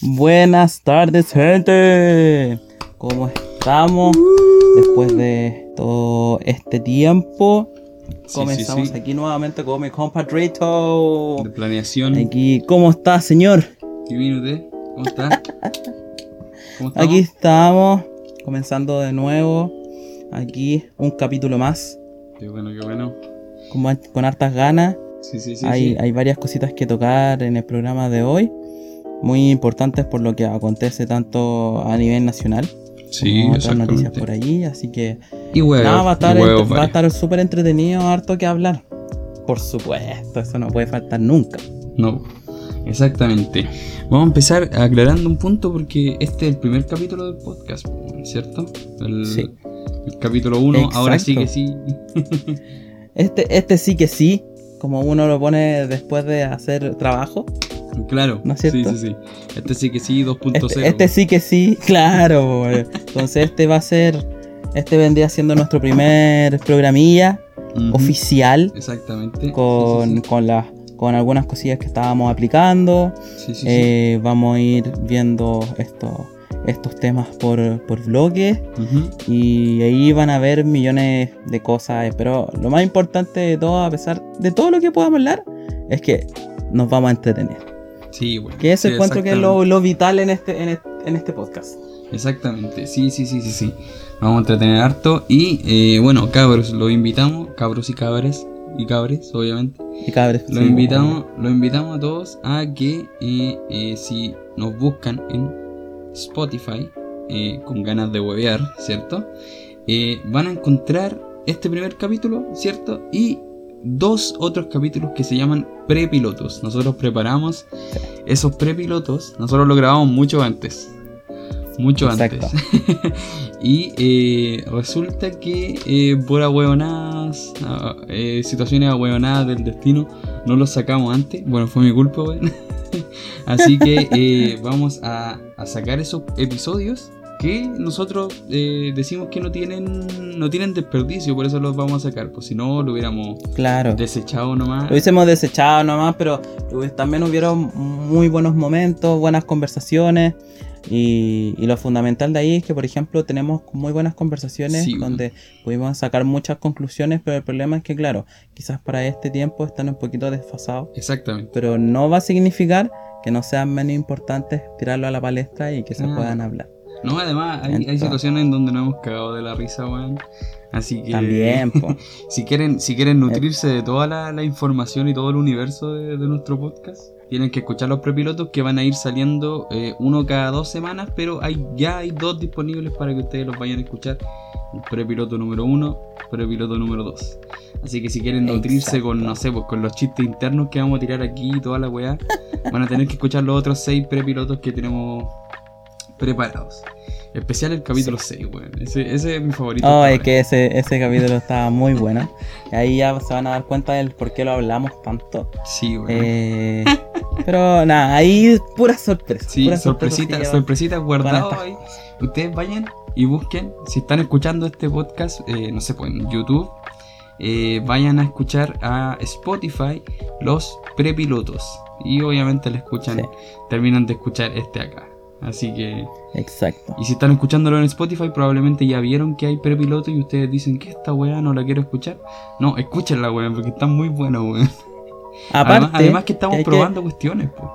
Buenas tardes, gente. ¿Cómo estamos? Después de todo este tiempo, Sí, comenzamos sí, sí. aquí nuevamente con mi compadrito. De planeación. Aquí, ¿cómo está, señor? ¿Qué viene usted? ¿Cómo está? ¿Cómo estamos? Aquí estamos, comenzando de nuevo. Aquí, un capítulo más, Qué bueno, qué bueno. con, con hartas ganas. Sí, sí, sí. hay, sí. hay varias cositas que tocar en el programa de hoy, muy importantes por lo que acontece tanto a nivel nacional Sí, otras noticias por allí, así que Y huevos. nada, va a estar, huevos, va a estar súper entretenido, harto que hablar. Por supuesto, eso no puede faltar nunca. No, exactamente. Vamos a empezar aclarando un punto porque este es el primer capítulo del podcast, ¿cierto? El, Sí. el capítulo 1, ahora sí que sí. Este, este sí que sí, como uno lo pone después de hacer trabajo. Claro, ¿No es cierto? sí, sí, sí. Este sí que sí, 2.0. Este, este sí que sí, claro. Entonces este va a ser, este vendría siendo nuestro primer programilla oficial Exactamente. con, Sí, con, las con algunas cosillas que estábamos aplicando. sí, sí. Eh, vamos a ir viendo esto, estos temas por, por bloques y ahí van a ver millones de cosas. Pero lo más importante de todo, a pesar de todo lo que podamos hablar, es que nos vamos a entretener. Sí, bueno. Que eso sí, encuentro que es lo, lo vital en este, en este, en este podcast. Exactamente, sí, sí, sí, sí, sí. Vamos a entretener harto. Y eh, bueno, cabros, los invitamos, cabros y cabres, y cabres, obviamente. Y cabres, Los sí, invitamos, los invitamos a todos a que eh, eh, si nos buscan en Spotify con ganas de huevear, ¿cierto? Van a encontrar este primer capítulo, ¿cierto? Y dos otros capítulos que se llaman prepilotos. Nosotros preparamos esos prepilotos, nosotros lo grabamos mucho antes. Mucho Exacto. antes. y eh, resulta que eh, por ahueonadas, ah, eh, situaciones ahueonadas del destino, no los sacamos antes. Bueno, fue mi culpa, weón. Así que vamos a, a sacar esos episodios que nosotros eh, decimos que no tienen no tienen desperdicio, por eso los vamos a sacar. Pues si no, lo hubiéramos Claro. desechado nomás. Lo hubiésemos desechado nomás, pero hubi- también hubieron muy buenos momentos, buenas conversaciones. Y, y lo fundamental de ahí es que, por ejemplo, tenemos muy buenas conversaciones Sí, donde pudimos sacar muchas conclusiones, pero el problema es que, claro, quizás para este tiempo están un poquito desfasados, Exactamente. pero no va a significar que no sean menos importantes tirarlo a la palestra y que se Ah. puedan hablar. No, además hay, hay situaciones en donde nos hemos cagado de la risa, weón. Así que También, po. si quieren, si quieren nutrirse de toda la, la información y todo el universo de, de nuestro podcast, tienen que escuchar los prepilotos que van a ir saliendo eh, uno cada dos semanas, pero hay, ya hay dos disponibles para que ustedes los vayan a escuchar. El prepiloto número uno, prepiloto número dos. Así que si quieren nutrirse Exacto. con, no sé, pues con los chistes internos que vamos a tirar aquí y toda la weá, van a tener que escuchar los otros seis prepilotos que tenemos preparados. Especial el capítulo 6, weón. Ese, ese es mi favorito. Oh, es que ese, ese capítulo estaba muy bueno. Ahí ya se van a dar cuenta del por qué lo hablamos tanto. Sí, weón. Eh, pero nada, ahí pura sorpresa. Sí, pura sorpresitas, sorpresa, sí, sorpresitas guardadas estas ahí. Ustedes vayan y busquen, si están escuchando este podcast, eh, no sé, pues en YouTube, eh, vayan a escuchar a Spotify los prepilotos. Y obviamente le escuchan, Sí. terminan de escuchar este acá. Así que, Exacto. y si están escuchándolo en Spotify, probablemente ya vieron que hay prepiloto y ustedes dicen que esta weá no la quiero escuchar. No, escúchenla, weón, porque están muy buenos, weón. Aparte, Además, además que estamos probando cuestiones, pues.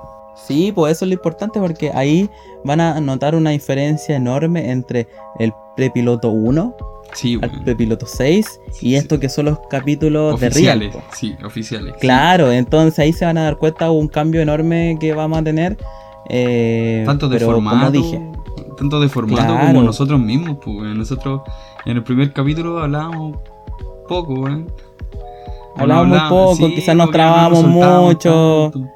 Sí, pues eso es lo importante porque ahí van a notar una diferencia enorme entre el prepiloto 1 Sí, al prepiloto 6 Sí, y sí. esto que son los capítulos de Oficiales, Real. po. sí, oficiales. Claro, entonces ahí se van a dar cuenta un cambio enorme que vamos a tener. Eh, tanto de pero formato, como dije, tanto de formato Claro. como nosotros mismos, pues, nosotros en el primer capítulo hablábamos poco, hablábamos, poco, quizás nos soltábamos mucho. tanto.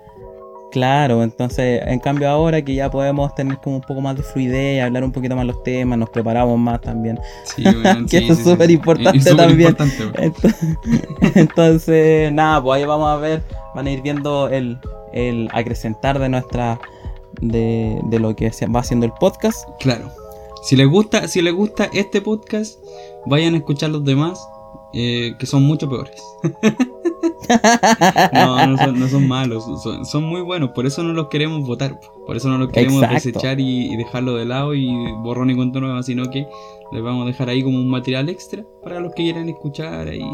Claro, entonces en cambio ahora que ya podemos tener como un poco más de fluidez, hablar un poquito más los temas, nos preparamos más también. Sí, Que sí, eso es sí, súper importante también. importante, weón. Ent- Entonces, nada, pues ahí vamos a ver, van a ir viendo el, el acrecentar de nuestra, de, de lo que va haciendo el podcast. Claro. Si les gusta, si les gusta este podcast, vayan a escuchar los demás, eh, que son mucho peores. no, no son, no son malos, son, son muy buenos, por eso no los queremos votar, po. por eso no los queremos Exacto. desechar y, y dejarlo de lado y borrón y cuenta nueva, sino que les vamos a dejar ahí como un material extra para los que quieran escuchar ahí,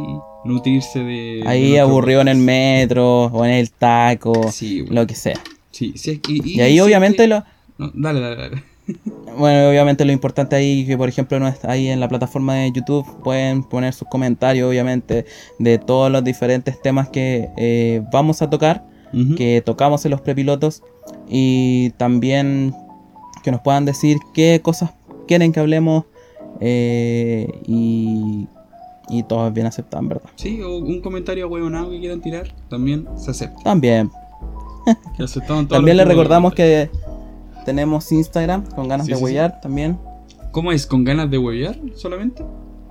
nutrirse de... Ahí aburrido en el metro o en el taco, Sí, bueno, lo que sea. Sí, sí, y, Y ahí sí obviamente lo... no, dale, dale, dale. Bueno, obviamente lo importante ahí que por ejemplo no está ahí en la plataforma de YouTube pueden poner sus comentarios obviamente de todos los diferentes temas que eh, vamos a tocar, que tocamos en los prepilotos y también que nos puedan decir qué cosas quieren que hablemos eh, y, y todo es bien aceptado, en verdad. Sí, o un comentario huevonado que quieran tirar, también se acepta. También, Que también de recordamos que tenemos Instagram con ganas Sí, de sí, también, ¿Cómo es? ¿Con ganas de huevear solamente?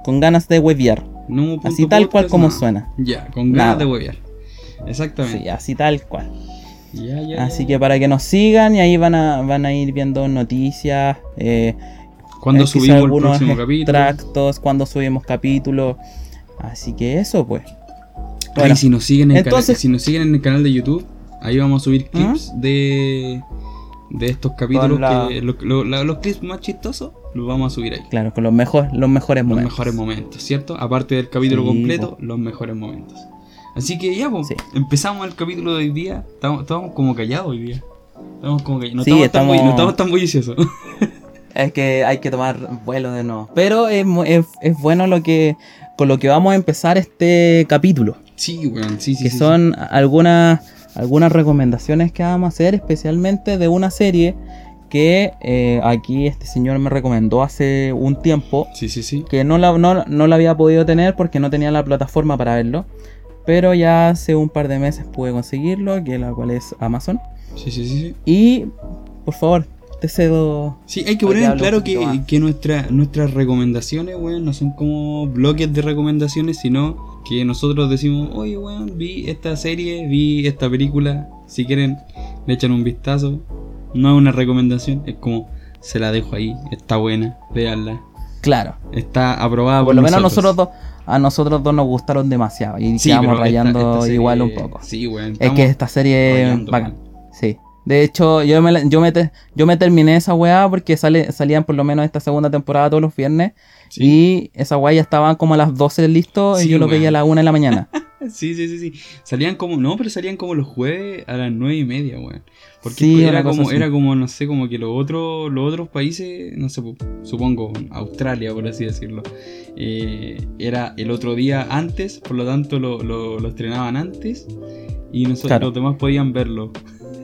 con ganas de huevear, No así tal cual como nada. suena. Ya, con ganas Nada. de huevear. Exactamente. Sí, así tal cual. Ya, ya, Así ya. que para que nos sigan y ahí van a, van a ir viendo noticias, eh, Cuando eh, subimos el próximo capítulo. extractos, cuando subimos capítulos. Así que eso pues. Bueno, si nos siguen en entonces- si nos siguen en el canal de YouTube, ahí vamos a subir ¿Mm? clips de de estos capítulos Con la- que lo- lo- la- los clips más chistosos los vamos a subir ahí. claro, con los, mejores los mejores Los momentos. mejores momentos, ¿cierto? Aparte del capítulo Sí, completo, po. los mejores momentos. Así que ya, pues, Sí. empezamos el capítulo de hoy día. Estamos, estamos como callados hoy día. Estamos como callados. No, Sí, estamos, tan estamos- no estamos tan bulliciosos. Es que hay que tomar vuelo de nuevo. Pero es, es, es bueno lo que con lo que vamos a empezar este capítulo. sí, weón, sí, sí. que sí, son algunas, algunas recomendaciones que vamos a hacer, especialmente de una serie que eh, aquí este señor me recomendó hace un tiempo, Sí, sí, sí. que no la, no, no la había podido tener porque no tenía la plataforma para verlo, pero ya hace un par de meses pude conseguirlo, que la cual es Amazon. Sí, sí, sí. sí. Y, por favor, Sí, hay que poner en claro que, nuestra- nuestras recomendaciones, weón, no son como bloques de recomendaciones, sino que nosotros decimos, oye, weón, vi esta serie, vi esta película, si quieren, le echan un vistazo. No es una recomendación, es como, se la dejo ahí, está buena, véanla. Claro, Está aprobada por, por lo menos nosotros dos, a nosotros dos nos gustaron demasiado y Sí, quedamos esta- rayando esta serie- igual un poco. Sí, weón. Es que esta serie es bacán. Sí. De hecho, yo me, yo me, te- yo me terminé esa weá porque sale, salían por lo menos esta segunda temporada todos los viernes. Sí. Y esa weá ya estaban como a las 12 listo y yo lo veía a las 1 de la mañana. Sí, sí, sí, sí. Salían como, no, pero salían como los jueves a las nueve y media, weón. Porque Sí, era como, así. era como, no sé, como que los otros, los otros países, no sé, supongo, Australia, por así decirlo, eh, era el otro día antes, por lo tanto lo, lo, lo estrenaban antes y nosotros Claro. los demás podían verlo.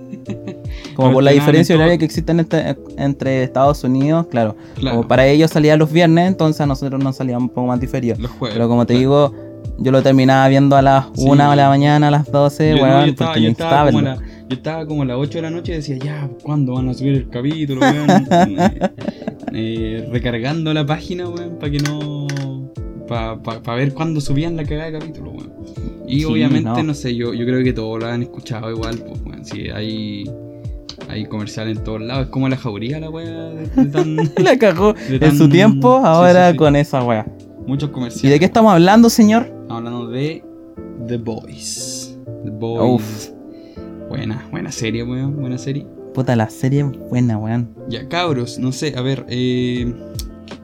Como por la diferencia horaria que existe este- entre Estados Unidos, claro. Claro, Como para ellos salía los viernes, entonces nosotros nos salía un poco más diferido. los jueves. Pero como te claro. digo, yo lo terminaba viendo a las Sí. 1 de la mañana, a las 12, Yo, no, weón, yo estaba, porque yo estaba como la- yo estaba como a las 8 de la noche y decía, ya, ¿cuándo van a subir el capítulo, weón? Eh, recargando la página, weón, para que no. Para ver cuándo subían la cagada de capítulo, weón. Y Sí, obviamente, no. no. sé, yo, yo creo que todos lo han escuchado igual, pues, weón. Sí, hay. Hay comercial en todos lados, es como la jauría la weá. La cagó en su tiempo, sí, ahora sí, sí. con esa weá. Muchos comerciales. ¿Y de qué estamos hablando, señor? Estamos hablando de The Boys. The Boys. Uf. Buena, buena serie, weón, buena serie. Puta, la serie es buena, weón. Ya, cabros, no sé, a ver, eh,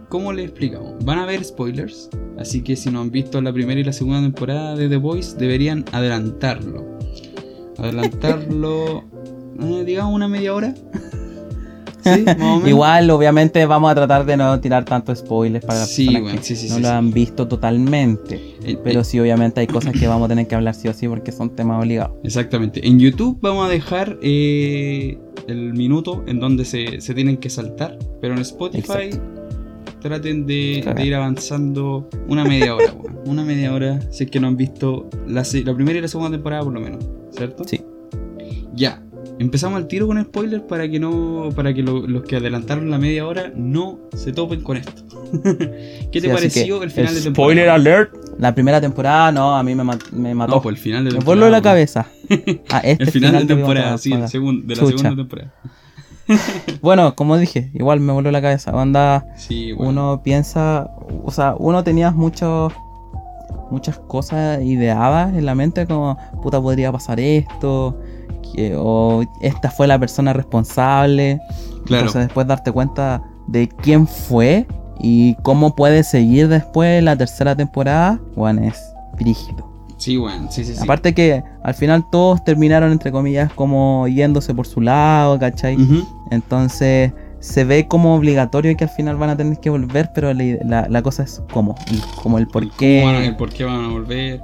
¿cómo le explicamos? Van a haber spoilers, así que si no han visto la primera y la segunda temporada de The Boys, deberían adelantarlo. Adelantarlo, eh, digamos, una media hora. sí. Igual, obviamente, vamos a tratar de no tirar tanto spoilers para las Sí, personas weón, que sí, no lo han visto totalmente. Eh, Pero eh, sí, obviamente hay cosas que vamos a tener que hablar sí o sí porque son temas obligados. Exactamente. En YouTube vamos a dejar eh, el minuto en donde se, se tienen que saltar, pero en Spotify traten de, de ir avanzando una media hora, weón. Una media hora, si es que no han visto la, la primera y la segunda temporada por lo menos, ¿cierto? Sí. Ya. Empezamos al tiro con spoilers para que no. para que lo- los que adelantaron la media hora no se topen con esto. ¿Qué te Sí, pareció que, el final de Spoiler temporada? alert. La primera temporada, no, a mí me, me mató. No, pues el final de me temporada. voló la cabeza. Ah, este El final de que vimos temporada, sí, el segun- de la Chucha. segunda temporada. Bueno, como dije, igual me voló la cabeza. Onda, Sí, uno piensa, o sea, uno tenía muchos muchas cosas ideadas en la mente, como puta podría pasar esto, que- o esta fue la persona responsable. Claro. Entonces después darte cuenta de quién fue y cómo puede seguir después la tercera temporada, bueno, es brígido. Sí, weón, sí, sí, sí. Aparte que al final todos terminaron entre comillas como yéndose por su lado, ¿cachai? Entonces se ve como obligatorio que al final van a tener que volver, pero la, la- la cosa es cómo, como el por El qué. cómo van a- el por qué van a volver.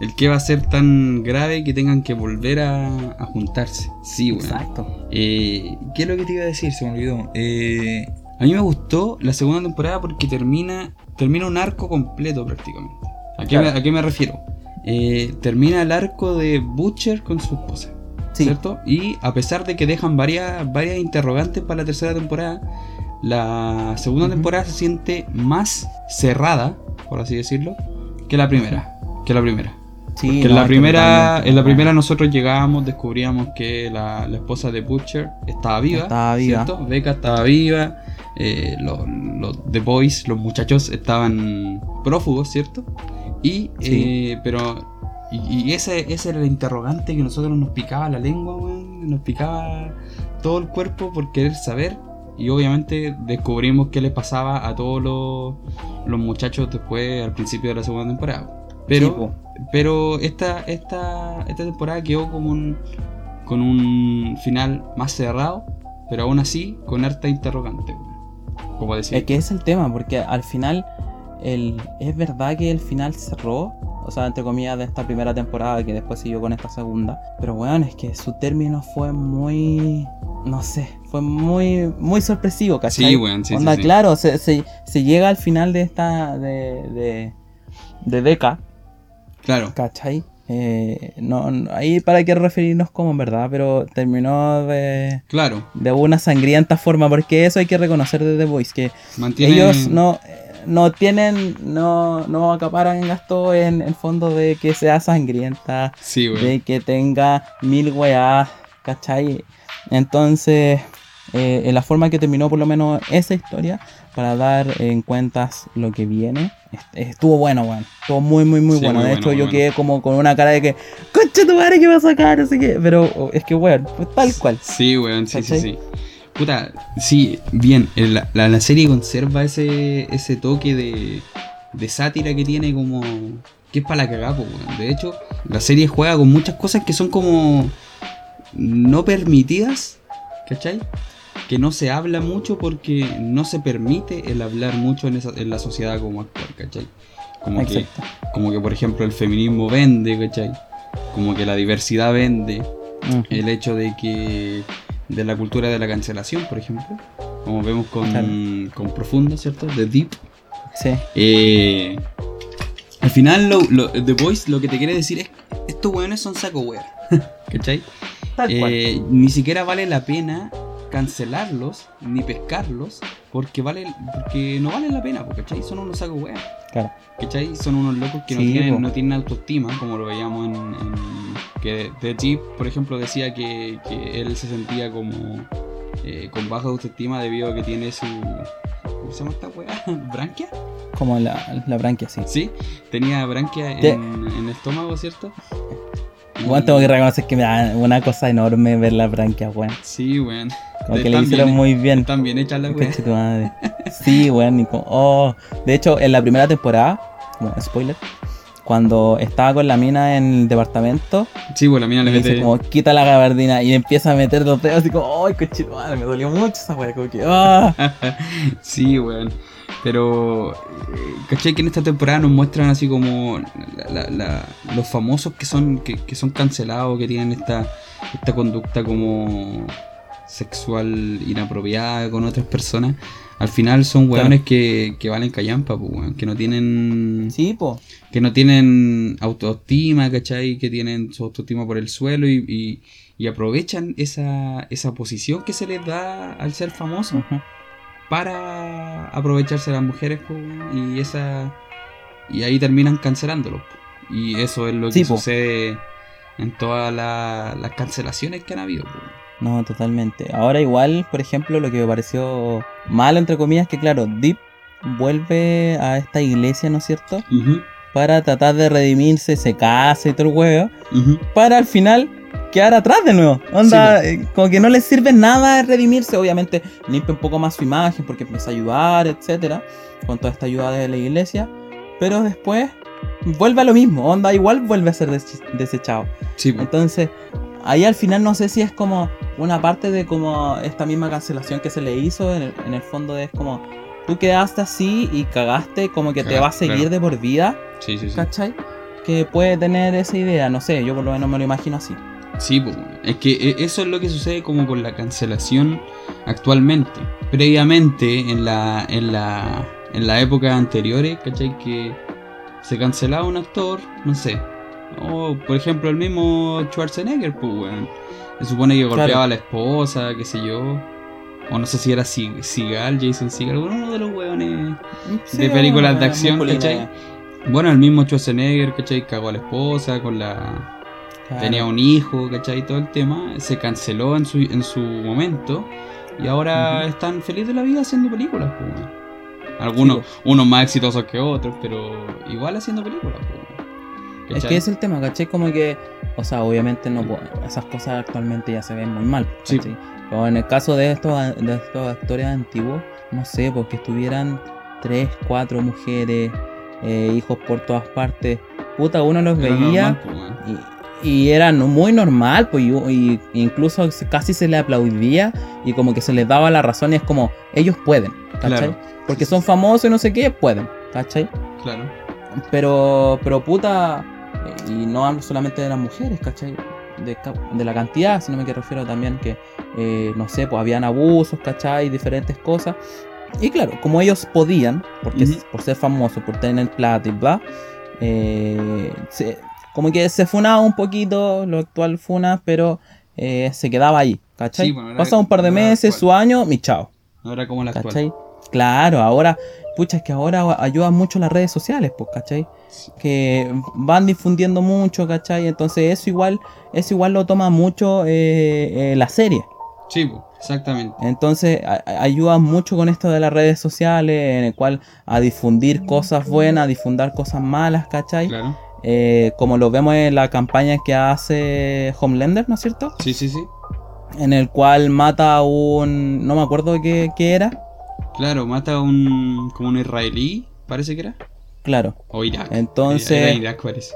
El qué va a ser tan grave que tengan que volver a, a juntarse. Sí, weón. Exacto. Eh, ¿Qué es lo que te iba a decir? Se me olvidó. Eh, a mí me gustó la segunda temporada porque termina, termina un arco completo prácticamente. ¿A qué, Claro. me, a qué me refiero? Eh, termina el arco de Butcher con su esposa. Sí. ¿Cierto? Y a pesar de que dejan varias, varias interrogantes para la tercera temporada, la segunda temporada se siente más cerrada, por así decirlo, que la primera. Que la primera. Sí, Que no, en la primera, en la primera nosotros llegábamos, descubríamos que la, la esposa de Butcher estaba viva. Estaba viva. ¿cierto? Becca estaba viva. eh, los, los The Boys, los muchachos estaban prófugos, ¿cierto? Y, Sí. eh, pero, y, y ese, ese era el interrogante que nosotros nos picaba la lengua, weón, nos picaba todo el cuerpo por querer saber. Y obviamente descubrimos qué le pasaba a todos los, los muchachos después, al principio de la segunda temporada. Pero, pero esta, esta, esta temporada quedó como un, con un final más cerrado, pero aún así con harta interrogante. Como decía. Es que es el tema, porque al final el, es verdad que el final cerró, o sea, entre comillas, de esta primera temporada que después siguió con esta segunda. Pero bueno, es que su término fue muy, no sé, fue muy, muy sorpresivo, ¿cachai? Sí, weón, sí, Onda, sí. claro, se, se- se llega al final de esta, de, de, de Deca, Claro, ¿cachai? Eh, no, no- ahí para qué referirnos como en verdad, pero terminó de, claro. de una sangrienta forma, porque eso hay que reconocer de The Voice, que Mantiene. ellos no, no tienen, no, no acaparan gasto en el fondo de que sea sangrienta, Sí, de que tenga mil weas, ¿cachai? Entonces, eh, en la forma que terminó por lo menos esa historia, para dar en cuentas lo que viene, est- estuvo bueno, weón. Estuvo muy, muy, muy Sí, bueno. muy de hecho, yo bueno. quedé como con una cara de que, concha tu madre, ¿qué va a sacar? Así que, pero oh, es que, weón, pues tal cual. Sí, weón, sí, sí, sí. Puta, sí, bien. el- La, la, la serie conserva ese, ese toque de, de sátira que tiene como... Que es para la cagada, weón. De hecho, la serie juega con muchas cosas que son como... No permitidas, ¿cachai? Que no se habla mucho porque no se permite el hablar mucho en, esa, en la sociedad como actual, ¿cachai? Como que, como que, por ejemplo, el feminismo vende, ¿cachai? Como que la diversidad vende el hecho de que de la cultura de la cancelación, por ejemplo, como vemos con, Claro. con Profundo, ¿cierto? The Deep. Sí. Eh, al final, lo, lo- The Voice lo que te quiere decir es: estos weones son saco wea. ¿Cachai? Tal cual. Eh, ni siquiera vale la pena cancelarlos ni pescarlos porque vale porque no valen la pena, po, ¿cachai? Son unos saco wea. Claro. ¿Cachai? Son unos locos que no, Sí, tienen, po. no tienen autoestima, como lo veíamos en. en- que The Jeep, por ejemplo, decía que, que él se sentía como. eh, con baja autoestima debido a que tiene su. ¿Cómo se llama esta weá? ¿Branquia? Como la, la branquia, sí. Sí, tenía branquia en, en el estómago, ¿cierto? Bueno, tengo que reconocer que me da una cosa enorme ver la branquia, weón. Sí, weón. Como que le hicieron bien- muy bien. Están bien hechas las. Sí, weón. y como- oh. De hecho, en la primera temporada, como spoiler, cuando estaba con la mina en el departamento, Sí, pues la mina le le dice mete. como quita la gabardina y empieza a meter los dedos así como, ay, conche tu madre, me dolió mucho esa weá. Como que, ah. sí, weón. Pero, eh, ¿cachai? Que en esta temporada nos muestran así como la- la- la- los famosos que son, que, que son cancelados, que tienen esta, esta conducta como sexual inapropiada con otras personas. Al final son Claro. weones que, que valen callampa, pues, que no tienen Sí, po. que no tienen autoestima, ¿cachai? Que tienen su autoestima por el suelo y, y- y aprovechan esa, esa posición que se les da al ser famoso Ujú. Para aprovecharse de las mujeres po, y esa y ahí terminan cancelándolos po. y eso es lo que Sí, sucede en todas la- las cancelaciones que han habido po. No, totalmente. Ahora igual, por ejemplo, lo que me pareció malo, entre comillas, que claro, Deep vuelve a esta iglesia, ¿no es cierto? Para tratar de redimirse, se casa y todo el huevo, para al final quedar atrás de nuevo. Onda, eh, como que no le sirve nada redimirse, obviamente limpia un poco más su imagen porque empieza a ayudar, etcétera, con toda esta ayuda de la iglesia, pero después vuelve a lo mismo, onda igual vuelve a ser desechado. Entonces, ahí al final no sé si es como una parte de como esta misma cancelación que se le hizo, en el, fondo es como tú quedaste así y cagaste, como que te va a seguir de por vida. Sí, sí, sí. ¿Cachai? Que puede tener esa idea, no sé, yo por lo menos me lo imagino así. Sí, es que e, eso es lo que sucede como con la cancelación actualmente. Previamente, en la, en la, en la época anteriores, ¿cachai? Que se cancelaba un actor, no sé. O, por ejemplo, el mismo Schwarzenegger, pues, weón. Se supone que golpeaba a la esposa, qué sé yo. O no sé si era Seagal, Jason Seagal, uno de los weones de películas de acción, ¿cachai? Bueno, el mismo Schwarzenegger, ¿cachai? Cagó a la esposa con la... Tenía un hijo, ¿cachai? Todo el tema. Se canceló en su, en su momento. Y ahora están felices de la vida haciendo películas, pues. Algunos, unos más exitosos que otros, pero igual haciendo películas, pues. Es que es el tema, ¿cachai? Como que, o sea, obviamente no esas cosas actualmente ya se ven muy mal. Sí. Pero en el caso de estos, de estos actores antiguos, no sé, porque estuvieran tres, cuatro mujeres, eh, hijos por todas partes. Puta, uno los veía pues, y, y, eran muy normal, pues, y, incluso casi se le aplaudía y como que se les daba la razón y es como, ellos pueden, ¿cachai? Porque son famosos y no sé qué, pueden, ¿cachai? Claro. Pero, pero puta, y no hablo solamente de las mujeres, ¿cachai? De, de la cantidad, sino me refiero también que, eh, no sé, pues habían abusos, ¿cachai? Diferentes cosas. Y claro, como ellos podían, porque por ser famosos, por tener plata y bla, eh, como que se funaba un poquito lo actual funa, pero eh, se quedaba ahí, ¿cachai? Pasa un par de meses, su año, mi chao. Ahora como la ¿cachai? Claro, ahora, pucha, es que ahora ayudan mucho las redes sociales, pues, ¿cachai? Que van difundiendo mucho, ¿cachai? Entonces eso igual, eso igual lo toma mucho eh, eh, la serie. Sí, exactamente. Entonces ayuda mucho con esto de las redes sociales, en el cual a difundir cosas buenas, a difundir cosas malas, ¿cachai? Claro. Eh, como lo vemos en la campaña que hace Homelander, ¿no es cierto? Sí, sí, sí. En el cual mata a un... no me acuerdo qué, qué era. Claro, mata a un... como un israelí, parece que era. Claro. O Irak. Entonces... Era Irak, parece.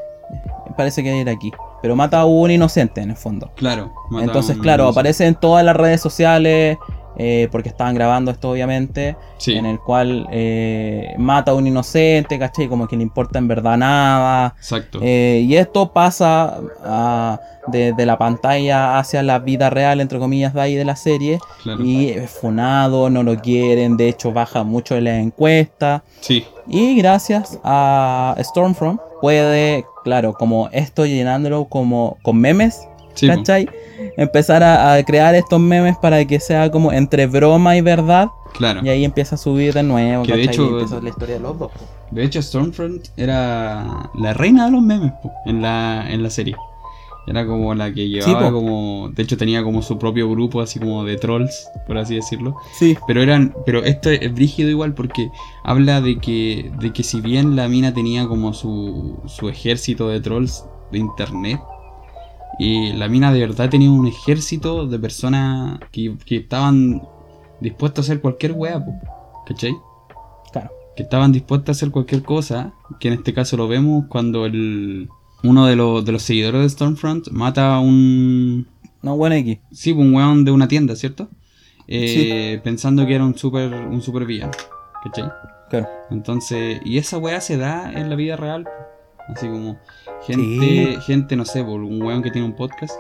Parece que era aquí pero mata a un inocente en el fondo. Claro. Entonces, claro, aparece en todas las redes sociales, eh, porque estaban grabando esto obviamente, en el cual eh, mata a un inocente, ¿cachai? Como que le importa en verdad nada. Exacto. Eh, y esto pasa desde de, la pantalla hacia la vida real, entre comillas, de ahí de la serie. Y es funado, no lo quieren, de hecho baja mucho en la encuesta. Sí. Y gracias a Stormfront puede, claro, como esto llenándolo como con memes, ¿cachai? Empezar a, crear estos memes para que sea como entre broma y verdad. Claro. Y ahí empieza a subir de nuevo, que De hecho, la historia de los dos. De hecho, Stormfront era la reina de los memes en la, en la serie. Era como la que llevaba como. De hecho, tenía como su propio grupo, así como de trolls, por así decirlo. Sí. Pero eran. Pero esto es brígido igual porque habla de que. de que si bien la mina tenía como su. su ejército de trolls de internet. Y la mina de verdad tenía un ejército de personas que, que estaban dispuestos a hacer cualquier wea, ¿cachai? Claro. Que estaban dispuestos a hacer cualquier cosa. Que en este caso lo vemos cuando el uno de, los, de los seguidores de Stormfront mata a un... No, buen X. Sí, un weón de una tienda, ¿cierto? Eh, pensando que era un super, un super villano. ¿Cachai? Claro. Entonces, y esa weá se da en la vida real. Así como gente, gente, no sé, un weón que tiene un podcast.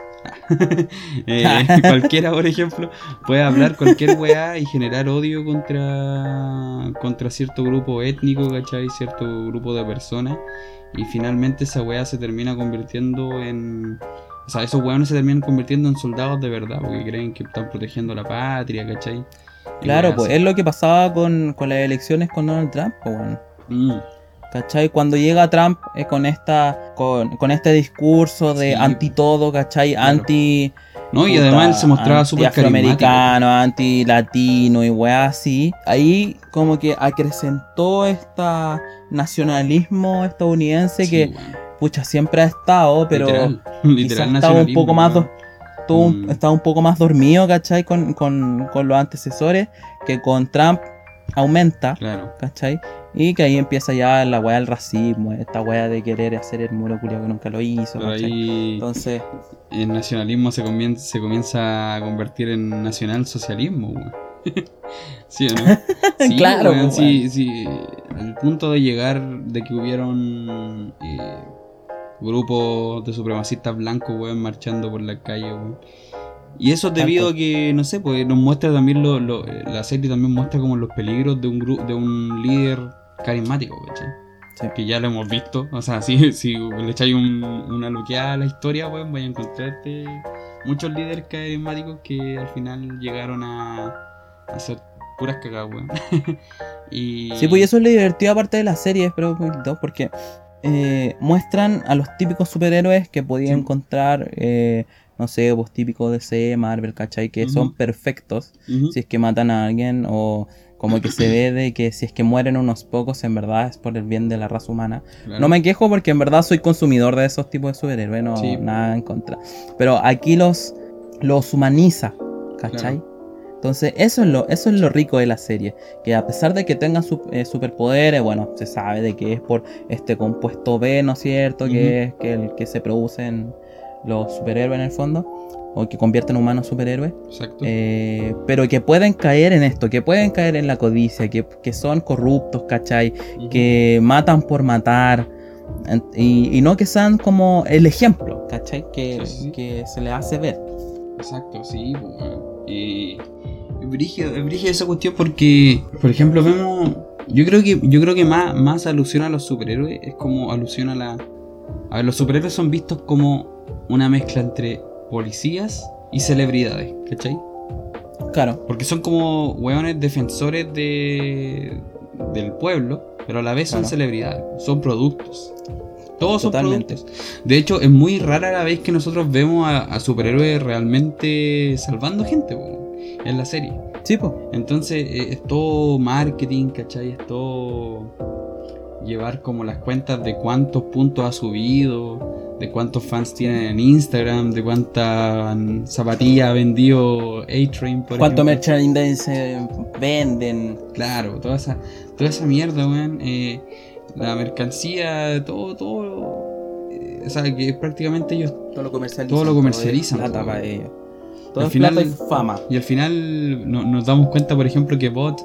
eh, cualquiera, por ejemplo, puede hablar cualquier weá y generar odio contra, contra cierto grupo étnico, ¿cachai? Cierto grupo de personas. Y finalmente esa weá se termina convirtiendo en. O sea, esos weones se terminan convirtiendo en soldados de verdad, porque creen que están protegiendo la patria, ¿cachai? claro, pues es lo que pasaba con, las elecciones con Donald Trump, pues bueno. Mm. ¿Cachai? Cuando llega Trump eh, con esta con, con este discurso de Sí. anti todo, ¿cachai? Claro. Anti No, y además él se mostraba súper afroamericano, anti latino y weá así. Ahí como que acrecentó esta nacionalismo estadounidense Sí, que pucha siempre ha estado, pero literal, literal estaba un poco más Mm. estaba un poco más dormido, ¿cachai? Con, con, con los antecesores, que con Trump aumenta, Claro. ¿cachai? Y que ahí empieza ya la weá del racismo, esta weá de querer hacer el muro culiao que nunca lo hizo, ¿cachai? ahí Entonces, el nacionalismo se comienza, se comienza a convertir en nacionalsocialismo, weón. ¿Sí o no? Sí, Claro, weón, weón. sí, sí. Al punto de llegar de que hubieron eh, grupos de supremacistas blancos, weón, marchando por la calle, weón. Y eso es debido a que, no sé, pues nos muestra también lo, lo- la serie también muestra como los peligros de un grupo, de un líder carismático, ¿cachai? Sí. Que ya lo hemos visto. O sea, si, si le echáis un- una loqueada a la historia, pues vais a encontrarte muchos líderes carismáticos que al final llegaron a, a hacer puras cagadas, weón. y... sí, pues eso es lo divertido aparte de las series, pero poquito, porque eh, muestran a los típicos superhéroes que podía Sí. encontrar, eh, no sé, pues típicos DC, Marvel, ¿cachai? Que son perfectos si es que matan a alguien o como que se ve de que si es que mueren unos pocos en verdad es por el bien de la raza humana. Claro. No me quejo porque en verdad soy consumidor de esos tipos de superhéroes, no Sí. nada en contra. Pero aquí los los humaniza, ¿cachai? Entonces eso es, lo, eso es lo rico de la serie, que a pesar de que tengan su- eh, superpoderes, bueno, se sabe de que es por este compuesto B, ¿no es cierto? Que es que el que se producen los superhéroes en el fondo, o que convierten humanos superhéroes. Exacto. Eh, pero que pueden caer en esto, que pueden caer en la codicia, que, que son corruptos, ¿cachai? Que matan por matar. Y, y no que sean como el ejemplo, ¿cachai? Que, Sí, que se le hace ver. Exacto, sí, brígido, es brígido esa cuestión porque, por ejemplo, vemos. Yo creo que, yo creo que más, más alusión a los superhéroes es como alusión a la. A ver, los superhéroes son vistos como una mezcla entre policías y celebridades, ¿cachai? Claro, Porque son como weones defensores de, del pueblo, pero a la vez son Claro. celebridades, son productos. Todos son productos. De hecho, es muy rara la vez que nosotros vemos a, a superhéroes realmente salvando gente po, en la serie. sí, pues. Entonces, eh, es todo marketing, ¿cachai? Es todo llevar como las cuentas de cuántos puntos ha subido, de cuántos fans tienen en Instagram, de cuántas zapatillas ha vendido A-Train, por ¿Cuánto merchandise venden? Claro, toda esa, toda esa mierda, weón. eh, la mercancía, todo, todo. eh, o sea, que prácticamente ellos. Todo lo comercializan. Todo lo comercializan, Todo para ellos. Todo Al final- plata y fama. Y al final no- nos damos cuenta, por ejemplo, que Bot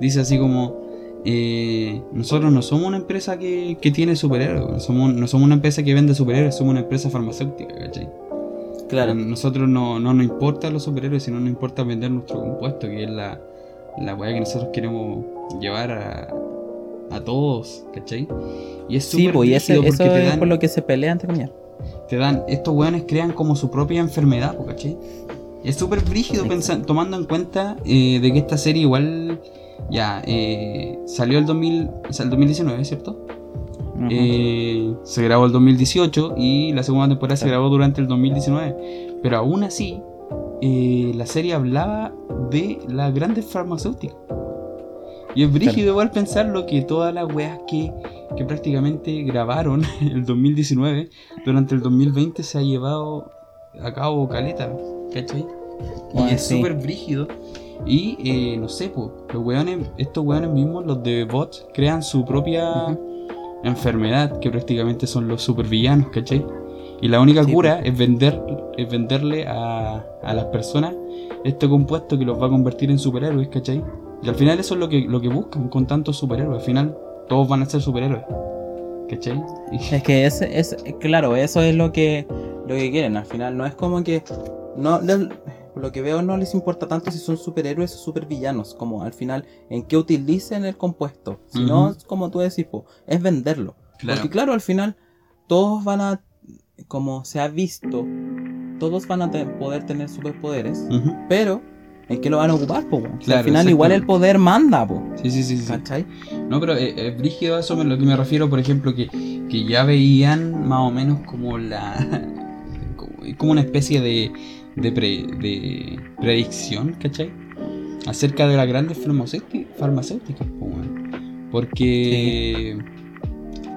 dice así como. Eh, nosotros no somos una empresa que, que tiene superhéroes, weón. somos, no somos una empresa que vende superhéroes, somos una empresa farmacéutica, ¿cachai? Claro. A nosotros no, no nos importan los superhéroes, sino nos importa vender nuestro compuesto, que es la, la weá que nosotros queremos llevar a, a todos, ¿cachai? Y es Sí, súper pues, y ese- brígido eso te es dan, por lo que se pelea entre comillas. te dan, estos weones crean como su propia enfermedad, po, ¿cachai? Es súper brígido Exacto. pensa- tomando en cuenta eh, de que esta serie igual ya eh, salió el 2000, o sea, el 2019, ¿cierto? Ujú. Eh, se grabó el 2018 y la segunda temporada se grabó durante el 2019. Pero aún así, eh, la serie hablaba de las grandes farmacéuticas. Y es brígido igual pensarlo que todas las weas que, que prácticamente grabaron el 2019, durante el 2020 se ha llevado a cabo caleta, ¿cachai? Y Bueno, es sí. súper brígido. Y eh, no sé, pues, los weones, estos weones mismos, los de bots, crean su propia enfermedad, que prácticamente son los supervillanos, ¿cachai? Y la única Sí, cura es vender, es venderle a, a las personas este compuesto que los va a convertir en superhéroes, ¿cachai? Y al final eso es lo que, lo que buscan con tantos superhéroes. Al final todos van a ser superhéroes. ¿Cachai? Y- Es que ese, es claro, eso es lo que lo que quieren. Al final no es como que no por lo que veo no les importa tanto si son superhéroes o supervillanos, como al final en qué utilicen el compuesto. Si no, Ujú. es como tú decís, po, es venderlo. Claro. Porque claro, al final todos van a como se ha visto, todos van a te- poder tener superpoderes, pero ¿en qué lo van a ocupar, po? al final igual el poder manda, po. Sí, sí, sí, sí. ¿Cachai? No, pero es, es brígido a eso a lo que me refiero, por ejemplo, que, que ya veían más o menos como la. como una especie de, de, pre- de predicción, ¿cachai? Acerca de las grandes farmacéuti- farmacéuticas. Porque.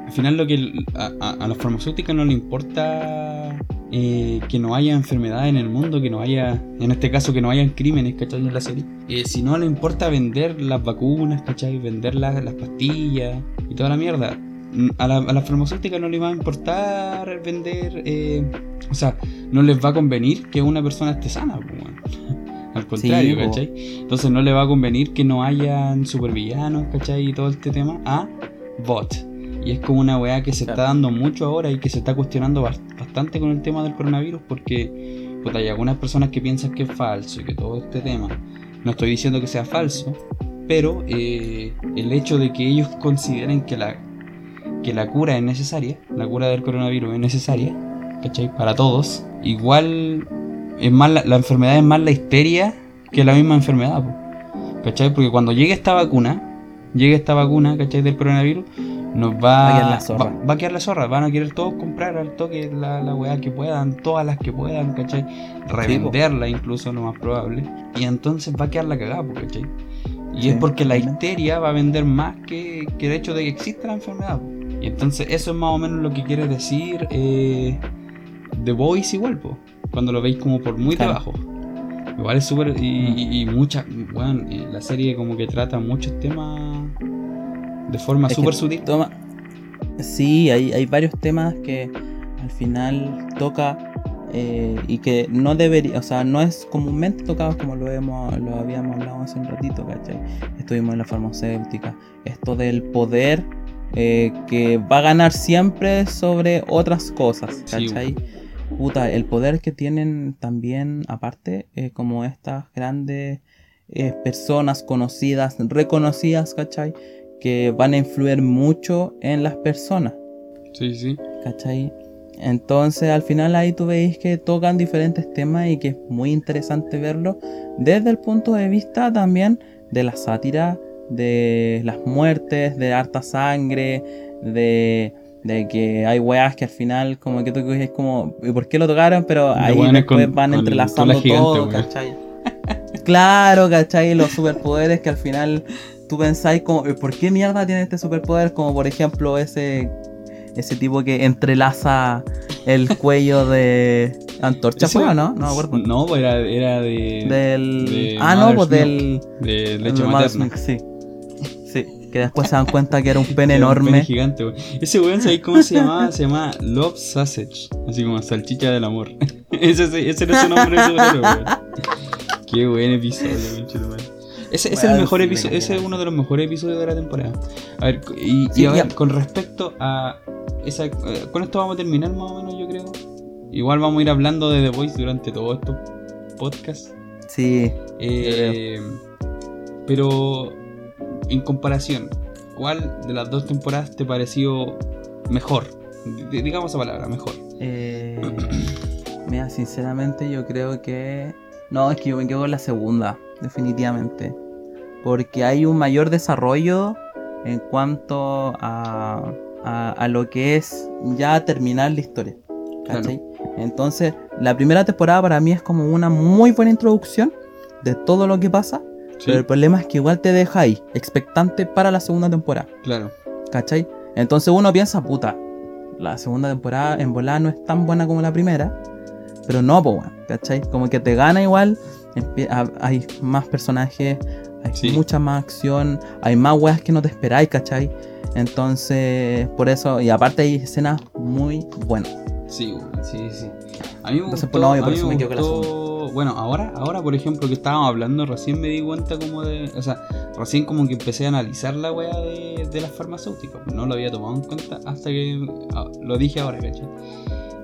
Al final, lo que a, a- a las farmacéuticas no le importa eh, que no haya enfermedad en el mundo, que no haya, en este caso, que no hayan crímenes, ¿cachai? En la serie. Eh, si no le importa vender las vacunas, ¿cachai? Vender las pastillas y toda la mierda. A la, a las farmacéuticas no les va a importar vender, eh, o sea, no les va a convenir que una persona esté sana, pues. Al contrario. ¿cachai? Entonces no le va a convenir que no hayan supervillanos, ¿cachai? Y todo este tema a bot. Y es como una weá que se Claro. está dando mucho ahora y que se está cuestionando bas- bastante con el tema del coronavirus porque puta, hay algunas personas que piensan que es falso y que todo este tema, no estoy diciendo que sea falso, pero eh, el hecho de que ellos consideren que la, que la cura es necesaria, la cura del coronavirus es necesaria, ¿cachai? Para todos, igual es más la, la enfermedad es más la histeria que la misma enfermedad, ¿cachai? Porque cuando llegue esta vacuna, llegue esta vacuna, ¿cachai? Del coronavirus, nos va, Va a quedar la zorra. va- va a quedar la zorra, van a querer todos comprar al toque la, la weá que puedan, todas las que puedan, ¿cachai? Revenderla incluso, lo más probable. Y entonces va a quedar la cagada, ¿cachai? Y Sí, es porque la histeria va a vender más que, que el hecho de que exista la enfermedad. Y entonces eso es más o menos lo que quiere decir eh, The Voice igual, po, cuando lo veis como por muy Claro. debajo. Igual es súper... Y, y, y mucha... Bueno, eh, la serie como que trata muchos temas de forma súper sutil. toma- Sí, hay, hay varios temas que al final toca eh, y que no debería, o sea, no es comúnmente tocados como lo, hemos, lo habíamos hablado hace un ratito, ¿cachai? Estuvimos en la farmacéutica, esto del poder eh, que va a ganar siempre sobre otras cosas, Sí, ¿cachai? Puta, el poder que tienen también, aparte, eh, como estas grandes eh, personas conocidas, reconocidas, ¿cachai? Que van a influir mucho en las personas, Sí, sí. ¿cachai? Entonces al final ahí tú veis que tocan diferentes temas y que es muy interesante verlo desde el punto de vista también de la sátira, de las muertes, de harta sangre, de, de que hay weas que al final como que tú es como, ¿y por qué lo tocaron? Pero ahí después con- van con entrelazando gigante, todo, weón. ¿cachai? Claro, ¿cachai? Los superpoderes que al final tú pensáis como, "¿Y ¿por qué mierda tiene este superpoder? Como por ejemplo ese ese tipo que entrelaza el cuello de Antorcha, ¿fue o no? No me acuerdo. No, era, era de, Del. de ah, no, Mother's pues del. de leche materna. Sí. Que después se dan cuenta que era un pene Era un enorme. pene gigante, weón. Ese weón, ¿sabéis cómo se llamaba? Se llamaba Love Sausage. Así como salchicha del amor. ese, era su nombre de superhéroe, weón. Qué buen episodio, conchetumare. Ese, ese es el Weón, mejor sí, episodio, ese es uno de los mejores episodios de la temporada. A ver, y, y Sí, a ver, ya. con respecto a esa. eh, con esto vamos a terminar más o menos, yo creo. Igual vamos a ir hablando de The Voice durante todo estos podcasts. Sí, Eh, pero en comparación, ¿cuál de las dos temporadas te pareció mejor? D- digamos esa palabra, mejor. Eh, mira, sinceramente yo creo que... No, es que yo me quedo con la segunda, definitivamente. Porque hay un mayor desarrollo en cuanto a, a, a lo que es ya terminar la historia. ¿cachai? Entonces, la primera temporada para mí es como una muy buena introducción de todo lo que pasa. Sí, Pero el problema es que igual te deja ahí, expectante para la segunda temporada. claro. ¿Cachai? Entonces uno piensa, puta, la segunda temporada en volada no es tan buena como la primera. Pero no, weón, ¿cachai? Como que te gana igual. Hay más personajes, hay Sí. mucha más acción, hay más weas que no te esperáis, ¿cachai? Entonces, por eso, y aparte hay escenas muy buenas. Sí, sí, sí. A mí me Entonces, gustó, pues, no, yo a por eso me quedo con la Bueno, ahora, ahora, por ejemplo, que estábamos hablando, recién me di cuenta como de... O sea, recién como que empecé a analizar la weá de, de las farmacéuticas. No lo había tomado en cuenta hasta que ah, lo dije ahora, ¿cachai?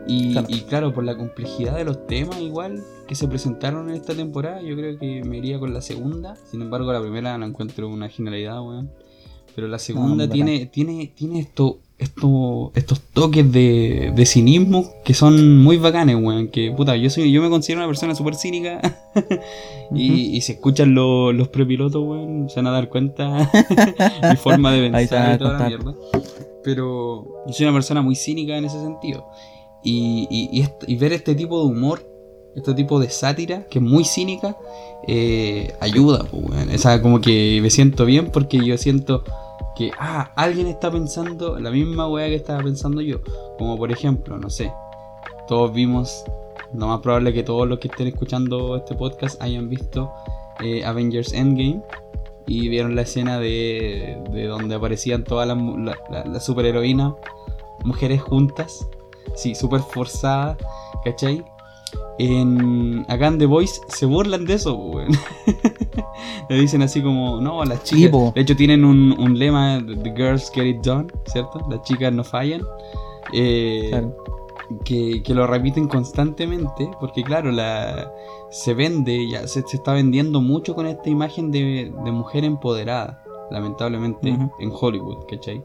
Y Claro. y claro, por la complejidad de los temas igual que se presentaron en esta temporada, yo creo que me iría con la segunda. Sin embargo, la primera la encuentro una genialidad, weón. Pero la segunda tiene, tiene, tiene esto, estos, estos toques de, de cinismo que son muy bacanes, weón. Que puta, yo soy, yo me considero una persona súper cínica. y, y si escuchan lo- los prepilotos, weón, se van a dar cuenta mi forma de pensar y toda la mierda. Pero yo soy una persona muy cínica en ese sentido. Y, y ver este tipo de humor, este tipo de sátira, que es muy cínica, eh, ayuda, pues, weón. O sea, como que me siento bien porque yo siento que, ah, alguien está pensando la misma weá que estaba pensando yo. Como por ejemplo, no sé, todos vimos, lo más probable que todos los que estén escuchando este podcast hayan visto eh, Avengers Endgame y vieron la escena de, de donde aparecían todas las la, la- mujeres juntas, sí, súper forzadas, ¿cachai? En, acá en The Voice se burlan de eso, weón. Le dicen así como, no, las chicas. de hecho, tienen un, un lema: The girls get it done, ¿cierto? Las chicas no fallan. Eh, Claro. que, que lo repiten constantemente, porque claro, la, se vende, ya se, se está vendiendo mucho con esta imagen de, de mujer empoderada, lamentablemente, en Hollywood, ¿cachai?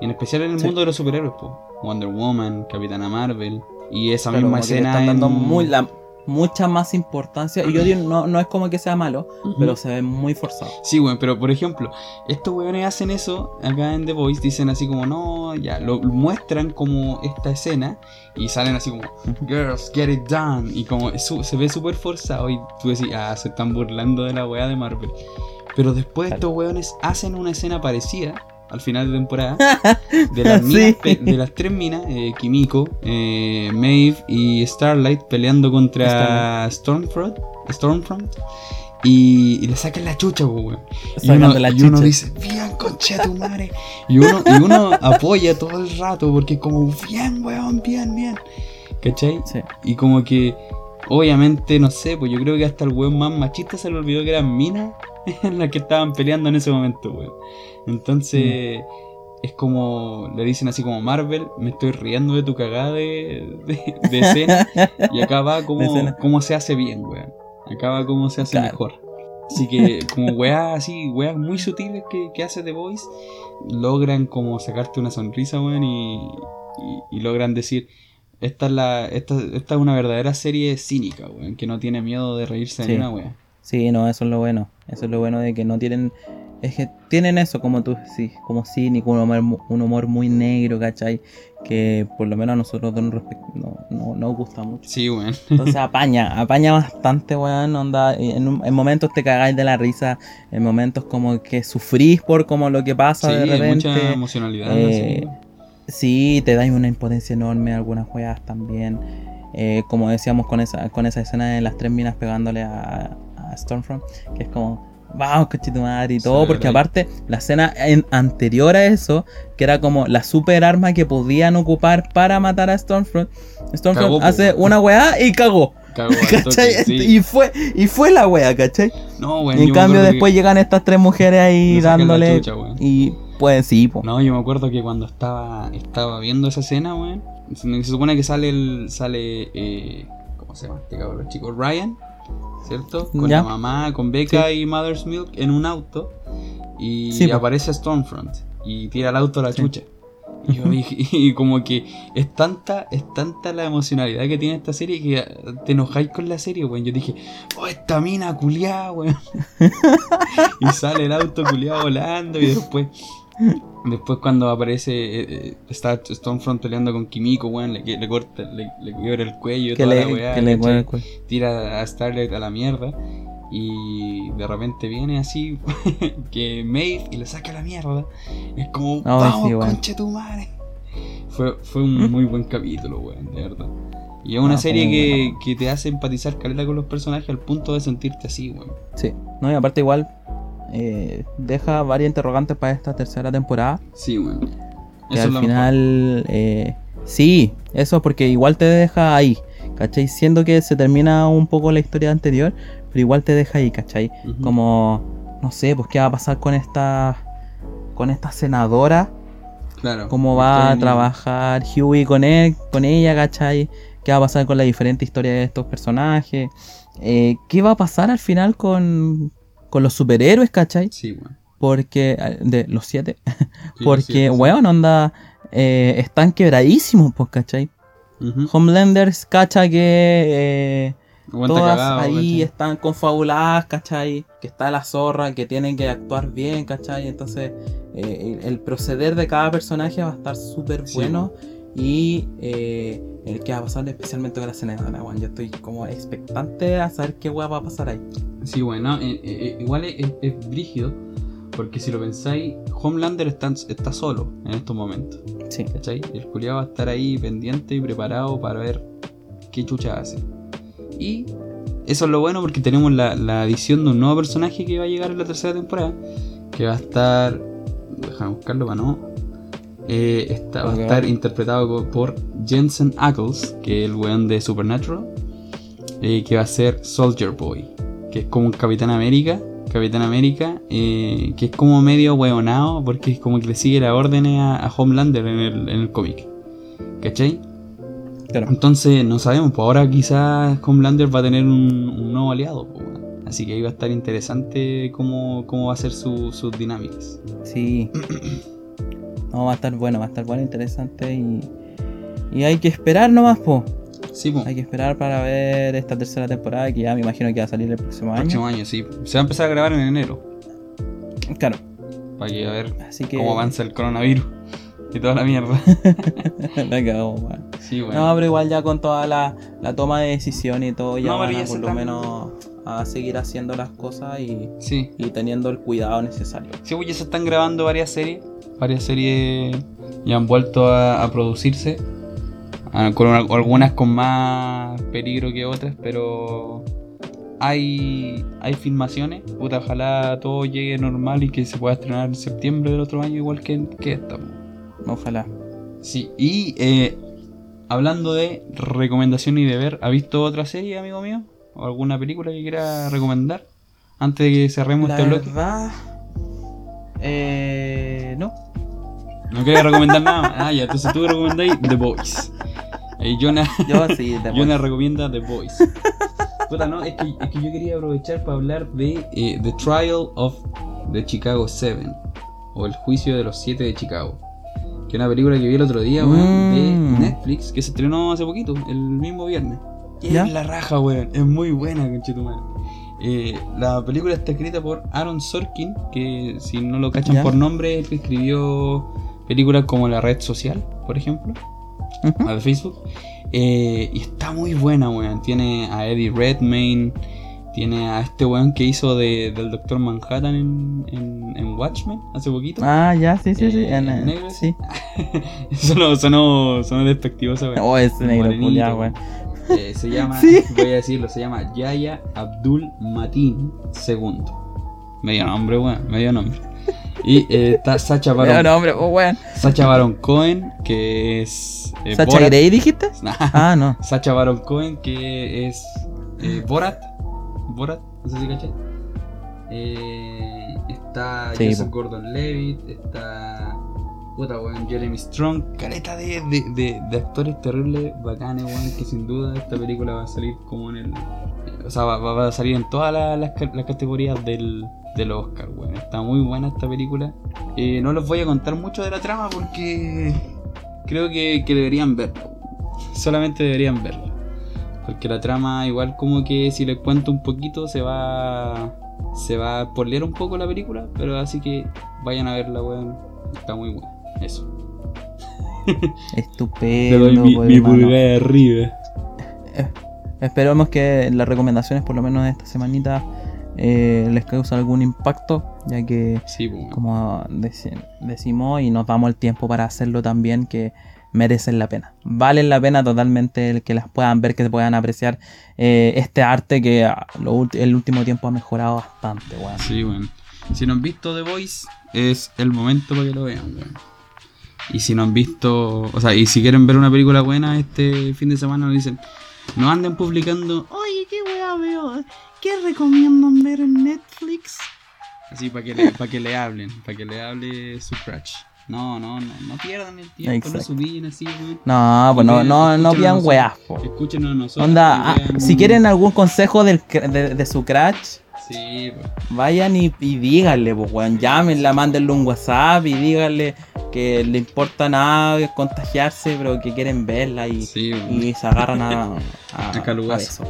Y en especial en el Sí. mundo de los superhéroes, po. Wonder Woman, Capitana Marvel, y esa Claro, misma escena están dando en- muy, la- mucha más importancia. Y yo digo, no, no es como que sea malo, pero se ve muy forzado. Sí, weón, pero por ejemplo, estos weones hacen eso acá en The Voice, dicen así como, no, ya, lo muestran como esta escena y salen así como, girls, get it done, y como su- se ve súper forzado y tú decís, ah, se están burlando de la weá de Marvel. Pero después Claro. estos weones hacen una escena parecida al final de temporada de las, minas de las tres minas, eh, Kimiko, eh, Maeve y Starlight peleando contra Stormfront, Stormfront y, y le sacan la chucha, weón. Y uno, la y uno dice, bien, concha tu madre. Y uno, y uno apoya todo el rato porque es como, bien, weón, bien, bien. ¿Cachai? Sí. Y como que, obviamente, no sé, pues yo creo que hasta el weón más machista se le olvidó que eran minas en las que estaban peleando en ese momento, weón. Entonces, es como, le dicen así como Marvel, me estoy riendo de tu cagada de, de, de escena. y acá va como, se hace bien, weón. Acá va como se hace Claro. mejor. Así que, como weas así, weas muy sutiles que, que hace The Voice, logran como sacarte una sonrisa, weón, y, y, y logran decir, esta es, la, esta, esta es una verdadera serie cínica, weón, que no tiene miedo de reírse Sí. de una wea. Sí, no, eso es lo bueno. Eso es lo bueno de que no tienen. Es que tienen eso, como tú sí, como cínico, un humor, un humor muy negro, ¿cachai? Que por lo menos a nosotros no, no, no, nos gusta mucho. Sí, weón. Entonces apaña, apaña bastante, weón. Onda, en, en momentos te cagáis de la risa, en momentos como que sufrís por como lo que pasa Sí, de repente. mucha emocionalidad. eh, sí, te dais una impotencia enorme, algunas weas también. Eh, como decíamos con esa, con esa escena de las tres minas pegándole a, a Stormfront, que es como, vamos, coche tu madre y todo, Sí, porque aparte, la escena en- anterior a eso, que era como la super arma que podían ocupar para matar a Stormfront, Stormfront Cagó, hace una weá y cagó. Cagó al toque, ¿Cachai? sí. Y fue, y fue la wea, ¿cachai? No, Y en cambio después que llegan estas tres mujeres ahí dándole. chucha, y pues sí, po. No, yo me acuerdo que cuando estaba, estaba viendo esa escena, weón, se se supone que sale el, sale, eh, ¿cómo se llama este cabrón chico? Ryan, ¿cierto? Con Ya. la mamá, con Becca y Mother's Milk en un auto y Sí, aparece Stormfront y tira el auto a la Sí. chucha. Y, yo dije- y como que es tanta, es tanta la emocionalidad que tiene esta serie que te enojáis con la serie, weón. Yo dije, oh, esta mina culiada, weón. y sale el auto culiado volando y después después cuando aparece eh, eh, está Stormfront peleando con Kimiko weón le, le corta le, le quiebra el cuello y Que toda le, la weá, que le ¿cachai? cuelgue el cuello. tira a Starlight a la mierda y de repente viene así que Maeve y le saca la mierda es como Ay, vamos sí, weón. conche tu madre fue, fue un muy buen capítulo weón de verdad y es una Ah, serie que, que te hace empatizar caleta con los personajes al punto de sentirte así weón Sí, no, y aparte igual eh, deja varias interrogantes para esta tercera temporada. sí Que Eso es al lo final, eh, sí, eso porque igual te deja ahí, ¿cachai? Siendo que se termina un poco la historia anterior, pero igual te deja ahí, ¿cachai? Como, no sé, pues qué va a pasar con esta, con esta senadora, claro cómo va a trabajar Huey con él, con ella, ¿cachai? ¿Qué va a pasar con la diferente historia de estos personajes? Eh, ¿Qué va a pasar al final con, con los superhéroes, ¿cachai? Sí, weón. Porque, eh, de los siete, Sí, porque, sí, sí. weón, onda. eh, están quebradísimos, pues, ¿cachai? Ujú. Homelanders cacha que eh, todas cagado, ahí ¿cachai? están confabuladas, ¿cachai? Que está la zorra, que tienen que actuar bien, ¿cachai? Entonces, eh, el, el proceder de cada personaje va a estar súper Sí. bueno. Y eh, el que va a pasar especialmente con la de Ana, Yo estoy como expectante a saber qué hueá va a pasar ahí. Sí, bueno, eh, eh, igual es, es- es brígido, porque si lo pensáis, Homelander está, está solo en estos momentos, Sí. ¿cachai? El culiado va a estar ahí pendiente y preparado para ver qué chucha hace. Y eso es lo bueno porque tenemos la, la adición de un nuevo personaje que va a llegar en la tercera temporada, que va a estar... Déjame buscarlo para no... Eh, está- va a estar interpretado por Jensen Ackles, que es el weón de Supernatural, eh, que va a ser Soldier Boy, que es como un Capitán América, Capitán América, eh, que es como medio hueonado, porque es como que le sigue las órdenes a, a Homelander en el, en el cómic. ¿Cachai? Claro. Entonces, no sabemos, pues ahora quizás Homelander va a tener un, un nuevo aliado. pues. Así que ahí va a estar interesante cómo, cómo va a ser su- sus dinámicas. Sí. No, va a estar bueno, va a estar bueno, interesante y, y hay que esperar nomás, po. Sí, pues. Hay que esperar para ver esta tercera temporada que ya me imagino que va a salir el próximo año. Próximo año, sí. Se va a empezar a grabar en enero. Claro, Para que a ver así que. cómo avanza el coronavirus y toda la mierda. La cagó, weón. Sí, bueno. No, pero igual ya con toda la, la toma de decisión y todo, ya No, van a por lo menos a seguir haciendo las cosas y, Sí. y teniendo el cuidado necesario. Sí, pues ya se están grabando varias series. Varias series ya han vuelto a, a producirse. Ah, con una- algunas con más peligro que otras, pero hay, hay filmaciones. Puta, ojalá todo llegue normal y que se pueda estrenar en septiembre del otro año, igual que, que esta. Ojalá. Sí, y eh, hablando de recomendación y de ver, ¿ha visto otra serie, amigo mío? ¿O alguna película que quiera recomendar? Antes de que cerremos La este bloque. verdad. Eh. No. No quería recomendar nada. Ah, ya, entonces tú recomendáis The Boys. Y Jonah, Yo sí, te Jonah recomienda The Boys. Puta, no, es que, es que yo quería aprovechar para hablar de eh, The Trial of the Chicago 7 o El Juicio de los Siete de Chicago. Que es una película que vi el otro día, weón, Mm. de Netflix, que se estrenó hace poquito, el mismo viernes. Y ¿Ya? es la raja, weón, es muy buena, conchetumare. Eh, la película está escrita por Aaron Sorkin, que si no lo cachan ¿Ya? por nombre, es el que escribió películas como La Red Social, por ejemplo Ujú. a de Facebook. Eh, y está muy buena, weón. Tiene a Eddie Redmayne. Tiene a este weón que hizo de, del Doctor Manhattan en, en, en Watchmen hace poquito. Ah, ya, sí, sí, sí. Eh, en, eh, negro. sí. sonó, sonó, sonó despectivo ese weón. Oh, ese negro weón. Eh, se llama, Sí. voy a decirlo, se llama Yaya Abdul Matin II. Medio nombre, weón, medio nombre. Y eh, está Sacha Baron, No, hombre, oh, weón. Sacha Baron Cohen, que es. eh, ¿Sacha Borat. Grey dijiste? Ah, no. Sacha Baron Cohen, que es eh, Borat. Borat, no sé si caché. Eh, está Sí, Joseph po. Gordon Levitt, está. Puta, weón, Jeremy Strong. Careta de, de, de, de actores terribles, bacanes, weón, que sin duda esta película va a salir como en el. O sea, va, a salir en todas las, las ca- las categorías del, del Oscar, weón. Está muy buena esta película. Eh, no les voy a contar mucho de la trama porque creo que, que deberían verla. Solamente deberían verla. Porque la trama, igual como que si les cuento un poquito, se va. Se va a spoilear un poco la película. Pero así que vayan a verla, weón. Está muy buena. Eso. Estupendo. Te doy mi, mi pulgar de arriba. Esperamos que las recomendaciones, por lo menos de esta semanita, eh, les causen algún impacto, ya que, Sí, como deci- decimos, y nos damos el tiempo para hacerlo también, que merecen la pena. Valen la pena totalmente el que las puedan ver, que puedan apreciar eh, este arte que ah, lo el último tiempo ha mejorado bastante, weón. Sí, weón. Si no han visto The Voice, es el momento para que lo vean, weón. Y si no han visto, o sea, y si quieren ver una película buena este fin de semana, nos dicen, no anden publicando, oye, qué weá veo, qué recomiendan ver en Netflix. Así para que le, para que le hablen, para que le hable su crush. No, no, no, no pierdan el tiempo, Exacto. no subían así, weón. No, pues no, no, no nosotros. weas, po. Escúchenos a nosotros. Onda, ah, vean- si quieren algún consejo del de su crush, Sí, pues. Vayan y, y díganle, pues, weón. Llámenla, mándenle un WhatsApp y díganle que le importa nada contagiarse, pero que quieren verla y, Sí, y se agarran a, a, A eso.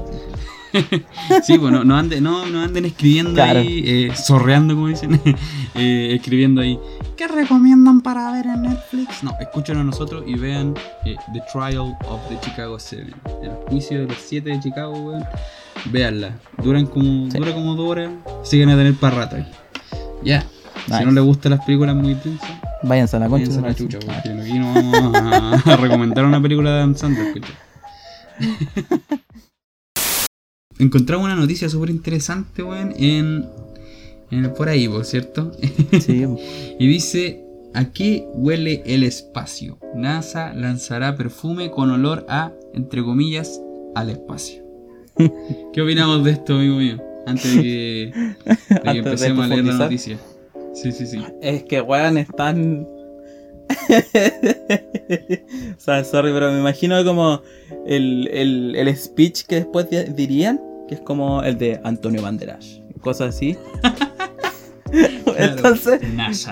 Sí, pues no, no, anden, no, no anden escribiendo Claro. ahí, eh, zorreando, como dicen, eh, escribiendo ahí. ¿Qué recomiendan para ver en Netflix? No, escúchenos a nosotros y vean eh, The Trial of the Chicago Seven. El juicio de los siete de Chicago, weón. Véanla. Duran como, Sí. Dura como dos horas. Siguen a tener para rato ahí. Ya. Si no les gustan las películas muy tensas, Váyanse a la concha. váyanse a la chucha, porque aquí no vamos a, a recomendar una película de Adam Sandler, escucha. Encontramos una noticia súper interesante, weón, en, en por ahí, por cierto. Sí, y dice, ¿a qué huele el espacio? NASA lanzará perfume con olor a, entre comillas, al espacio. ¿Qué opinamos de esto, amigo mío? Antes de que, de que empecemos a leer la noticia. Sí, sí, sí. Es que, weón, están. o sea, sorry, pero me imagino como el, el, el speech que después di- dirían, que es como el de Antonio Banderas, cosas así. Entonces,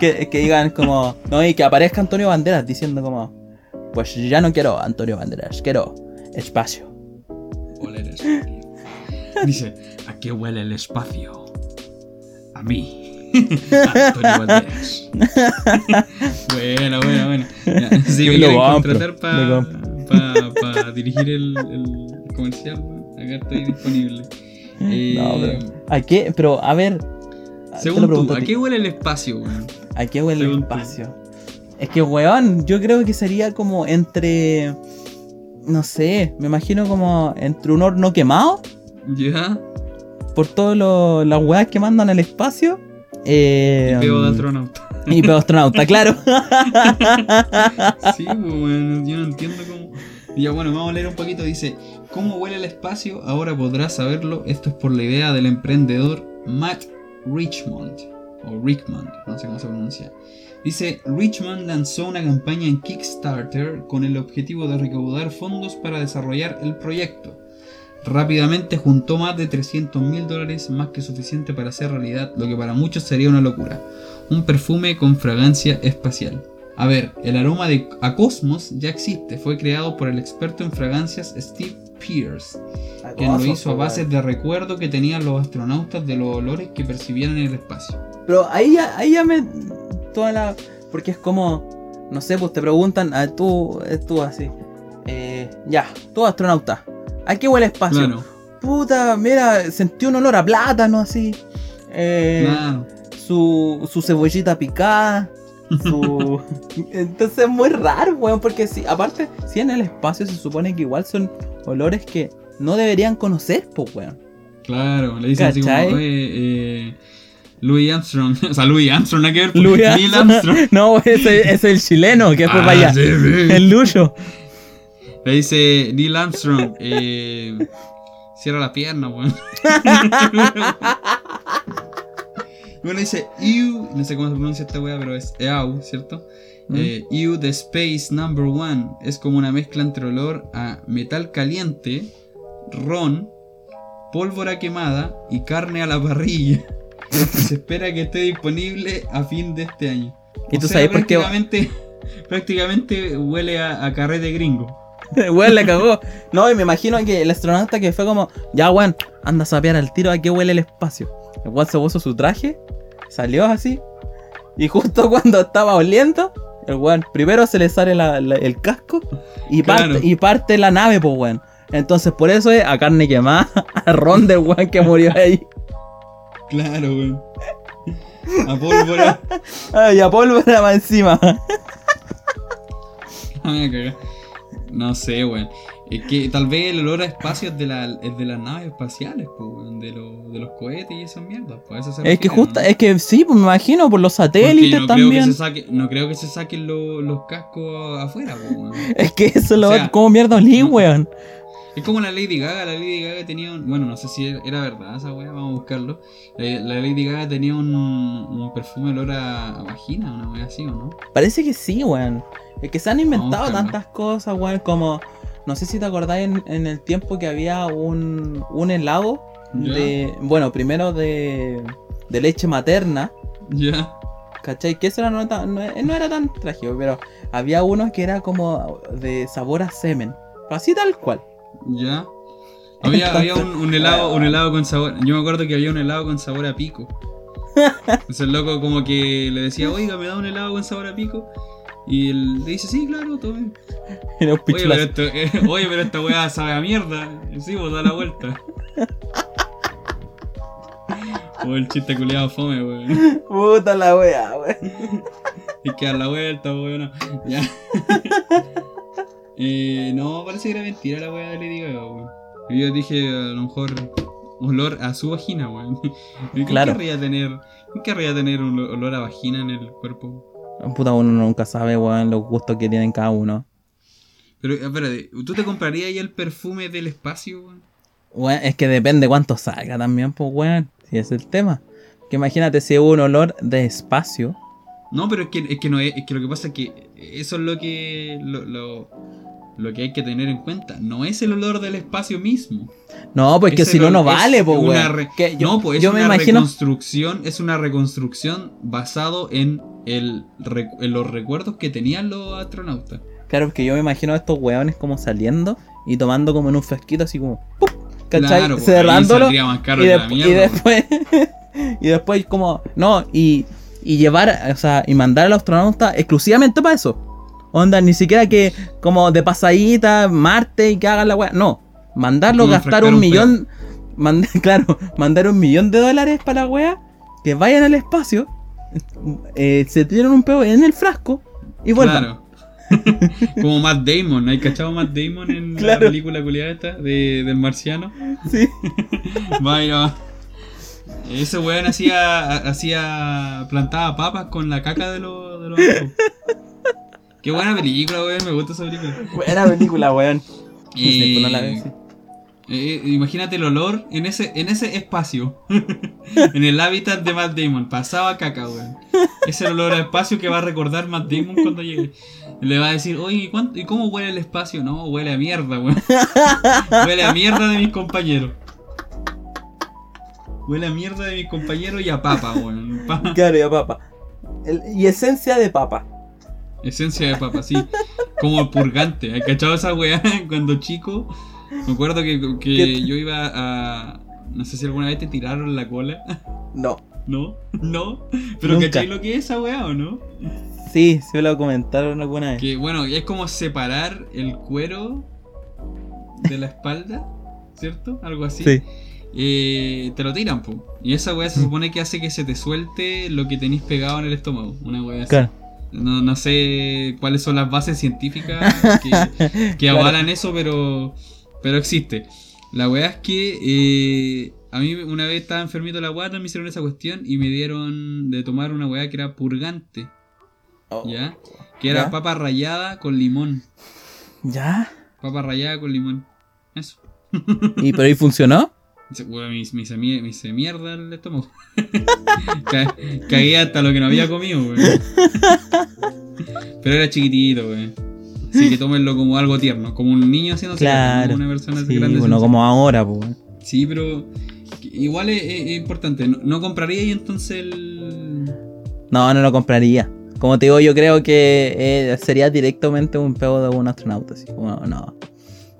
que, que digan como, no, y que aparezca Antonio Banderas diciendo como, pues ya no quiero Antonio Banderas, quiero espacio. Oler espacio. Dice, ¿a qué huele el espacio? A mí. Antonio Banderas. bueno, bueno, bueno. Si me quieren compro, contratar para dirigir el, el comercial, acá estoy disponible. Eh, No, pero, ¿a qué? Pero, a ver, según tú, ¿a qué huele el espacio, weón? ¿A qué huele el tú. espacio? Es que, weón, yo creo que sería como entre. No sé, me imagino como entre un horno quemado ¿Ya? por todas las weas que mandan al espacio. Eh, Peo de um, astronauta. y peo astronauta, claro. Sí, pues, bueno, yo no entiendo cómo. Ya bueno, vamos a leer un poquito. Dice, ¿cómo huele el espacio? Ahora podrás saberlo. Esto es por la idea del emprendedor Matt Richmond. O Rickmond, no sé cómo se pronuncia. Dice, Richmond lanzó una campaña en Kickstarter con el objetivo de recaudar fondos para desarrollar el proyecto. Rápidamente juntó más de 300 mil dólares, más que suficiente para hacer realidad lo que para muchos sería una locura. Un perfume con fragancia espacial. A ver, el aroma de a cosmos ya existe, fue creado por el experto en fragancias Steve Pierce, quien lo hizo a base de recuerdo que tenían los astronautas de los olores que percibían en el espacio. Pero ahí ya, ahí ya me. Toda la. Porque es como. No sé, pues te preguntan. A tú, eh, tú así. Eh, ya, tú astronauta. ¿A qué huele espacio? Claro, Puta, mira, sentí un olor a plátano así. Eh, claro. su, su cebollita picada. Su... Entonces es muy raro, weón, porque si, aparte, si en el espacio se supone que igual son olores que no deberían conocer, pues, weón. Claro, le dicen así como, ¿Cachai? oye, eh, Louis Armstrong, o sea, Louis Armstrong, ver, Louis Neil Armstrong. No, ese es el chileno que fue Ah, para allá. sí, sí. El Lucho. Le dice Neil Armstrong, eh, cierra la pierna, weón. Bueno, dice EU, no sé cómo se pronuncia esta weá, pero es EAU, ¿cierto? Mm. Eh, The Space Number One es como una mezcla entre olor a metal caliente, ron, pólvora quemada y carne a la parrilla. Se espera que esté disponible a fin de este año. ¿Y O tú sea, sabes por qué? prácticamente, prácticamente huele a, a carrete gringo. Weón, le cagó. No, y me imagino que el astronauta que fue como, ya, weón, anda a sapear al tiro a qué huele el espacio. El weón se puso su traje, salió así, y justo cuando estaba oliendo, el weón primero se le sale la- la- el casco y parte, y parte la nave, pues weón. Entonces por eso es a carne quemada, a ron del weón que murió ahí. Claro, weón. A pólvora. Ay, a pólvora más encima. Cagar. No sé, weón. Es que tal vez el olor a espacio es de, la, es de las naves espaciales, pues, weón. De, lo- de los cohetes y esas mierdas. Pues, a eso se Es que justo, ¿no? es que sí, pues me imagino, por los satélites no creo, que también. se saque- no creo que se saquen lo- los cascos afuera, pues, weón. Es que eso lo sea, como mierda olí, no. weón. Es como la Lady Gaga, la Lady Gaga tenía un... Bueno, no sé si era, verdad esa weá, vamos a buscarlo. La, la Lady Gaga tenía un, un perfume olor a, a vagina, una weá así, ¿o no? Parece que sí, weón. Es que se han inventado tantas cosas, weón, como... No sé si te acordáis en, en el tiempo que había un, un helado de... Bueno, primero de, de leche materna. Ya. ¿Cachai? Que eso era no, tan- no, no era tan trágico, pero había uno que era como de sabor a semen. Así tal cual. ¿Ya? Había, había un, un helado, un helado con sabor. Yo me acuerdo que había un helado con sabor a pico. Entonces el loco como que le decía, oiga, me da un helado con sabor a pico. Y él le dice, sí, claro, tome. Era un Oye, pero, pichulazo. esto, eh, oye, pero esta weá sabe a mierda. Y Sí, vos da la vuelta. O el chiste culiado fome, weón. Puta la wea, weón. Hay que dar la vuelta, weón. Ya. Eh, no, parece que era mentira la weá de Lady Gaga, weón. Yo dije, a lo mejor, olor a su vagina, weón. ¿Quién Claro. querría tener, quién querría tener un olor a vagina en el cuerpo? Puta, uno nunca sabe, weón, los gustos que tienen cada uno. Pero, espérate, ¿tú te comprarías ahí el perfume del espacio, weón? Weón, es que depende cuánto salga también, pues, weón. Si es el tema. Que imagínate si es un olor de espacio. No, pero es que, es que no es, es que lo que pasa es que eso es lo que lo, lo, lo que hay que tener en cuenta. No es el olor del espacio mismo. No, pues que Es si no, no es vale, pues, una weón. re- yo, no, pues es yo me una imagino. reconstrucción, es una reconstrucción basado en el en los recuerdos que tenían los astronautas. Claro, porque yo me imagino a estos weones como saliendo y tomando como en un fresquito así como. ¡pum! ¿Cachai? Claro, pues, Cerrándolo. y, después. y después como. No, y, y llevar, o sea, y mandar al astronauta exclusivamente para eso. Onda, ni siquiera que como de pasadita, Marte y que hagan la weá. No. Mandarlo, gastar un un millón. mand- claro, mandar un millón de dólares para la weá. Que vayan al espacio. eh, se tiran un peo en el frasco. Y vuelvan. Claro. Como Matt Damon, ¿hay cachado Matt Damon en Claro. la película culiada esta de, del marciano? Sí. Vaya. Ese weón hacía, hacía. plantaba papas con la caca de los. De los. Qué buena película, weón, me gusta esa película. Buena película, weón. Y- pues no la sí. eh, imagínate el olor en ese, en ese espacio. en el hábitat de Matt Damon. Pasaba caca, weón. Es el olor a espacio que va a recordar Matt Damon cuando llegue. Le va a decir, oye, ¿y, ¿y cómo huele el espacio? No, huele a mierda, weón. huele a mierda de mis compañeros. Huele a mierda de mis compañeros y a papa, weón. Claro, ya papa. El- y esencia de papa. Esencia de papa, sí. Como purgante. ¿Has cachado esa weá cuando chico? Me acuerdo que, que yo iba a. No sé si alguna vez te tiraron la cola. No. ¿No? ¿No? ¿Pero Nunca. cachai lo que es esa weá o no? Sí, me lo comentaron alguna vez. Que bueno, es como separar el cuero de la espalda, ¿cierto? Algo así. Sí. Eh, te lo tiran, po. Y esa weá se supone que hace que se te suelte lo que tenéis pegado en el estómago. Una weá así. Claro. No, no sé cuáles son las bases científicas que, que Claro. avalan eso, pero, pero existe. La weá es que eh, a mí una vez estaba enfermito la guata, me hicieron esa cuestión y me dieron de tomar una weá que era purgante, Oh. ¿ya? Que era ¿Ya? papa rallada con limón. ¿Ya? Papa rallada con limón. Eso. ¿Y pero ahí funcionó? Me, me hice mie- me hice mierda el estómago. Ca- Cagué hasta lo que no había comido, weón. Pero era chiquitito, weón. Así que tómenlo como algo tierno, como un niño haciendo Claro. una persona así Sí, grande. bueno, haciéndose- como ahora, pues. Sí, pero igual es, es- es importante. No, no compraría y entonces el. No, no lo compraría. Como te digo, yo creo que eh, sería directamente un pego de un astronauta. Así como, no.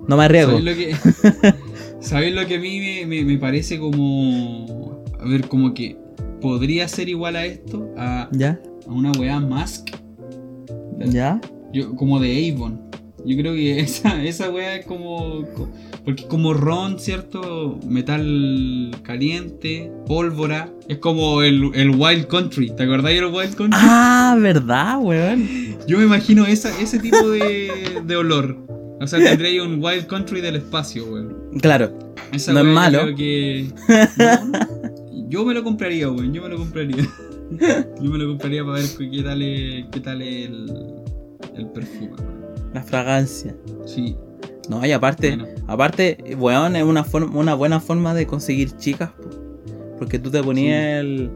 No me arriesgo. ¿Sabéis lo que, ¿sabéis lo que a mí me, me- me parece como. A ver, como que podría ser igual a esto? A, ¿Ya? a una weá Mask. ¿Ya? Yo, como de Avon. Yo creo que esa, esa weá es como, co- Porque es como ron, ¿cierto? Metal caliente, pólvora. Es como el, el Wild Country. ¿Te acordáis del Wild Country? Ah, ¿verdad, weón? Yo me imagino esa, ese tipo de, de olor. O sea, tendría un Wild Country del espacio, weón. Claro. Esa No es malo. creo que. No, no. Yo me lo compraría, weón. Yo me lo compraría. Yo me lo compraría para ver qué tal es, qué tal es el, el perfume. La fragancia. Sí. No, y aparte, Bueno. aparte, weón, es una, forma, una buena forma de conseguir chicas. po. Porque tú te ponías el,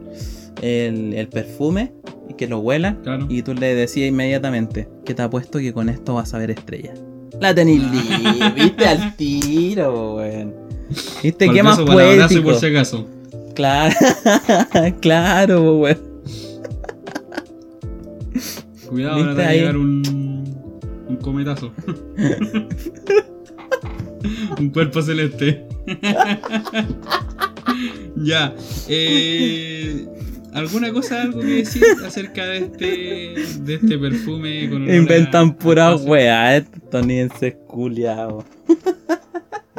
el, el perfume y que lo huelan. Claro. Y tú le decías inmediatamente que te apuesto que con esto vas a ver estrellas. La tenéis li- viste al tiro, weón. Viste Por qué más beso, y poético. por si acaso. Claro, claro, weón. Cuidado, ahora te ¿Viste va a llegar un. un cometazo. un cuerpo celeste. ya. Eh, ¿Alguna cosa, algo que decir acerca de este, de este perfume con Inventan a pura espacio? weá, estos estadounidenses culiados.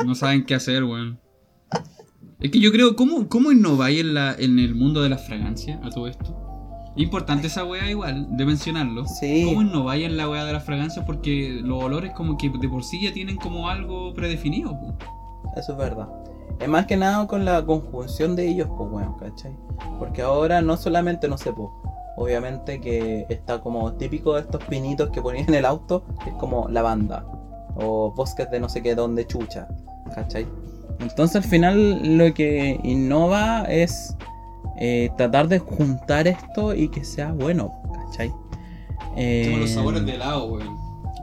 No saben qué hacer, weón. Es que yo creo, ¿cómo, cómo innováis en, la, en el mundo de la fragancia a todo esto? Importante esa weá igual, de mencionarlo. Sí. ¿Cómo innováis en la weá de la fragancia? Porque los olores como que de por sí ya tienen como algo predefinido. po. Eso es verdad. Es más que nada con la conjunción de ellos, pues bueno, ¿cachai? Porque ahora no solamente, no sé, pues, obviamente que está como típico de estos pinitos que ponían en el auto, que es como lavanda, o bosques de no sé qué donde chucha, ¿cachai? Entonces al final lo que innova es eh, tratar de juntar esto y que sea bueno, ¿cachai? Eh, Como los sabores de helado, weón.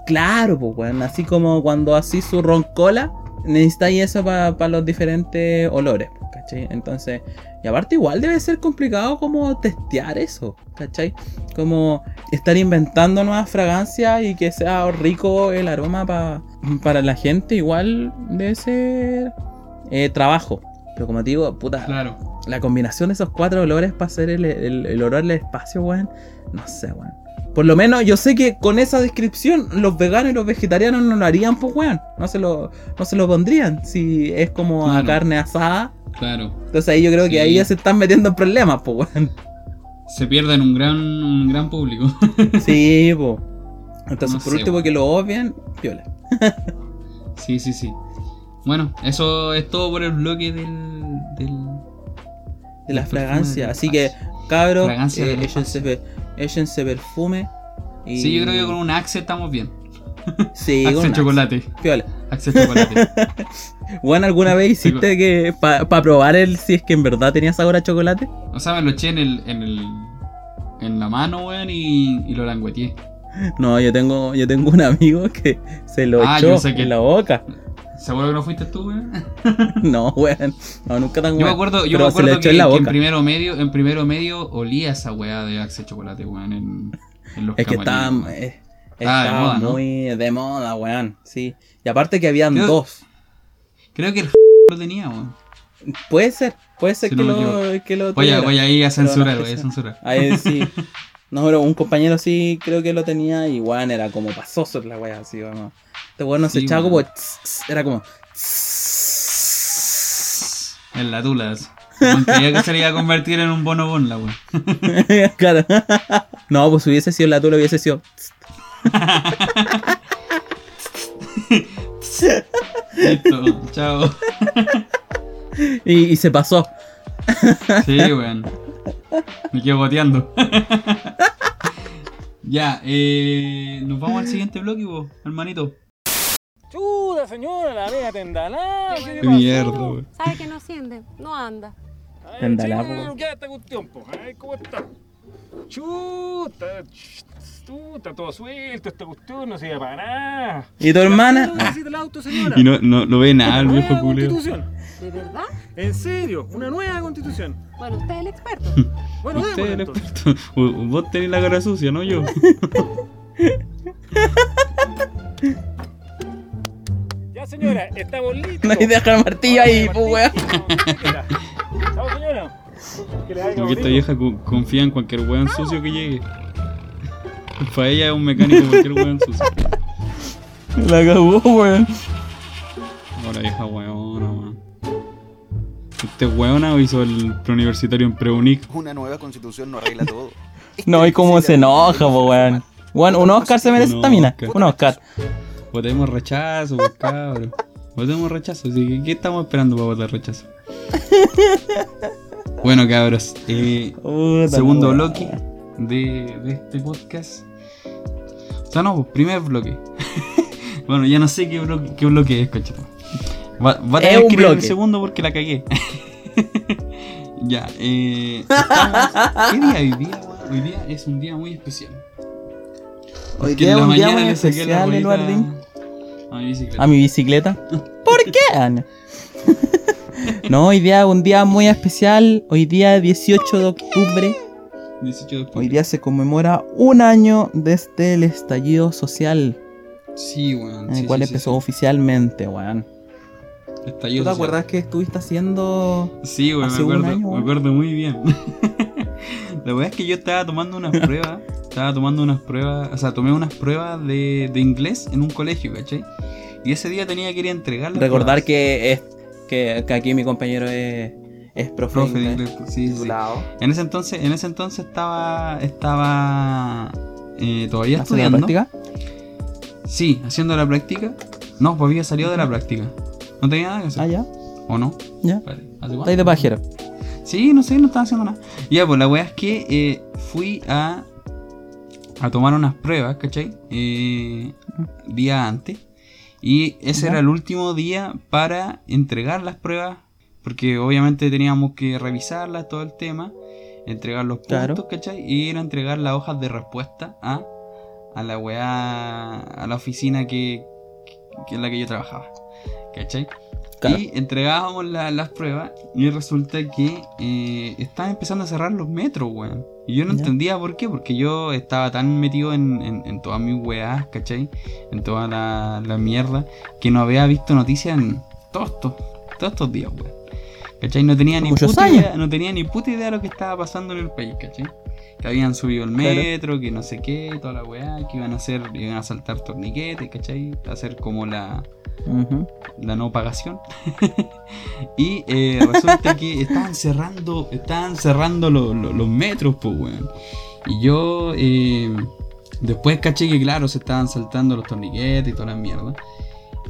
Claro, pues, weón. Así como cuando así su roncola, necesitáis eso para los diferentes olores, pues, ¿cachai? Entonces, y aparte igual debe ser complicado como testear eso, ¿cachai? Como estar inventando nuevas fragancias y que sea rico el aroma pa- para la gente, igual debe ser eh, trabajo. Pero como te digo, puta, Claro. la combinación de esos cuatro olores para hacer el, el- el olor del espacio, weón. No sé, weón. Por lo menos yo sé que con esa descripción los veganos y los vegetarianos no lo harían, pues, weón. No se lo, no se lo pondrían. Si es como a carne asada. Claro. Entonces ahí yo creo Sí. que ahí ya se están metiendo en problemas, pues, weón. Se pierden un gran, un gran público. Sí, pues. Entonces, No por sé, último, weón. que lo obvien, piola. sí, sí, sí. Bueno, eso es todo por el bloque del. del De la fragancia. Así que, cabros, eh, échense, pe- échense perfume. Y... Sí, yo creo que con un Axe estamos bien. Sí, Axe chocolate. Piola. Axe chocolate. Bueno, ¿alguna vez Sí, hiciste que para probar el si es que en verdad tenía sabor a chocolate? O sea, me lo eché en el. en el. en la mano, weón, y, y lo langueteé. No, yo tengo, yo tengo un amigo que se lo Ah, echó yo sé que- en la boca. ¿Seguro que no fuiste tú, weón? No, weón. No, nunca tan Yo me weón. acuerdo, yo me se acuerdo que, en que primero medio, en primero medio olía esa weá de Axe chocolate, weón, en, en los Es que estaba, weón. eh, Estaba de ¿no? muy de moda, weón. Sí. Y aparte que habían Creo- dos. Creo que el lo tenía, weón. Puede ser, puede ser Si que, no lo, que lo Voy a, voy a ir a no censurar, voy a censurar. Ahí sí. No, pero un compañero sí creo que lo tenía y weón era como pasoso la weá así, weón. Este weón no se Sí, echaba como tss, era como En la tula. así. Weón, Creía que se le iba a convertir en un bonobón la weón. claro. No, pues hubiese sido la tula, hubiese sido. Listo, chao. Y, y se pasó. Sí, weón. Me quedo goteando. ya, eh, nos vamos al siguiente bloque, vos, hermanito. Chuda, señora, la vieja tendalá. ¿Qué mierda, weón. ¿Sabe que no siente? No anda. Ay, Tendalá, po. ¿Qué esta cuestión, po? Ay, ¿cómo está? Chuta, chuta, todo suelto esta cuestión, no sirve para nada. ¿Y tu hermana? ¿Qué necesita el auto, señora? Y no, no, no ve nada el viejo constitución. ¿De verdad? En serio, una nueva constitución. Bueno, usted es el experto. Bueno, Usted es el experto. Vos tenés la cara sucia, no yo. Ya, señora, estamos listos. No hay dejar el martillo ahí, pues weón. Chao, señora. Que le Porque esta vieja co- confía en cualquier weón sucio que llegue. Para ella es un mecánico cualquier weón sucio. La cagó, weón. Ahora vieja weona, weón. Este weona hizo el preuniversitario en Preunic. Una nueva constitución no arregla todo. No, y cómo se enoja, po, weón. Weón, un Oscar se merece esta mina. Oscar. Un Oscar. Votemos rechazo, pues cabrón. Votemos rechazo. Así que, ¿qué estamos esperando para votar rechazo? bueno, cabros. eh, Puta segundo bloque de, de este podcast. O sea, no, pues, primer bloque. bueno, ya no sé qué bloque, qué bloque es, cochito. Va, va a Es tener un que ir el segundo porque la cagué. ya, eh. estamos- ¿Qué día hoy día? Hoy día es un día muy especial. Hoy día es un día muy especial, Eduardín. A mi bicicleta. A mi bicicleta. ¿Por qué, Ana? No, hoy día un día muy especial. Hoy día 18 de octubre. 18 de octubre. Hoy día se conmemora un año desde el estallido social, Sí, weón. en sí, el cual sí, empezó sí. oficialmente, weón. Estallido ¿Tú te social. acuerdas que estuviste haciendo Sí, weón, me acuerdo, año, me acuerdo muy bien. La verdad es que yo estaba tomando unas pruebas, estaba tomando unas pruebas, o sea, tomé unas pruebas de, de inglés en un colegio, ¿cachai? Y ese día tenía que ir a entregar las Recordar pruebas. que, es, que, que aquí mi compañero es, es profe, Profe de de inglés, inglés, sí. En ese entonces, en ese entonces estaba, estaba eh, todavía ¿Haciendo la estudiando. práctica? Sí, haciendo la práctica. No, pues había salido de la práctica. No tenía nada que hacer. Ah, ya, ¿O no? ya. Espérate, ¿hace cuánto? Estáis de pajero. Sí, no sé, no estaba haciendo nada. Ya, pues la weá es que eh, fui a, a tomar unas pruebas, ¿cachai? Eh, día antes. Y ese Ya. era el último día para entregar las pruebas. Porque obviamente teníamos que revisarlas, todo el tema. Entregar los puntos, Claro. ¿cachai? Y ir a entregar las hojas de respuesta a, a la weá, a la oficina que, que en la que yo trabajaba. ¿Cachai? Claro. Y entregábamos la- las pruebas y resulta que eh, estaban empezando a cerrar los metros, weón. Y yo no entendía por qué, porque yo estaba tan metido en, en, en todas mis weás, ¿cachai? En toda la, la mierda, que no había visto noticias en todos estos, todos estos días, weón. ¿Cachai? No tenía ni puta años. idea, no tenía ni puta idea de lo que estaba pasando en el país, ¿cachai? Que habían subido el Claro. metro, que no sé qué, toda la weá, que iban a hacer, iban a saltar torniquetes, ¿cachai? A hacer como la, Ujú. la no pagación. y eh, resulta que estaban cerrando, estaban cerrando lo- lo- los metros, pues, weón. Y yo eh, después caché que, claro, se estaban saltando los torniquetes y toda la mierda.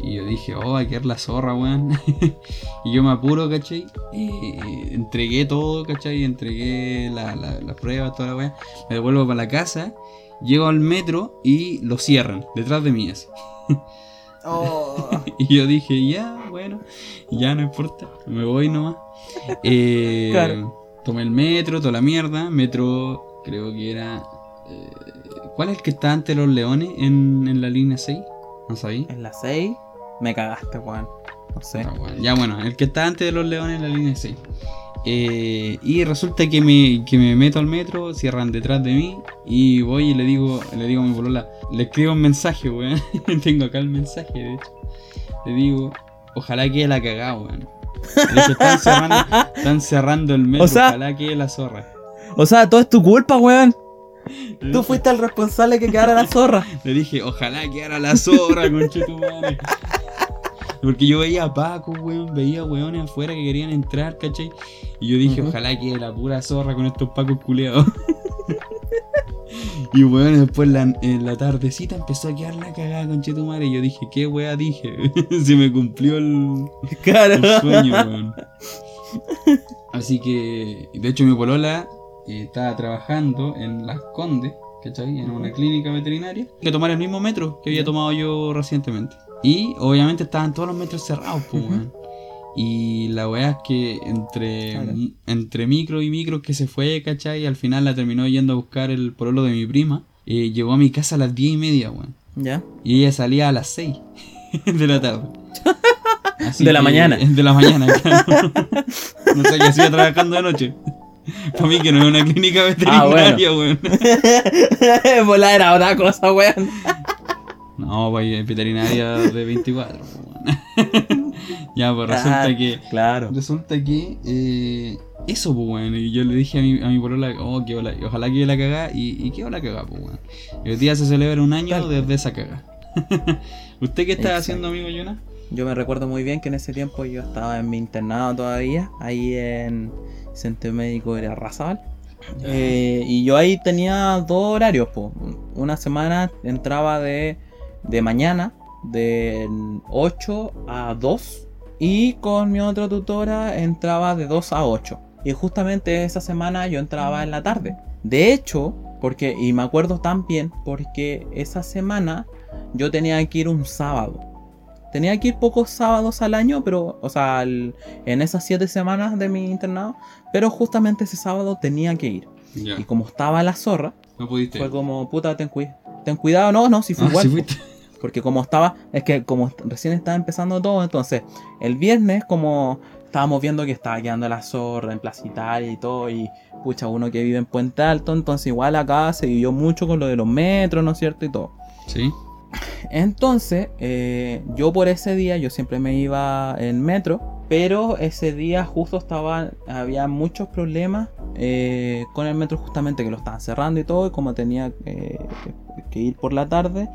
Y yo dije, oh, hay que ver la zorra, weón. y yo me apuro, ¿cachai? Y entregué todo, ¿cachai? Entregué la, la, la prueba, toda la weá. Me devuelvo para la casa. Llego al metro y lo cierran detrás de mí así. Oh. Y yo dije, ya, bueno, ya no importa, me voy nomás. Eh, Claro. Tomé el metro, toda la mierda. Metro, creo que era. eh, ¿Cuál es el que está ante los leones en, en la línea 6? ¿No sabí? En la 6 me cagaste, weón. No sé. Bueno, Ya bueno, el que está antes de los leones en la línea 6. Eh, y resulta que me, que me meto al metro, cierran detrás de mí y voy y le digo, le digo a mi polola, le escribo un mensaje, weón. Tengo acá el mensaje, de hecho. Le digo, ojalá que la cagá, weón. Están cerrando, están cerrando el metro, O sea- ojalá que la zorra. O sea, todo es tu culpa, weón. Tú fuiste el responsable que quedara la zorra. Le dije, ojalá que era la zorra, conchetumare. Porque yo veía a Paco, weón, veía weones afuera que querían entrar, ¿cachai? Y yo dije, ojalá que la pura zorra con estos Pacos culeados. y weón, después la, en la tardecita empezó a quedar la cagada, conchetumare. Y yo dije, ¿qué wea dije? Se me cumplió el, Claro. el sueño, weón. Así que, de hecho, mi polola eh, estaba trabajando en Las Condes, ¿cachai? En una clínica veterinaria. Que tomar el mismo metro que había tomado yo recientemente. Y obviamente estaban todos los metros cerrados, pues, weón. Y la weá es que entre, Claro. entre micro y micro que se fue, ¿cachai? Al final la terminó yendo a buscar el pololo de mi prima. eh, llegó a mi casa a las 10 y media, weón. Ya. Y ella salía a las 6 de la tarde. Así De la mañana. De la mañana, claro. No sé qué hacía trabajando de noche. Para mí que no es una clínica Ah, veterinaria, weón. Volar era otra cosa, weón. No, pues es veterinaria de 24, weón. ya, pues resulta Ah, que. Claro. Resulta que. eh, eso, pues, weón. Y yo le dije a mi, a mi polola, oh, que ola- ojalá que la cagá. Y, y qué la cagá, pues, weón. Y hoy día se celebra un año Tal. desde esa cagá. ¿Usted qué está Exacto. haciendo, amigo Yuna? Yo me recuerdo muy bien que en ese tiempo yo estaba en mi internado todavía, ahí en Centro Médico de Arrasal. Eh, y yo ahí tenía dos horarios, po. Una semana entraba de, de mañana, de 8 a 2. Y con mi otra tutora entraba de 2 a 8. Y justamente esa semana yo entraba en la tarde. De hecho, porque, y me acuerdo tan bien, porque esa semana yo tenía que ir un sábado. Tenía que ir pocos sábados al año, pero, o sea, en esas siete semanas de mi internado, pero justamente ese sábado tenía que ir. Ya. Y como estaba la zorra, No pudiste. fue como, puta, ten, cui- ten cuidado, no, no, si fue Ah, igual. Porque como estaba, es que como recién estaba empezando todo, entonces el viernes como estábamos viendo que estaba quedando la zorra en Plaza Italia y todo, y pucha, uno que vive en Puente Alto, entonces igual acá se vivió mucho con lo de los metros, ¿no es cierto? Y todo. Sí. Entonces, eh, yo por ese día, yo siempre me iba en metro, pero ese día justo estaba, había muchos problemas eh, con el metro justamente que lo estaban cerrando y todo, y como tenía eh, que ir por la tarde,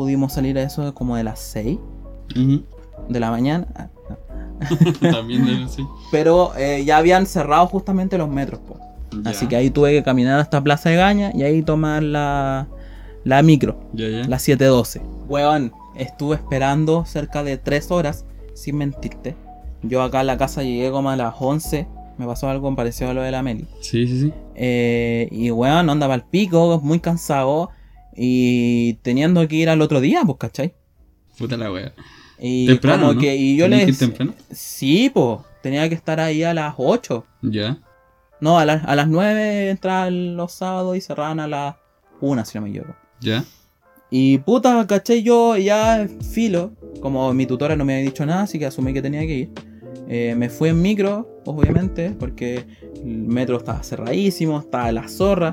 pudimos salir a eso como de las 6 Ujú. de la mañana. También de sí. Pero eh, ya habían cerrado justamente los metros, po. Así que ahí tuve que caminar hasta Plaza de Gaña y ahí tomar la, la micro. Ya, ya. La 712. Weón, estuve esperando cerca de 3 horas, sin mentirte. Yo acá a la casa llegué como a las 11. Me pasó algo parecido a lo de la Meli. Sí, sí, sí. Eh, y weón, onda para el pico, muy cansado. Y teniendo que ir al otro día, pues, ¿cachai? Puta la wea. Y Temprano, como ¿no? que, y yo ¿Tenías que le ir temprano? Sí, pues, tenía que estar ahí a las 8. Ya. No, a, las- a las 9 entraban los sábados y cerraban a las 1, si no me equivoco. Ya. Y puta, caché yo ya filo, como mi tutora no me había dicho nada, así que asumí que tenía que ir. Eh, me fui en micro, obviamente, porque el metro estaba cerradísimo, estaba la zorra.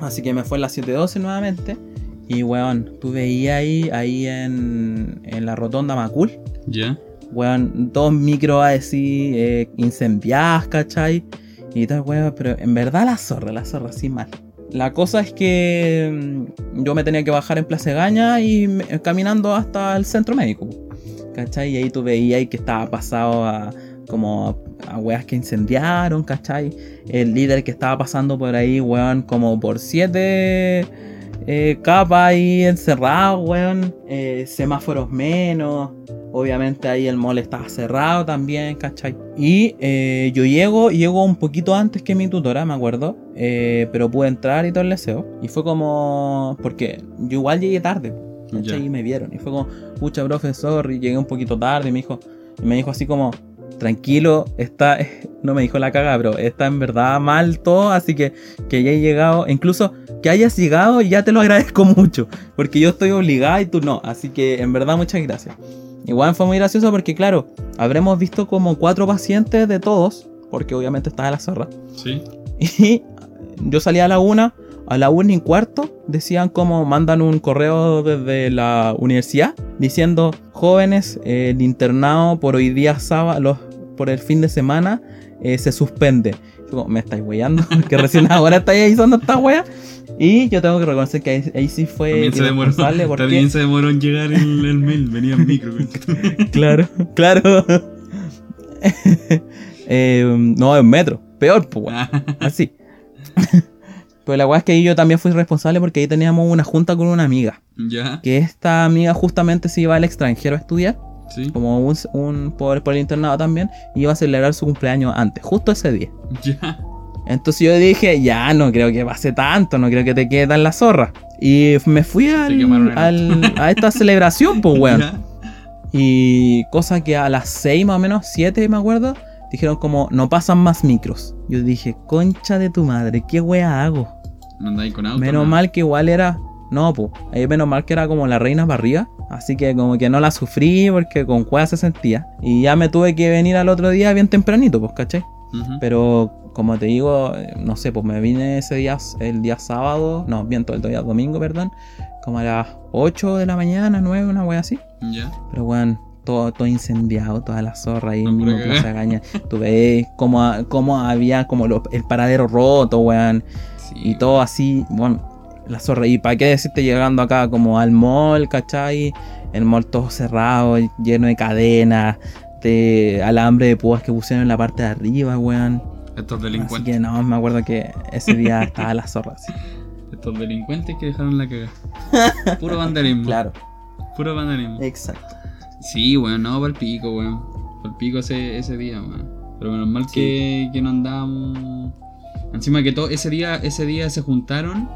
Así que me fue en la 712 nuevamente. Y weón, tú veías ahí, ahí en, en la rotonda Macul, Ya. weón, dos micros así, eh, incendiadas, ¿cachai? Y tal, weón, pero en verdad la zorra, la zorra, así mal. La cosa es que mm, yo me tenía que bajar en Plaza Gaña y me- caminando hasta el centro médico, ¿cachai? Y ahí tú veías ahí que estaba pasado a como a weas que incendiaron, ¿cachai? El líder que estaba pasando por ahí, weón, como por siete eh, capas ahí encerrado, weón. Eh, semáforos menos. Obviamente ahí el mall estaba cerrado también, ¿cachai? Y eh, yo llego, llego un poquito antes que mi tutora, me acuerdo. pero pude entrar y todo el deseo. Y fue como... Porque yo igual llegué tarde. Ya. Y me vieron. Y fue como, pucha, profesor, y llegué un poquito tarde. Y me dijo, y me dijo así como, tranquilo, está... No me dijo la caga, pero está en verdad mal todo. Así que que hayas llegado, incluso que hayas llegado, ya te lo agradezco mucho. Porque yo estoy obligada y tú no. Así que en verdad muchas gracias. Igual fue muy gracioso porque claro, habremos visto como cuatro pacientes de todos. Porque obviamente estaba la zorra. Sí. Y yo salía a la una, a la una y cuarto, decían como mandan un correo desde la universidad diciendo, jóvenes, eh, el internado por hoy día sábado, los- por el fin de semana, eh, se suspende. Como, me estáis weyando, que recién ahora estáis usando esta wea. Y yo tengo que reconocer que ahí, ahí sí fue También se demoró. porque... También se demoró en llegar el, el mail. Venía en micro. Claro, claro. Eh, no, en metro. Peor, pues, weón. Así. Pero la weá es que ahí yo también fui responsable porque ahí teníamos una junta con una amiga. ya. Que esta amiga justamente se iba al extranjero a estudiar, Sí. como un, un- por, por el internado también, y iba a celebrar su cumpleaños antes, justo ese día. Ya. Entonces yo dije, ya no creo que pase tanto, no creo que te quede tan la zorra. Y me fui al, al- a esta celebración, pues weón. Ya. Y cosa que a las 6 más o menos, 7 me acuerdo, dijeron como, no pasan más micros. Yo dije, concha de tu madre, ¿qué wea hago? No andáis con auto. Menos mal que igual era. No, pues. Ahí menos mal que era como la reina para arriba. Así que como que no la sufrí porque con cueva se sentía. Y ya me tuve que venir al otro día bien tempranito, pues, ¿cachai? Pero como te digo, eh, no sé, pues me vine ese día, el día sábado. No, bien, todo el día domingo, perdón. Como a las 8 de la mañana, 9, una wea así. Ya. Pero weón, todo, todo incendiado, toda la zorra ahí en mismo Plaza Gaña. Tú ves como, como había como lo- el paradero roto, weón. Sí. Y todo así, bueno, la zorra. Y para qué decirte llegando acá como al mall, ¿cachai? El mall todo cerrado, lleno de cadenas, de alambre de púas que pusieron en la parte de arriba, weón. Estos Así delincuentes. que no, me acuerdo que ese día estaba la zorra así. Estos delincuentes que dejaron la cagada. Puro vandalismo. Claro, Puro vandalismo. exacto. Sí, weón, no, para el pico, weón. Para el pico ese, ese día, weón. Pero menos mal que, que no andábamos. Encima que todo ese día, ese día se juntaron.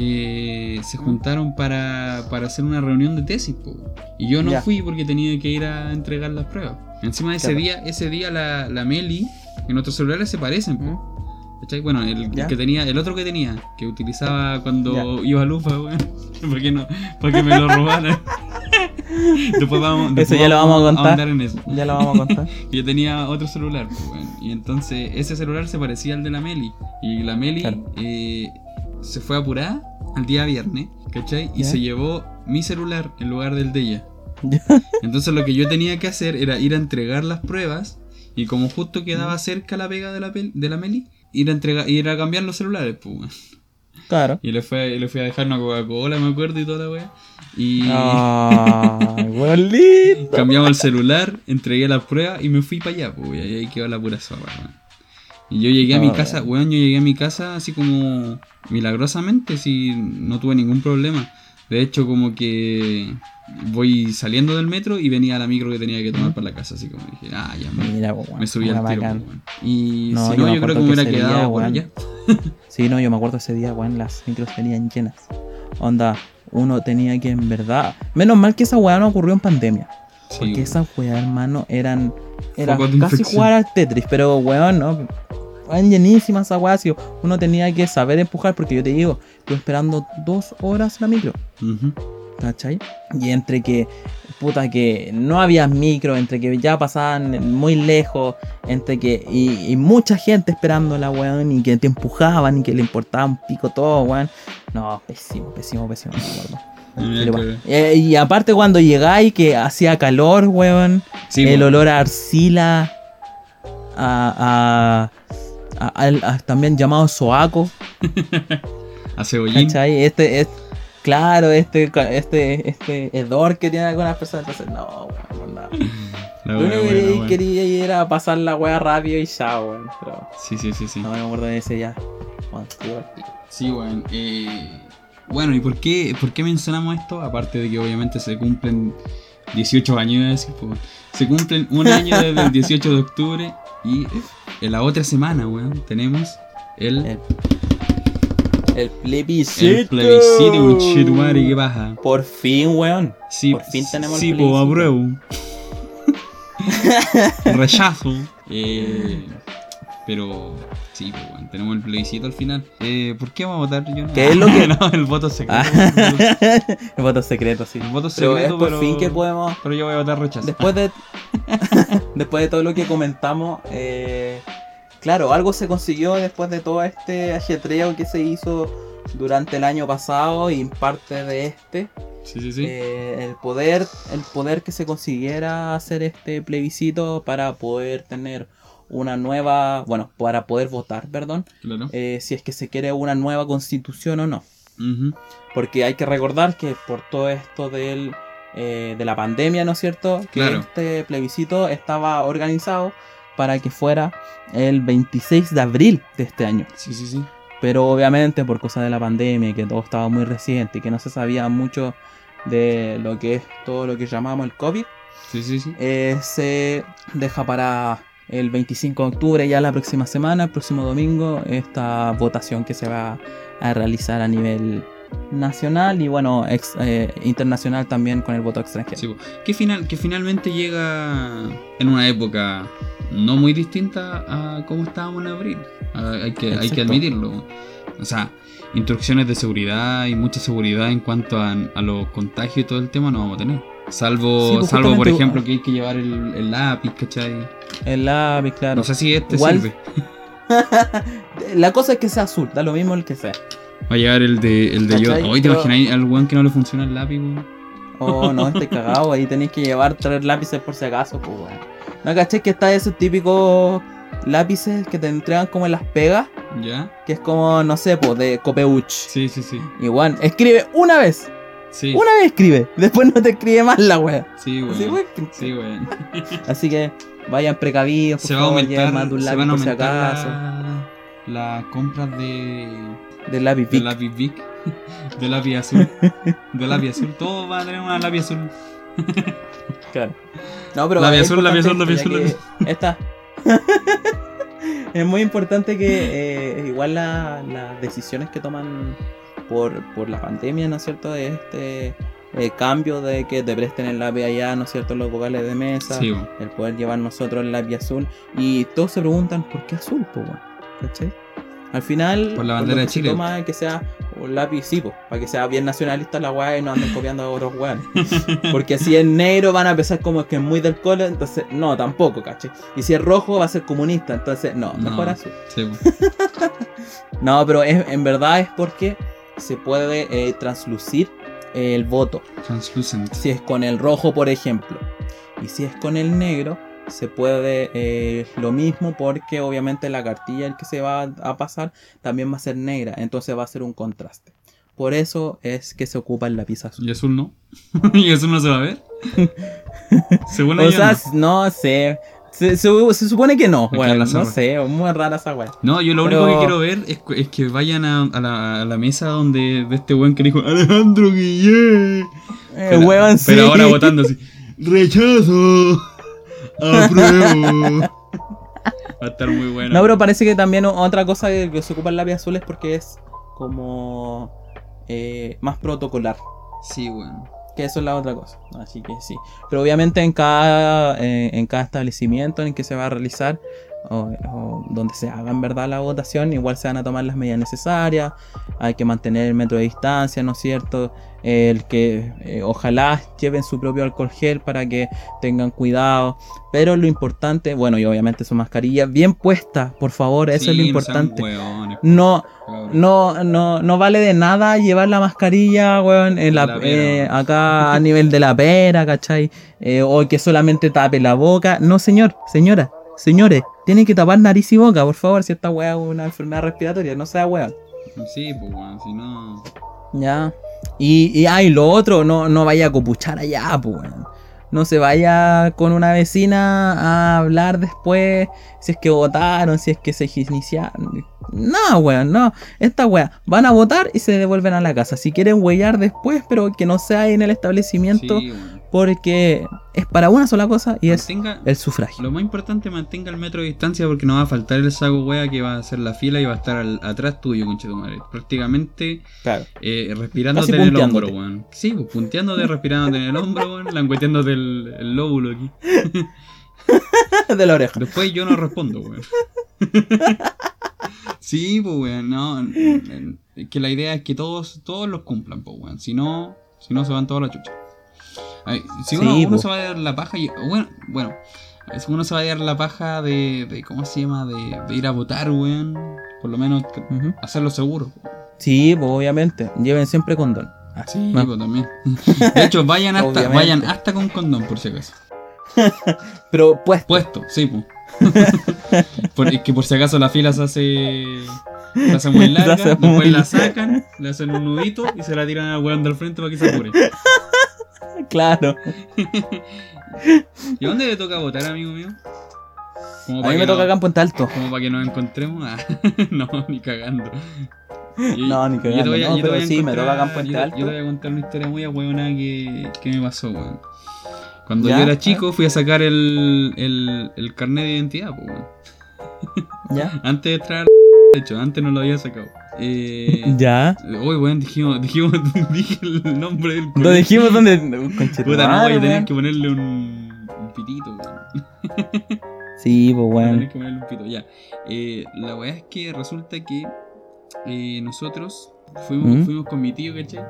eh, se juntaron para, para hacer una reunión de tesis, po. Y yo no Ya. fui porque tenía que ir a entregar las pruebas. Encima ese Claro. día, ese día la, la Meli, en nuestros celulares se parecen, po. ¿Mm? Bueno, el Ya. que tenía, el otro que tenía, que utilizaba cuando Ya. iba a Lufa, weón. ¿Por qué no? Para que me lo robaran. Después vamos, Eso ya lo vamos a contar. en eso. Ya lo vamos a contar. Yo tenía otro celular, pues, y entonces ese celular se parecía al de la Meli. Y la Meli Claro. eh, se fue apurada al día viernes, ¿cachai? Y Ya. se llevó mi celular en lugar del de ella. Entonces lo que yo tenía que hacer era ir a entregar las pruebas y como justo quedaba cerca la pega de la, pel- de la Meli, ir a, entregar, ir a cambiar los celulares, pues. Claro. Y le fui, a, le fui a dejar una Coca-Cola, me acuerdo, y toda la weá. Y cambiamos el celular, entregué las pruebas y me fui para allá, pues, y ahí quedó la pura zorra. Y yo llegué a mi Ah, casa, weón, yo llegué a mi casa así como milagrosamente, si no tuve ningún problema. De hecho, como que voy saliendo del metro y venía la micro que tenía que tomar para la casa, así como dije, ah, ya me, Mira, weón. me subí al tiro. Y No, si no, yo creo que me hubiera día, quedado por allá. Sí, no, yo me acuerdo ese día, weón, las micros venían llenas. Onda, uno tenía que en verdad. Menos mal que esa weá no ocurrió en pandemia. Sí, Porque weón. esas weas, hermano, eran. Era casi infección. jugar al Tetris, pero weón, no. Eran llenísimas esas y Uno tenía que saber empujar, porque yo te digo, estuve esperando dos horas la micro. ¿Cachai? Y entre que, puta, que no había micro, entre que ya pasaban muy lejos, entre que, y, y mucha gente esperando la weón, y que te empujaban, y que le importaba un pico todo, weón. No, pésimo, pésimo, pésimo, me acuerdo. Eh, y aparte cuando llegáis que hacía calor, weón, Sí, el weón. olor a arcila, a, a- a- al- a- también llamado soaco, a cebollín. ¿cachai? Este es, claro, este, este, este hedor que tienen algunas personas, entonces no, weón, no. La Lo único que quería ir era pasar la weá rápido y ya, weón, pero Sí, sí, sí, sí. no me acuerdo de ese ya. Bueno, Sí, weón. Eh, bueno, ¿y por qué, por qué mencionamos esto? Aparte de que obviamente se cumplen 18 años, iba a decir, pues, se cumplen un año desde el 18 de octubre y en la otra semana, weón, tenemos el, El, el plebiscito. el plebiscito, un chetumare, ¿qué pasa? Por fin, weón. Sí, Por fin tenemos el sí, pues, plebiscito. apruebo. Rechazo. Eh, pero sí, pues, weón, tenemos el plebiscito al final. Eh, ¿Por qué vamos a votar yo? ¿Qué es lo que- no, el voto secreto. Ah. el voto secreto, sí. El voto Pero secreto, es por pero- fin que podemos. Pero yo voy a votar rechazo. Después de. después de todo lo que comentamos. eh, claro, algo se consiguió después de todo este ajetreo que se hizo durante el año pasado y en parte de este. Sí, sí, sí. eh, el poder. El poder que se consiguiera hacer este plebiscito para poder tener una nueva. Bueno, para poder votar, perdón. claro. eh, si es que se quiere una nueva constitución o no. Ujú. Porque hay que recordar que por todo esto del, eh, de la pandemia, ¿no es cierto? Que Claro. este plebiscito estaba organizado para que fuera el 26 de abril de este año. Sí, sí, sí. Pero obviamente por causa de la pandemia y que todo estaba muy reciente y que no se sabía mucho de lo que es todo lo que llamamos el COVID, Sí, sí, sí. eh, se deja para el 25 de octubre, ya la próxima semana, el próximo domingo, esta votación que se va a realizar a nivel nacional y bueno, ex- eh, internacional también con el voto extranjero. Sí, que, final, que finalmente llega en una época no muy distinta a cómo estábamos en abril. Hay, que, hay que admitirlo. O sea, instrucciones de seguridad y mucha seguridad en cuanto a, a los contagios y todo el tema no vamos a tener. Salvo, Sí, pues, salvo por ejemplo, que hay que llevar el, el lápiz, ¿cachai? El lápiz, claro. No sé si este Igual- sirve. La cosa es que sea azul, da lo mismo el que sea. Va a llevar el de, el de yo. Hoy te Pero- imaginas al weón que no le funciona el lápiz, weón. Oh, no, este cagado, ahí tenéis que llevar tres lápices por si acaso, pues weón. ¿No caché que está esos típicos lápices que te entregan como en las pegas? ¿Ya? Que es como, no sé, pues de Copeuch. Sí, sí, sí. Igual, escribe una vez. Sí, Una vez escribe, después no te escribe más la wea. sí, weón. weón. Sí, weón. Así que vayan precavidos, por Se va a aumentar, más de un se lápiz van a por si acaso. la- las compras de, Del lápiz de Bic. lápiz Bic, de lápiz azul, de lápiz azul, todo va a tener una lápiz azul. Claro. No, pero Lápiz es azul, lápiz importante azul, esto, ya que Esta. es muy importante que eh, igual la- las decisiones que toman por, por la pandemia, ¿no es cierto? Este eh, cambio de que te presten el lápiz allá, ¿no es cierto? Los vocales de mesa. Sí, el poder llevar nosotros el lápiz azul. Y todos se preguntan, ¿por qué azul, po, weón? ¿Cachai? Al final, Por la bandera de se Chile. toma es que sea un lápiz, sí, po, para que sea bien nacionalista la weá y no anden copiando a otros weones. Porque si es negro van a pensar como que es muy del cole, entonces no, tampoco, caché. Y si es rojo va a ser comunista, entonces no, mejor No. azul. Sí. No, pero es, en verdad es porque se puede eh, translucir el voto. Translucent. Si es con el rojo, por ejemplo. Y si es con el negro, se puede eh, lo mismo porque obviamente la cartilla el que se va a pasar también va a ser negra. Entonces va a ser un contraste. Por eso es que se ocupa el lápiz azul. ¿Y azul no? ¿Y azul no se va a ver? Según O sea, no. no sé. Se, se- se supone que no. Bueno, no sé. Muy rara esa weá. No, yo lo Pero- único que quiero ver es, es que vayan a, a la, a la mesa donde de este weón que dijo Alejandro Guillé. Eh, Pero, pero sí. ahora votando así. Rechazo. Apruebo. Va a estar muy bueno. No, pero parece que también otra cosa que se ocupa el lápiz azul es porque es como eh, más protocolar. Sí, weón. Que eso es la otra cosa. Así que sí. Pero obviamente en cada, eh, en cada establecimiento en que se va a realizar o, o donde se haga en verdad la votación, igual se van a tomar las medidas necesarias. Hay que mantener el metro de distancia, ¿no es cierto? El que eh, ojalá lleven su propio alcohol gel para que tengan cuidado. Pero lo importante, bueno, y obviamente su mascarilla bien puesta, por favor, eso Sí, es lo importante. No, no, no, no vale de nada llevar la mascarilla, weón, en la, eh, acá a nivel de la pera, ¿cachai? Eh, o que solamente tape la boca. No, señor, señora, señores, tienen que tapar nariz y boca, por favor, si esta weá es una enfermedad respiratoria, no sea weón. Sí, pues weón, si no. Ya. Y, y, ah, y lo otro, no, no vaya a copuchar allá, pues, weón. No se vaya con una vecina a hablar después si es que votaron, si es que se iniciaron. No, weón, no. Esta weá, van a votar y se devuelven a la casa. Si quieren huellar después, pero que no sea ahí en el establecimiento, Sí. Porque es para una sola cosa y es Mantenga- el sufragio. Lo más importante, mantenga el metro de distancia porque no va a faltar el saco wea que va a hacer la fila y va a estar al- atrás tuyo, conchetumare. Prácticamente Claro. eh, respirándote en el hombro, weón. Sí, pues punteándote, respirándote en el hombro, weón, langueteándote el, el lóbulo aquí. de la oreja. Después yo no respondo, weón. sí, pues weón, no. Es que la idea es que todos, todos los cumplan, pues weón. Si no, si no se van toda la chucha. Ay, si uno, Sí, uno po. se va a dar la paja y. Bueno, bueno. Si uno se va a dar la paja de, de ¿cómo se llama? De, de ir a votar, weón. Por lo menos hacerlo seguro. Sí, pues obviamente. Lleven siempre condón. Ah, Sí, pues también. De hecho, vayan hasta, vayan hasta con condón, por si acaso. Pero pues, Puesto, sí, pues. Por- es que por si acaso la fila se hace. Se hace muy larga, Se hace después muy la sacan, le hacen un nudito y se la tiran al weón del frente para que se apure. Claro. ¿Y dónde le toca votar, amigo mío? Como A mí me toca no- acá en Puente Alto. Como para que nos encontremos. Ah, no, ni cagando. No, ni yo te cagando, voy a- no, yo te voy a sí, me encontrar- toca acá en Puente yo te- Alto. Yo te voy a contar una historia muy ahueonada que, que me pasó, weón. Cuando ¿Ya? yo era chico fui a sacar el, el, el carnet de identidad, pues, weón. ¿Ya? Antes de entrar de hecho, antes no lo había sacado. Eh, ¿Ya? Uy, weón, dijimos, dijimos, dije el nombre del Lo dijimos donde. Puta, no, voy a tener weón. que ponerle un, un pitito, weón. Sí, pues que ponerle un pito, ya. Eh, la weá es que resulta que eh, nosotros fuimos, ¿Mm? fuimos con mi tío, ¿cachai?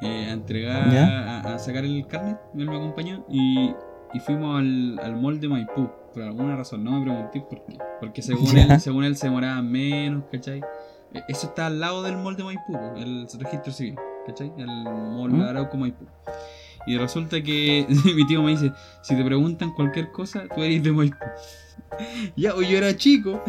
Eh, a entregar, a, a sacar el carnet, él me acompañó y, y fuimos al, al mall de Maipú. Por alguna razón, no me pregunté por qué. Porque según Ya. él, según él se demoraba menos, ¿cachai? Eh, Eso está al lado del mall de Maipú, el registro civil, ¿cachai? El mall ¿Mm? de Arauco Maipú. Y resulta que mi tío me dice, si te preguntan cualquier cosa, tú eres de Maipú. Ya, pues yo era chico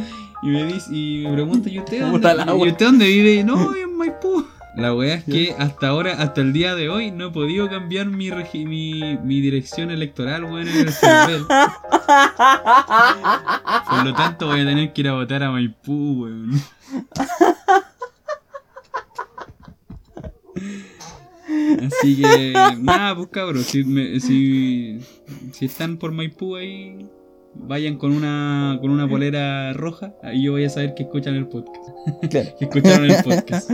y me dice, y me pregunta, ¿y usted dónde, ¿y usted dónde vive? No, en Maipú. La wea es que hasta ahora, hasta el día de hoy, no he podido cambiar mi, regi- mi, mi dirección electoral, weón, en el CERVEL. Por lo tanto, voy a tener que ir a votar a Maipú, weón. Así que, nada, pues cabrón, si, me- si, si están por Maipú ahí, vayan con una, con una polera roja, ahí yo voy a saber que escuchan el podcast. Claro. Que escucharon el podcast.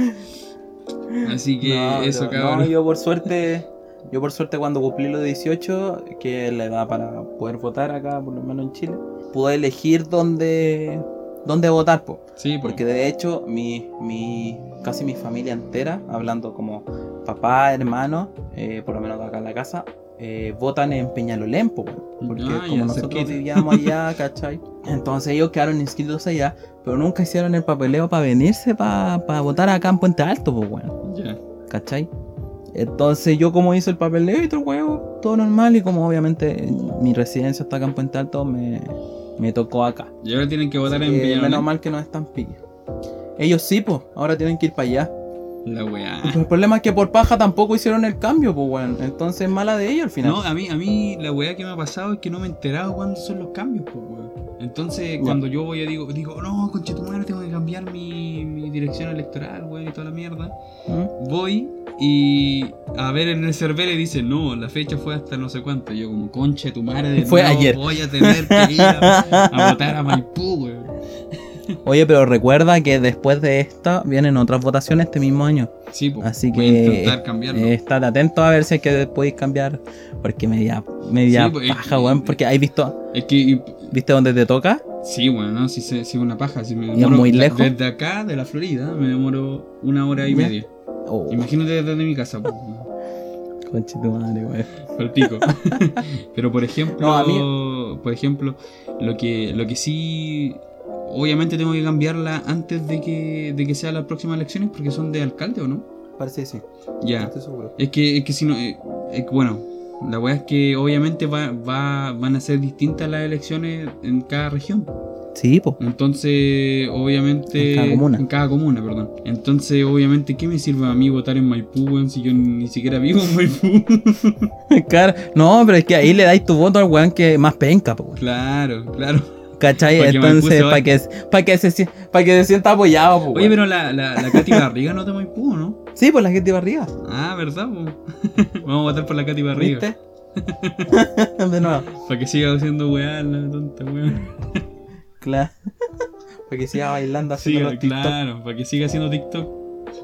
Así que No, eso, pero- cabrón. No, yo por suerte. Yo por suerte cuando cumplí los 18, que es la edad para poder votar acá, por lo menos en Chile, pude elegir dónde, dónde votar, po. Sí, po. Porque de hecho, mi, mi, casi mi familia entera, hablando como papá, hermano, eh, por lo menos acá en la casa, eh, votan en Peñalolén, po. Porque Ah, como ya, nosotros cerquita. vivíamos allá, ¿cachai? Entonces ellos quedaron inscritos allá, pero nunca hicieron el papeleo para venirse para votar acá en Puente Alto, pues. Ya. ¿Cachai? Entonces yo como hice el papeleo y todo el huevo, todo normal y como obviamente mi residencia está acá en Puente Alto, me, me tocó acá. Y ahora tienen que votar en Peñalolén. menos mal que no están pillos. Ellos sí, pues, ahora tienen que ir para allá. La weá. El problema es que por paja tampoco hicieron el cambio, pues, weón. Entonces mala de ellos al final. No, a mí, a mí la weá que me ha pasado es que no me he enterado cuándo son los cambios, pues weón. Entonces, cuando yo voy a digo, digo, no, conche tu madre, tengo que cambiar mi, mi dirección electoral, weón, y toda la mierda. ¿Mm? Voy y a ver en el server y dice, no, la fecha fue hasta no sé cuánto. Y yo como, conche tu madre, de Fue nuevo ayer. voy a tener que ir a, a votar a Maipú, weón. Oye, pero recuerda que después de esta vienen otras votaciones este mismo año. Sí, pues, Así voy a que intentar cambiarlo. eh, estate atento a ver si es que podéis cambiar. Porque media, media Sí, pues, paja, weón. Porque hay visto, Es que, ¿viste dónde te toca? sí, bueno, ¿no? sí, sí, una paja. Si me es demoro- muy lejos? Desde acá, de la Florida, me demoro una hora y Ya. media. Oh, Imagínate desde mi casa, pues. conche tu madre, weón. Pico. Pero por ejemplo, No, a por ejemplo, lo que, lo que sí, obviamente tengo que cambiarla antes de que, de que sean las próximas elecciones porque son de alcalde o no. Parece que sí. Ya. Estoy seguro. Es que, es que si no, eh, es que, bueno, la weá es que obviamente va, va, van a ser distintas las elecciones en cada región. Sí, pues. Entonces, obviamente. En cada comuna. En cada comuna, perdón. Entonces, obviamente, ¿qué me sirve a mí votar en Maipú, weón, si yo ni siquiera vivo en Maipú? Claro. No, pero es que ahí le dais tu voto al weón que más penca, pues. claro, claro. ¿Cachai? Entonces, para que, pa' que, se, pa' que se sienta apoyado, pues. Oye, pero la, la, la Katy Barriga no de Maipú, ¿no? Sí, pues la de arriba. Ah, ¿verdad? po? Vamos a votar por la Katy Barriga. ¿Viste? de nuevo. Para que siga haciendo weá la tonta weón. Claro. Para que siga bailando los TikTok claro, para que siga haciendo TikTok.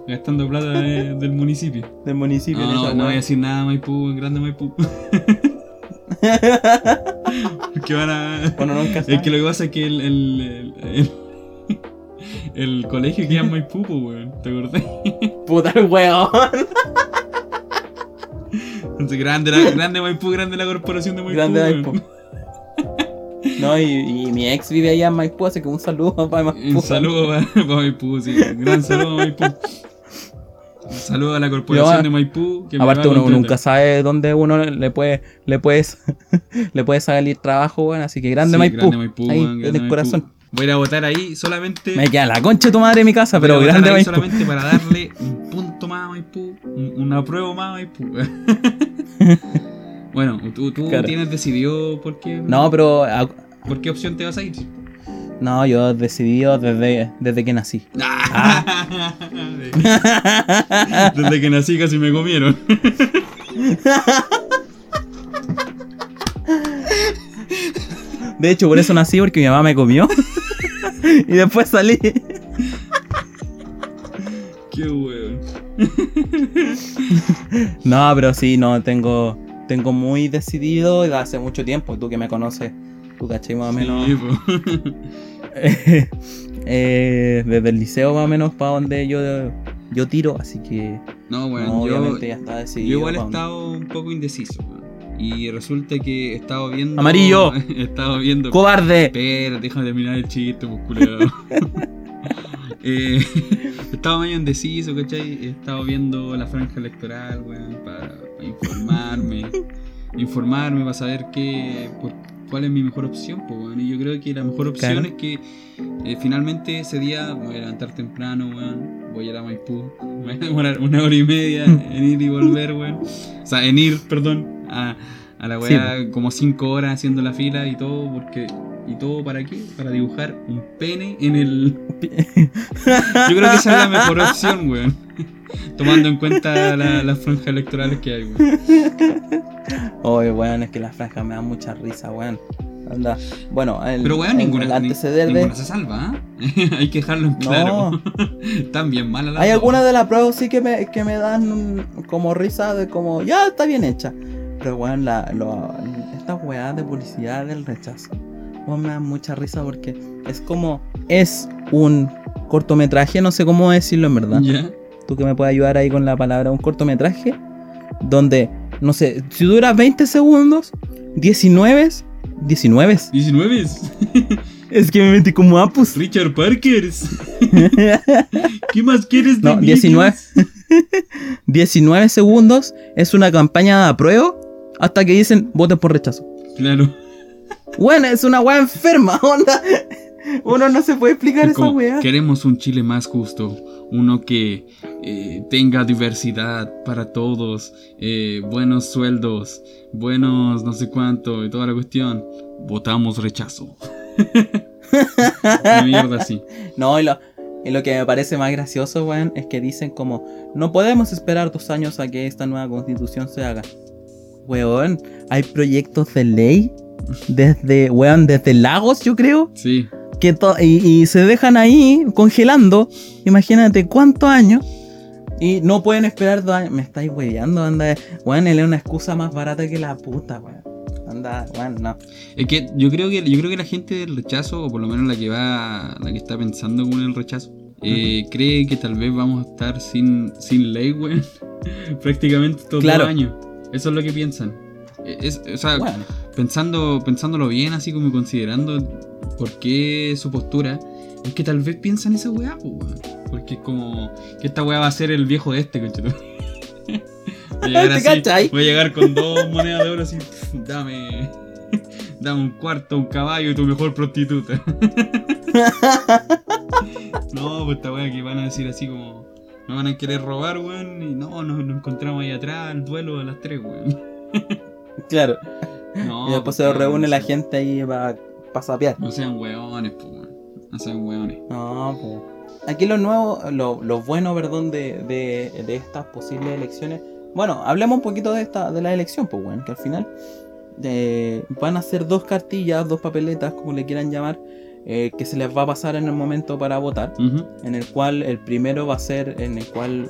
Gastando plata de- del municipio. del municipio. No, no, no voy a weá. decir nada Maipú, grande Maipú. que van a. Bueno, nunca Es que lo que pasa es que el, el, el, el- el colegio queda en Maipú, weón. ¿Te acordás? Puta el weón. Entonces, grande, la, grande Maipú, grande la corporación de Maipú. Grande. Maipú. No, y, y mi ex vive allá en Maipú, así que un saludo para Maipú. Un saludo para, Maipú, sí. Un gran saludo a Maipú. Un saludo a la corporación Yo, de Maipú. Que Aparte uno nunca sabe dónde uno le puede le puedes le puede salir trabajo, weón, así que grande Sí, Maipú. grande Maipú, ahí grande el corazón. Voy a ir a votar ahí solamente. Me queda la concha de tu madre en mi casa, pero grande Maipú. solamente para darle un punto más a Maipú. Un, un apruebo más a Maipú. bueno, tú, tú Claro. tienes decidido por qué, No, pero por qué opción te vas a ir. No, yo decidido desde, desde que nací. Desde que nací casi me comieron. De hecho, por eso nací, porque mi mamá me comió. y después salí. Qué weón. No, pero sí, no, tengo, tengo muy decidido desde hace mucho tiempo. Tú que me conoces, tú caché más o menos. Sí, po. eh, desde el liceo más o menos para donde yo, yo tiro, así que No, no, weón, yo, obviamente ya está decidido. yo igual he estado un poco indeciso. Y resulta que he estado viendo. Amarillo. He estado viendo. ¡Cobarde! Espera, déjame terminar el chiste, pues culero. eh, estaba medio indeciso, ¿cachai? He estado viendo la franja electoral, weón, para, para informarme. informarme para saber qué, por- cuál es mi mejor opción, pues, weón. Y yo creo que la mejor opción Claro. es que eh, finalmente ese día me voy a levantar temprano, weón. Voy a ir a Maipú. Me voy a demorar una hora y media en ir y volver, weón. O sea, en ir, perdón, a, a la Sí, weá como 5 horas haciendo la fila y todo, porque. ¿Y todo para qué? Para dibujar un pene en el. Yo creo que esa es la mejor opción, weón. Tomando en cuenta la- las franjas electorales que hay, weón. Oye, weón, es que las franjas me dan mucha risa, weón. Anda. Bueno, el, Pero weón, el- ninguna, el ni- ninguna se salva, ¿ah? Hay que dejarlo en claro. Están bien malas las Hay dos. algunas de las pruebas sí que me, que me dan como risa de como, ya está bien hecha. Pero weón, la, lo- estas weas de publicidad del rechazo. weón, me dan mucha risa porque es como es un cortometraje, no sé cómo decirlo en verdad. ¿Ya? Tú que me puedes ayudar ahí con la palabra, un cortometraje donde, no sé, si dura 20 segundos, 19, 19. 19. Es que me metí como apus. Richard Parkers. ¿Qué más quieres de No, mí? 19. 19 segundos es una campaña de apruebo hasta que dicen voten por rechazo. Claro. Bueno, es una weá enferma, onda. Uno no se puede explicar Es esa weá. queremos un Chile más justo, uno que eh, tenga diversidad para todos, eh, buenos sueldos, buenos no sé cuánto y toda la cuestión. Votamos rechazo. Mierda así. No, y lo, y lo que me parece más gracioso, weón, es que dicen como, no podemos esperar dos años a que esta nueva constitución se haga. Weón, hay proyectos de ley desde, weón, desde Lagos, yo creo, Sí. Que y, y se dejan ahí congelando. Imagínate cuántos años. Y no pueden esperar dos años. Me estáis weyando, anda. Weón, él es una excusa más barata que la puta, weón. Anda, weón, no. Es que yo creo que yo creo que la gente del rechazo, o por lo menos la que va, la que está pensando con el rechazo, eh, cree que tal vez vamos a estar sin, sin ley, weón. Prácticamente todos Claro. los años. Eso es lo que piensan. Es, o sea, Bueno, pensando, pensándolo bien, así como considerando por qué su postura, es que tal vez piensan esa weá, pues, weón. Porque es como que esta weá va a ser el viejo de este, conchetum. Voy a llegar ¿Te así, voy a llegar con dos monedas de oro así, dame, dame un cuarto, un caballo y tu mejor prostituta. no, pues esta weá que van a decir así como, no van a querer robar, weón, y no, nos, nos encontramos ahí atrás, el duelo a las tres, weón. Claro. No, y después pues, se reúne la gente ahí para pa sapear. No sean weones, pues, weón. No sean weones. No, po. Aquí lo nuevo, lo, lo bueno, perdón, de, de, de estas posibles elecciones. Bueno, hablemos un poquito de esta de la elección, pues, bueno, que al final eh, van a ser dos cartillas, dos papeletas, como le quieran llamar, eh, que se les va a pasar en el momento para votar. En el cual el primero va a ser en el cual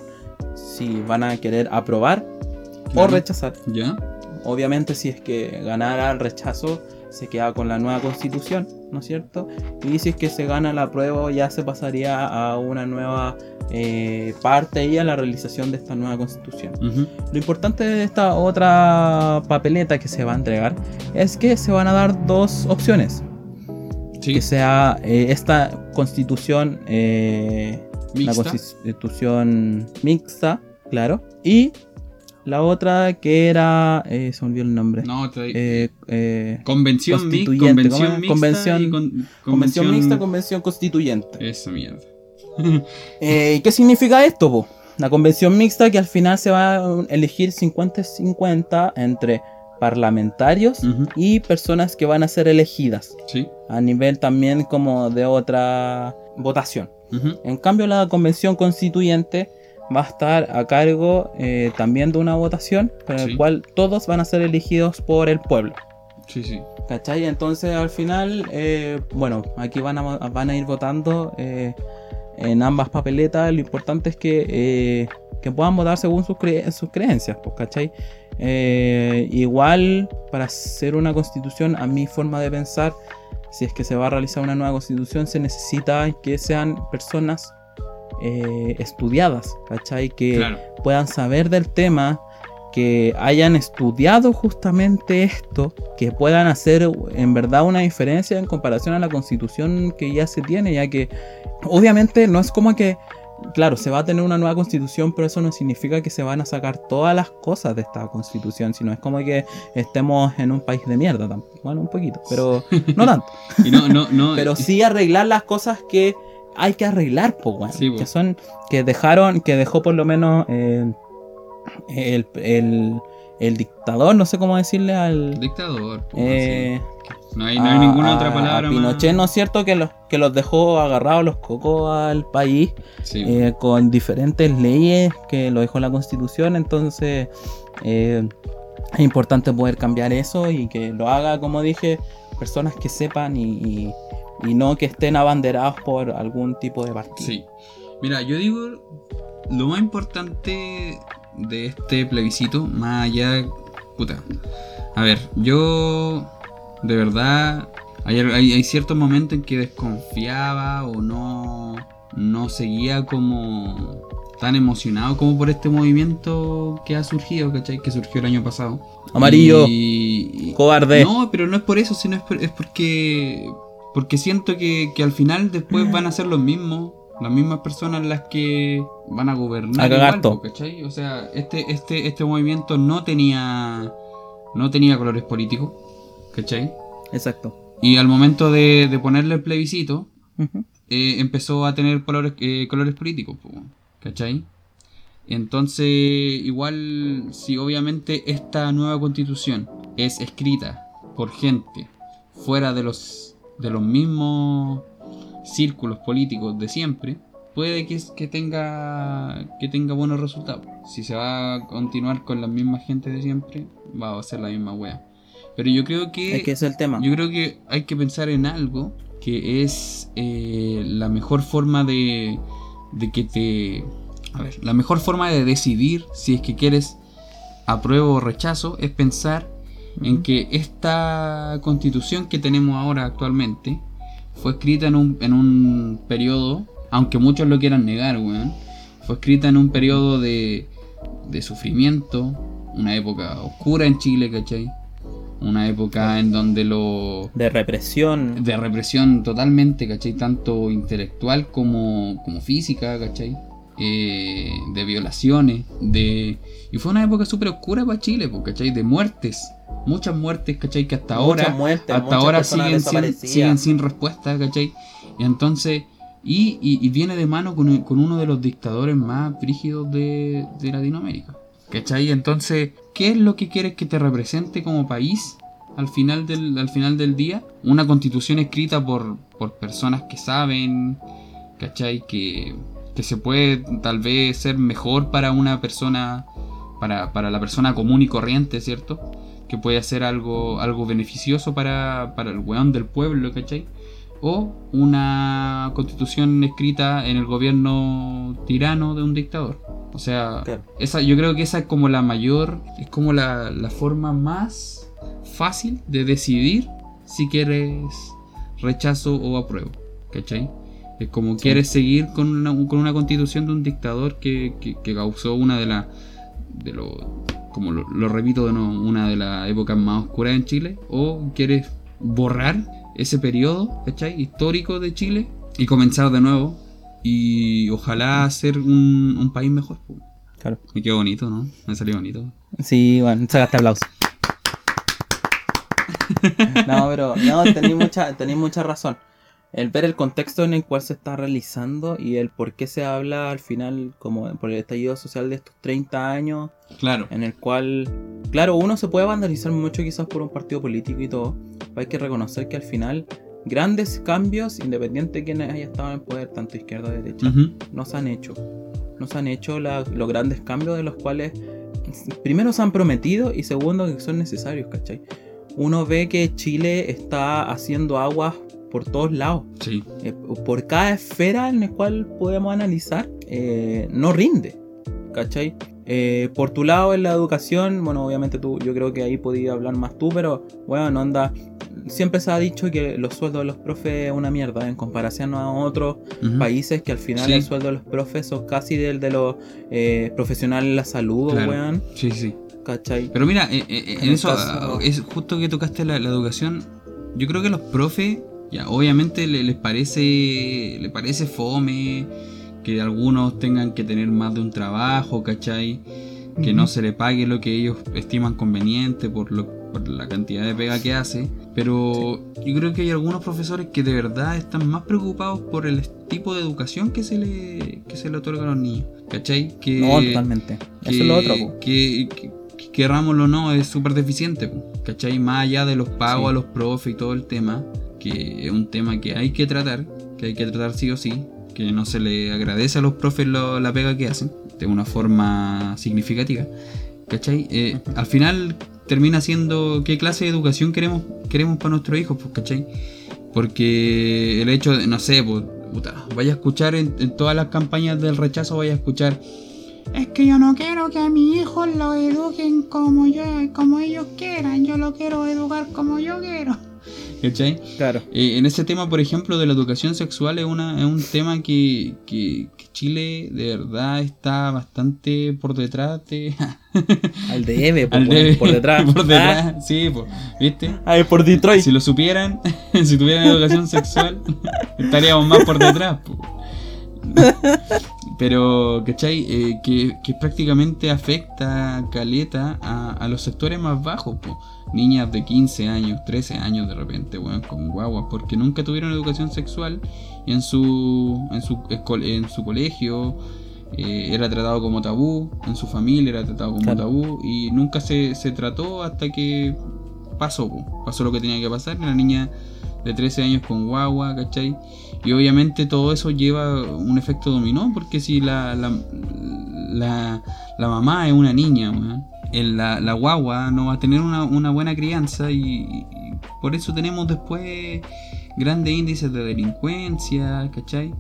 si van a querer aprobar o rechazar. ¿Ya? Obviamente si es que ganara el rechazo se queda con la nueva constitución, ¿no es cierto? Y si es que se gana la prueba ya se pasaría a una nueva eh, parte y a la realización de esta nueva constitución. Lo importante de esta otra papeleta que se va a entregar es que se van a dar dos opciones. Sí. Que sea eh, esta constitución, eh, la constitución mixta, claro. Y la otra que era, eh, se me olvidó el nombre. No, Eh, eh, convención, mi- constituyente, ¿cómo convención mixta. Convención- y con- convención mixta, convención constituyente. Esa mierda. Eh, ¿Qué significa esto? po? La convención mixta que al final se va a elegir 50-50 entre parlamentarios y personas que van a ser elegidas Sí. a nivel también como de otra votación. En cambio la convención constituyente va a estar a cargo eh, también de una votación con el Sí. cual todos van a ser elegidos por el pueblo. Sí, sí. ¿Cachai? Entonces al final, eh, bueno, aquí van a, van a ir votando eh, en ambas papeletas. Lo importante es que, que puedan votar según sus, cre- sus creencias, pues, ¿cachai? Igual, para hacer una constitución, a mi forma de pensar, si es que se va a realizar una nueva constitución, se necesita que sean personas eh, estudiadas, ¿cachai? Que, Claro. puedan saber del tema, que hayan estudiado justamente esto, que puedan hacer en verdad una diferencia en comparación a la constitución que ya se tiene, ya que obviamente no es como que, claro, se va a tener una nueva constitución, pero eso no significa que se van a sacar todas las cosas de esta constitución, sino es como que estemos en un país de mierda, bueno, un poquito, pero no tanto. Y no, no, no. Pero sí arreglar las cosas que hay que arreglar, po. Sí, po. que son, que dejaron, que dejó por lo menos eh, el, el, el dictador, no sé cómo decirle al... Dictador. po, eh. No hay, no hay ninguna otra a palabra Pinochet, ¿no es cierto? Que los, que los dejó agarrados los cocos al país Sí. eh, con diferentes leyes que lo dejó la constitución, entonces eh, es importante poder cambiar eso y que lo haga, como dije, personas que sepan y, y- y no que estén abanderados por algún tipo de partido. Sí. Mira, yo digo, lo más importante de este plebiscito, más allá, puta. A ver, yo de verdad Hay, hay, hay ciertos momentos en que desconfiaba o no, no seguía como tan emocionado como por este movimiento que ha surgido, ¿cachai? Que surgió el año pasado. Amarillo. Y- y- Cobarde. No, pero no es por eso, sino es, por- es porque porque siento que, que al final después van a ser los mismos, las mismas personas las que van a gobernar A cagar igual, ¿cachai? O sea, este, este, este movimiento no tenía no tenía colores políticos, ¿cachai? Exacto. Y al momento de, de ponerle el plebiscito, eh, empezó a tener colores, eh, colores políticos, po, ¿cachai? Entonces, igual, si obviamente esta nueva constitución es escrita por gente fuera de los, de los mismos círculos políticos de siempre, puede que, que, tenga, que tenga buenos resultados. Si se va a continuar con la misma gente de siempre, va a ser la misma wea. Pero yo creo que... Es que es el tema. Yo creo que hay que pensar en algo que es eh, la mejor forma de, de que te... A ver, la mejor forma de decidir si es que quieres apruebo o rechazo es pensar en que esta constitución que tenemos ahora actualmente fue escrita en un, en un periodo, aunque muchos lo quieran negar, weón, fue escrita en un periodo de, de sufrimiento, una época oscura en Chile, ¿cachai? Una época en donde lo, De represión. de represión totalmente, ¿cachai? Tanto intelectual como, como física, ¿cachai? Eh, de violaciones, de... Y fue una época súper oscura para Chile, pues, ¿cachai? De muertes, muchas muertes, ¿cachai? Que hasta Muchas ahora, muertes, hasta ahora siguen sin, siguen sin respuesta, ¿cachai? Y entonces... Y, y- y viene de mano con, con uno de los dictadores más brígidos de, de Latinoamérica. ¿Cachai? Entonces, ¿qué es lo que quieres que te represente como país al final del, al final del día? Una constitución escrita por, por personas que saben, ¿cachai? Que, que se puede tal vez ser mejor para una persona, para, para la persona común y corriente, ¿cierto? Que puede hacer algo, algo beneficioso para, para el weón del pueblo, ¿cachai? O una constitución escrita en el gobierno tirano de un dictador. O sea, Claro. esa, yo creo que esa es como la mayor, es como la, la forma más fácil de decidir si quieres rechazo o apruebo. ¿Cachai? Es como quieres seguir con una, con una constitución de un dictador que, que- que causó una de las, de lo, como lo, lo repito de nuevo, una de las épocas más oscuras en Chile, o quieres borrar ese periodo, ¿cachai? Histórico de Chile y comenzar de nuevo y ojalá hacer un, un país mejor. Claro. Me quedó bonito, ¿no? Me salió bonito. Sí, bueno, sacaste aplauso. No, pero no, tenéis mucha, tenéis mucha razón. El ver el contexto en el cual se está realizando y el por qué se habla al final como por el estallido social de estos 30 años, Claro. en el cual, claro, uno se puede vandalizar mucho quizás por un partido político y todo, pero hay que reconocer que al final grandes cambios, independiente de quién haya estado en poder, tanto izquierda o derecha, no se han hecho. No se han hecho la- los grandes cambios de los cuales primero se han prometido y segundo que son necesarios, ¿cachai? Uno ve que Chile está haciendo aguas por todos lados. Sí. Eh, por cada esfera en la cual podemos analizar, eh, no rinde, ¿cachai? Eh, por tu lado en la educación, bueno, obviamente tú, yo creo que ahí podías hablar más tú, pero bueno, no anda. Siempre se ha dicho que los sueldos de los profes es una mierda en comparación a otros Ujú. países que al final Sí. el sueldo de los profes son casi del de los eh, profesionales en la salud, Claro. weón, Sí, sí. ¿Cachai? Pero mira, eh, eh, en, En eso caso- ah, es justo que tocaste la, la educación. Yo creo que los profes, ya, obviamente le- les parece, le parece fome que algunos tengan que tener más de un trabajo, ¿cachai? Que no se le pague lo que ellos estiman conveniente por, lo, por la cantidad de pega que hace. Pero yo creo que hay algunos profesores que de verdad están más preocupados por el tipo de educación que se le, que se le otorga a los niños, ¿cachai? Que, No, totalmente. Eso es lo otro, que querrámoslo o no, es súper deficiente, ¿cachai? Más allá de los pagos Sí. a los profes y todo el tema, que es un tema que hay que tratar, que hay que tratar sí o sí, que no se le agradece a los profes lo- la pega que hacen, de una forma significativa, ¿cachai? Eh, al final termina siendo qué clase de educación queremos, queremos para nuestros hijos, pues, ¿cachai? Porque el hecho de, no sé, pues, puta, vaya a escuchar en, en todas las campañas del rechazo, vaya a escuchar Es que yo no quiero que a mi hijo lo eduquen como yo, como ellos quieran. Yo lo quiero educar como yo quiero. ¿Cachai? Claro. Eh, en ese tema, por ejemplo, de la educación sexual es, una, es un tema que, que- que Chile de verdad está bastante por detrás de... Al debe, al weón, debe- por detrás. por detrás, sí, po, ¿viste? Ah, ah, por Detroit. Si lo supieran, si tuvieran educación sexual, estaríamos más por detrás. po. Pero, ¿cachai? Eh, que, que prácticamente afecta caleta a, a los sectores más bajos. po. Niñas de 15 años, 13 años de repente, weón, con guaguas, porque nunca tuvieron educación sexual y en su, en su, en su colegio eh, era tratado como tabú, en su familia era tratado como Claro. tabú y nunca se, se trató hasta que pasó, po. pasó lo que tenía que pasar, una niña de 13 años con guagua, ¿cachai? Y obviamente todo eso lleva un efecto dominó, porque si la, la, la, la mamá es una niña, weón, la, la guagua no va a tener una, una buena crianza y, y por eso tenemos después grandes índices de delincuencia, ¿cachai?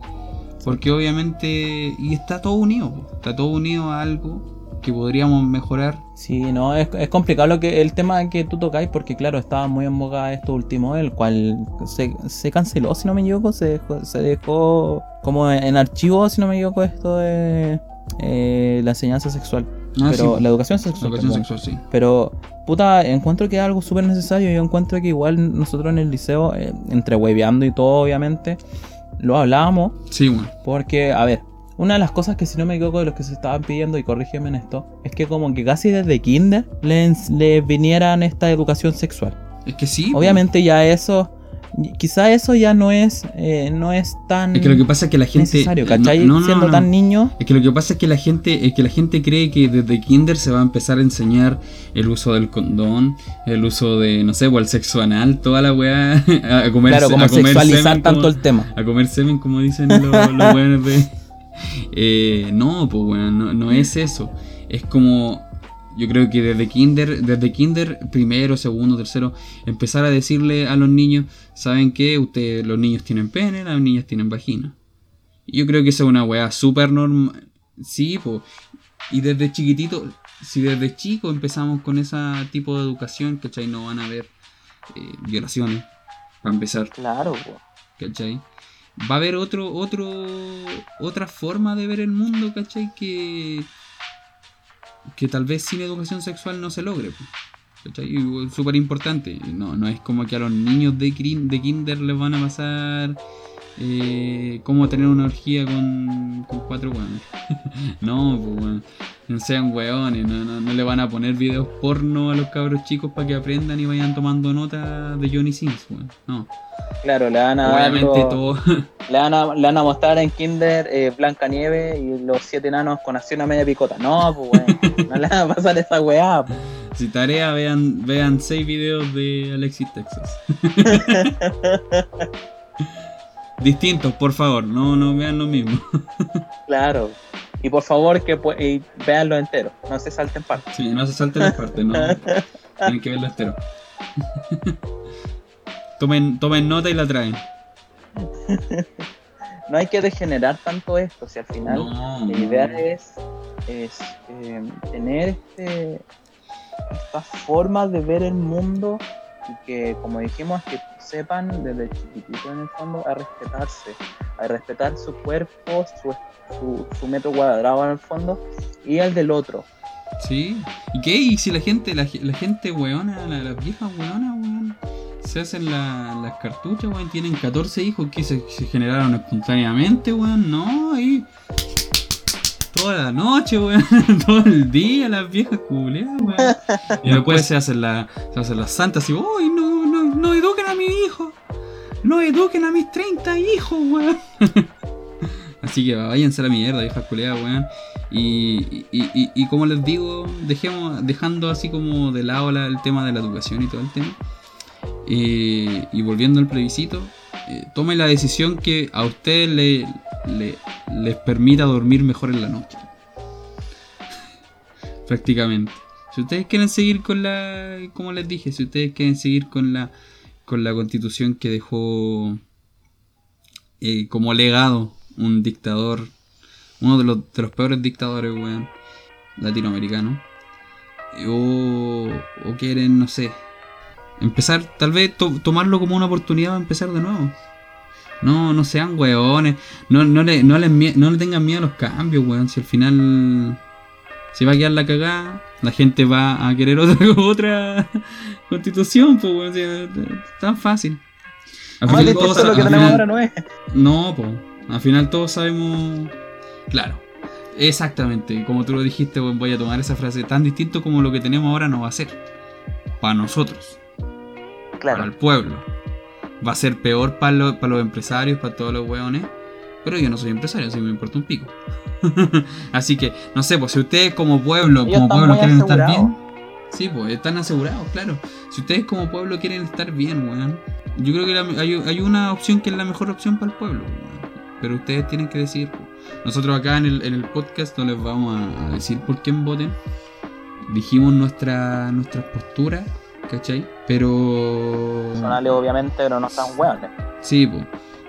Porque obviamente, y está todo unido, está todo unido a algo que podríamos mejorar. Sí, no, es, es complicado lo que el tema que tú tocáis porque claro, estaba muy en boga esto último, el cual se, se canceló, si no me equivoco, se dejó, se dejó como en, archivo, si no me equivoco, esto de eh, la enseñanza sexual. Ah, pero sí, la educación sexual. educación sexual, sí. Pero, puta, encuentro que es algo súper necesario. Yo encuentro que igual nosotros en el liceo, eh, entre hueveando y todo, obviamente, lo hablábamos. Sí, bueno. Porque, a ver, una de las cosas que si no me equivoco de los que se estaban pidiendo, y corrígeme en esto, es que como que casi desde kinder les, les vinieran esta educación sexual. Es que sí. Obviamente ya eso, quizá eso ya no es, eh, no es tan Es que lo que pasa es que la gente. necesario, eh, ¿cachai? no, no, Siendo no. tan niño. Es que lo que pasa es que la gente, es que la gente cree que desde kinder se va a empezar a enseñar el uso del condón, el uso de, no sé, o el sexo anal, toda la weá, a comer Claro, como a comer sexualizar semen tanto como- el tema. a comer semen, como dicen los, los weones de. Eh, no, pues weón, no, no es eso. Es como. Yo creo que desde kinder, desde kinder, primero, segundo, tercero, empezar a decirle a los niños, ¿saben qué? Ustedes, los niños tienen pene, las niñas tienen vagina. Yo creo que esa es una weá súper normal. Sí, pues. Y desde chiquitito, si desde chico empezamos con ese tipo de educación, ¿cachai? No van a haber eh, violaciones, para empezar. Claro, ¿cachai? Va a haber otro, otro, otra forma de ver el mundo, ¿cachai? Que, que tal vez sin educación sexual no se logre, ¿cachai? Súper importante. No, no es como que a los niños de kinder les van a pasar eh, cómo tener una orgía con, con cuatro weones. no, pues weón. No sean weones, no, no, no le van a poner videos porno a los cabros chicos para que aprendan y vayan tomando nota de Johnny Sins, weón. No. Claro, le van a Obviamente los- todo. Le van, a, le van a mostrar en Kinder eh, Blanca Nieve y los siete enanos con acción a media picota. No, pues weón. No le va a pasar esa weá. pues. Si tarea, vean, vean seis videos de Alexis Texas. Distintos, por favor, no, no vean lo mismo. Claro. Y por favor que y veanlo entero. No se salten partes. Sí, no se salten las partes, no. Tienen que verlo entero. Tomen, tomen nota y la traen. No hay que degenerar tanto esto. Si al final No, la idea es, es eh, tener este, estas formas de ver el mundo y que, como dijimos, que sepan desde chiquitito en el fondo a respetarse, a respetar su cuerpo, su, su, su metro cuadrado en el fondo y el del otro. Sí. ¿Y qué? ¿Y si la gente, la, la gente weona, la- las viejas weonas, weón, se hacen la- las cartuchas, weón, tienen 14 hijos que se, generaron espontáneamente, weón? No, ahí. Toda la noche, weón, todo el día, las viejas culeadas, weón. Y después se hacen, la, se hacen las santas y, uy, no, no, eduquen a mi hijo. No eduquen a mis 30 hijos, weón. Así que váyanse a la mierda, viejas culeadas, weón. Y, y, y- y como les digo, dejemos, dejando así como de lado la- el tema de la educación y todo el tema. eh, y volviendo al plebiscito, eh, tome la decisión que a ustedes le, le- les permita dormir mejor en la noche. Prácticamente. Si ustedes quieren seguir con la, como les dije, si ustedes quieren seguir con la, con la constitución que dejó eh, como legado un dictador, uno de los, peores dictadores, weón, latinoamericanos. O, o quieren, no sé, Empezar, tal vez to- tomarlo como una oportunidad para empezar de nuevo. No, no sean weones. No, no, le, no, no le tengan miedo a los cambios, weón. Si al final se va a quedar la cagada, la gente va a querer otra, otra constitución, pues, weón. o sea, tan fácil. Al final todos- lo que al tenemos final- ahora no es. no, pues. Al final todos sabemos. Claro. Exactamente. Como tú lo dijiste, weón, voy a tomar esa frase. Tan distinto como lo que tenemos ahora no va a ser. Para nosotros. Para Claro. el pueblo. Va a ser peor para los, para los empresarios, para todos los weones. Pero yo no soy empresario, así que me importa un pico. así que, no sé, pues si ustedes como pueblo, Ellos como pueblo quieren estar bien. Sí, pues están asegurados, claro. Si ustedes como pueblo quieren estar bien, weón. Yo creo que la- hay, hay una opción que es la mejor opción para el pueblo, weón. Pero ustedes tienen que decir. po. Nosotros acá en el, en el podcast no les vamos a, a decir por quién voten. Dijimos nuestra, nuestras posturas, ¿cachai? Pero... Personales, obviamente, pero no están hueones. Sí, pues.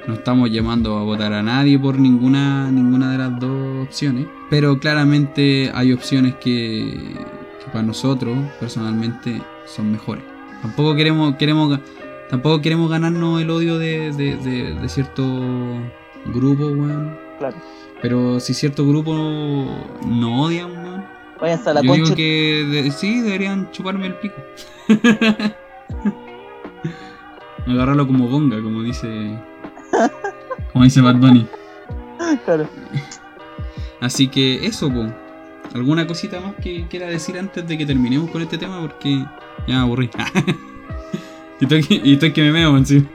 No estamos llamando a votar a nadie por ninguna, ninguna de las dos opciones. Pero claramente hay opciones que, que para nosotros, personalmente, son mejores. Tampoco queremos, queremos, tampoco queremos ganarnos el odio de, de, de, de cierto grupo, weón. Claro. Pero si cierto grupo no odian, weón. Váyanse a la Yo digo que de- sí, deberían chuparme el pico. Agarrarlo como bonga, como dice. Como dice Bad Bunny. Claro. Así que eso, po. ¿Alguna cosita más que quiera decir antes de que terminemos con este tema? Porque ya me aburrí. y, estoy que, y estoy que me meo, sí.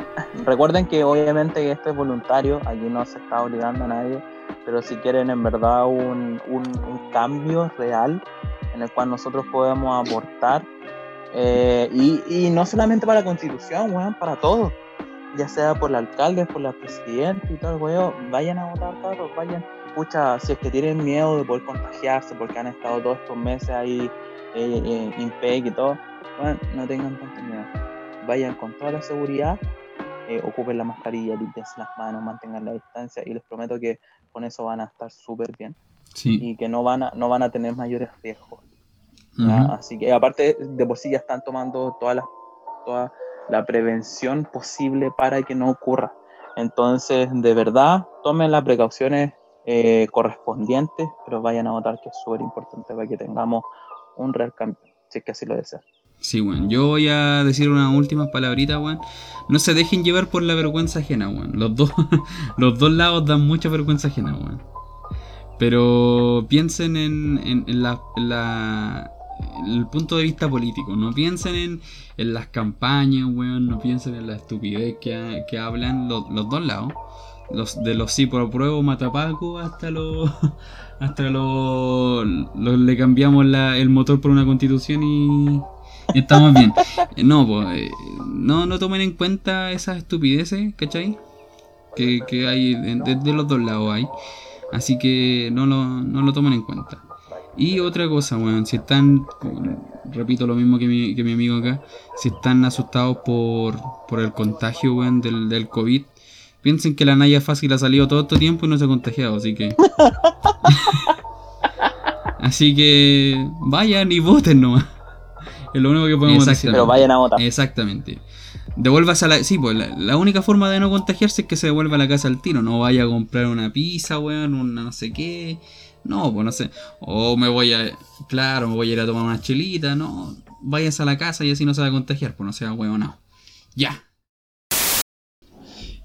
Recuerden que obviamente esto es voluntario, aquí no se está obligando a nadie, pero si quieren en verdad un, un- un cambio real en el cual nosotros podemos aportar, eh, y, y no solamente para la constitución, weón, para todo, ya sea por el alcalde, por la presidenta y todo el weón, vayan a votar, cabros, vayan. Pucha, si es que tienen miedo de poder contagiarse porque han estado todos estos meses ahí eh, eh, impec y todo, bueno, no tengan tanto miedo. Vayan con toda la seguridad eh, ocupen la mascarilla, limpiense las manos, mantengan la distancia y les prometo que con eso van a estar súper bien Sí. y que no van a, no van a tener mayores riesgos. ¿ya? Ujú. Así que aparte de por sí ya están tomando toda la, toda la prevención posible para que no ocurra. Entonces, de verdad, tomen las precauciones eh, correspondientes, pero vayan a votar que es súper importante para que tengamos un real cambio, si es que así lo desean. Sí, weón. Yo voy a decir unas últimas palabritas, weón. No se dejen llevar por la vergüenza ajena, weón. Los dos, los dos lados dan mucha vergüenza ajena, weón. Pero piensen en, en- la, el punto de vista político. No piensen en, en las campañas, weón. No piensen en la estupidez que, que hablan los, los dos lados. Los, de los sí por apruebo matapaco hasta los hasta los le cambiamos la- el motor por una constitución y, estamos bien. No, pues, eh, no, no tomen en cuenta esas estupideces, ¿cachai? Que, que hay de, de- de los dos lados hay. Así que no lo, no lo tomen en cuenta. Y otra cosa, weón, si están, repito lo mismo que mi, que mi amigo acá, si están asustados por, por el contagio, weón, del, del COVID, piensen que la Naya Fácil ha salido todo este tiempo y no se ha contagiado, así que... así que vayan y voten nomás. Es lo único que podemos decir. Pero vayan a votar. Exactamente. Devuélvase a la. Sí, pues la, la única forma de no contagiarse es que se devuelva a la casa al tiro. No vaya a comprar una pizza, weón, una no sé qué. No, pues no sé. O me voy a. Claro, me voy a ir a tomar una chelita. No. Vayas a la casa y así no se va a contagiar, pues no sea no. Ya.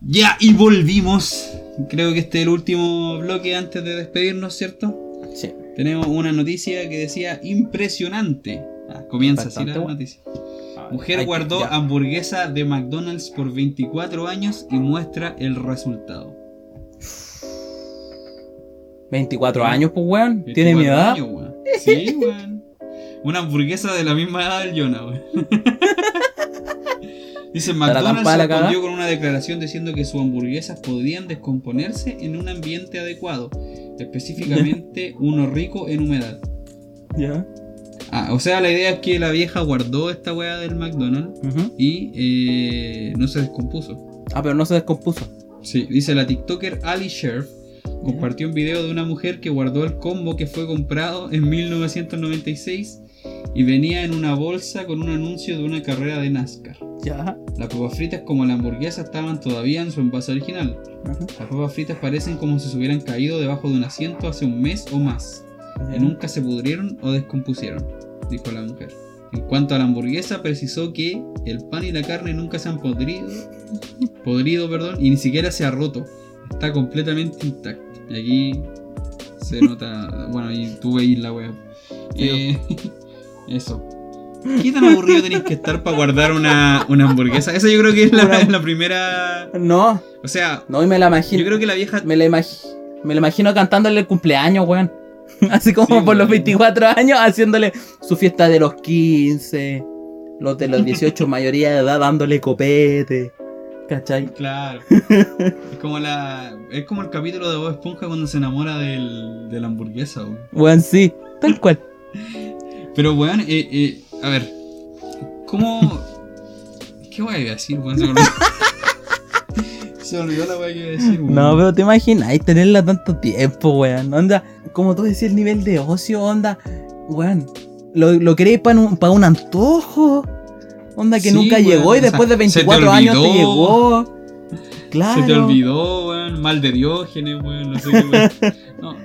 Ya, y volvimos. Creo que este es el último bloque antes de despedirnos, ¿cierto? Sí. Tenemos una noticia que decía impresionante. Ah, comienza así la noticia. Mujer Hay que- guardó hamburguesa de McDonald's por 24 años y muestra el resultado. 24 años, pues, weón. Tiene 24 mi edad. años, weón. Sí, weón. Una hamburguesa de la misma edad del Jonah, weón. Dice McDonald's respondió con una declaración diciendo que sus hamburguesas podrían descomponerse en un ambiente adecuado, específicamente uno rico en humedad. Ya. Ah, o sea, la idea es que la vieja guardó esta weá del McDonald's y eh, no se descompuso. Ah, pero no se descompuso. Sí, dice la TikToker Ali Sheriff compartió un video de una mujer que guardó el combo que fue comprado en 1996 y venía en una bolsa con un anuncio de una carrera de NASCAR. Ya. Las papas fritas como la hamburguesa estaban todavía en su envase original. Ajá. Las papas fritas parecen como si se hubieran caído debajo de un asiento hace un mes o más. Y nunca se pudrieron o descompusieron, dijo la mujer. En cuanto a la hamburguesa, precisó que el pan y la carne nunca se han podrido, podrido, perdón, y ni siquiera se ha roto. Está completamente intacto. Y aquí se nota, bueno, y tú veis la web. Eh, eso. ¿Qué tan aburrido tenéis que estar para guardar una, una hamburguesa? Esa yo creo que es la, primera... No, O sea, no, y me la imagino. yo creo que la vieja... Me la, imagi- me la imagino cantándole el cumpleaños, weón. Así como Sí, por los weón. 24 años, haciéndole su fiesta de los 15, los de los 18 mayoría de edad dándole copete. ¿Cachai? Claro. es como la. Es como el capítulo de Bob Esponja cuando se enamora del, de la hamburguesa, weón. Weón, sí, tal cual. Pero weón, eh, eh, a ver. ¿Cómo. ¿Qué voy a decir, weón? Se olvidó. Se me olvidó la weá que iba a decir, weón. No, pero te imagináis tenerla tanto tiempo, weón. Onda, como tú decías, el nivel de ocio, onda, weón. Lo, lo queréis para un, pa' un antojo. Onda que Sí, nunca llegó y o sea, después de se te 24 años te llegó. Claro. Se te olvidó, weón. Mal de Diógenes, weón. No sé qué, weón. No.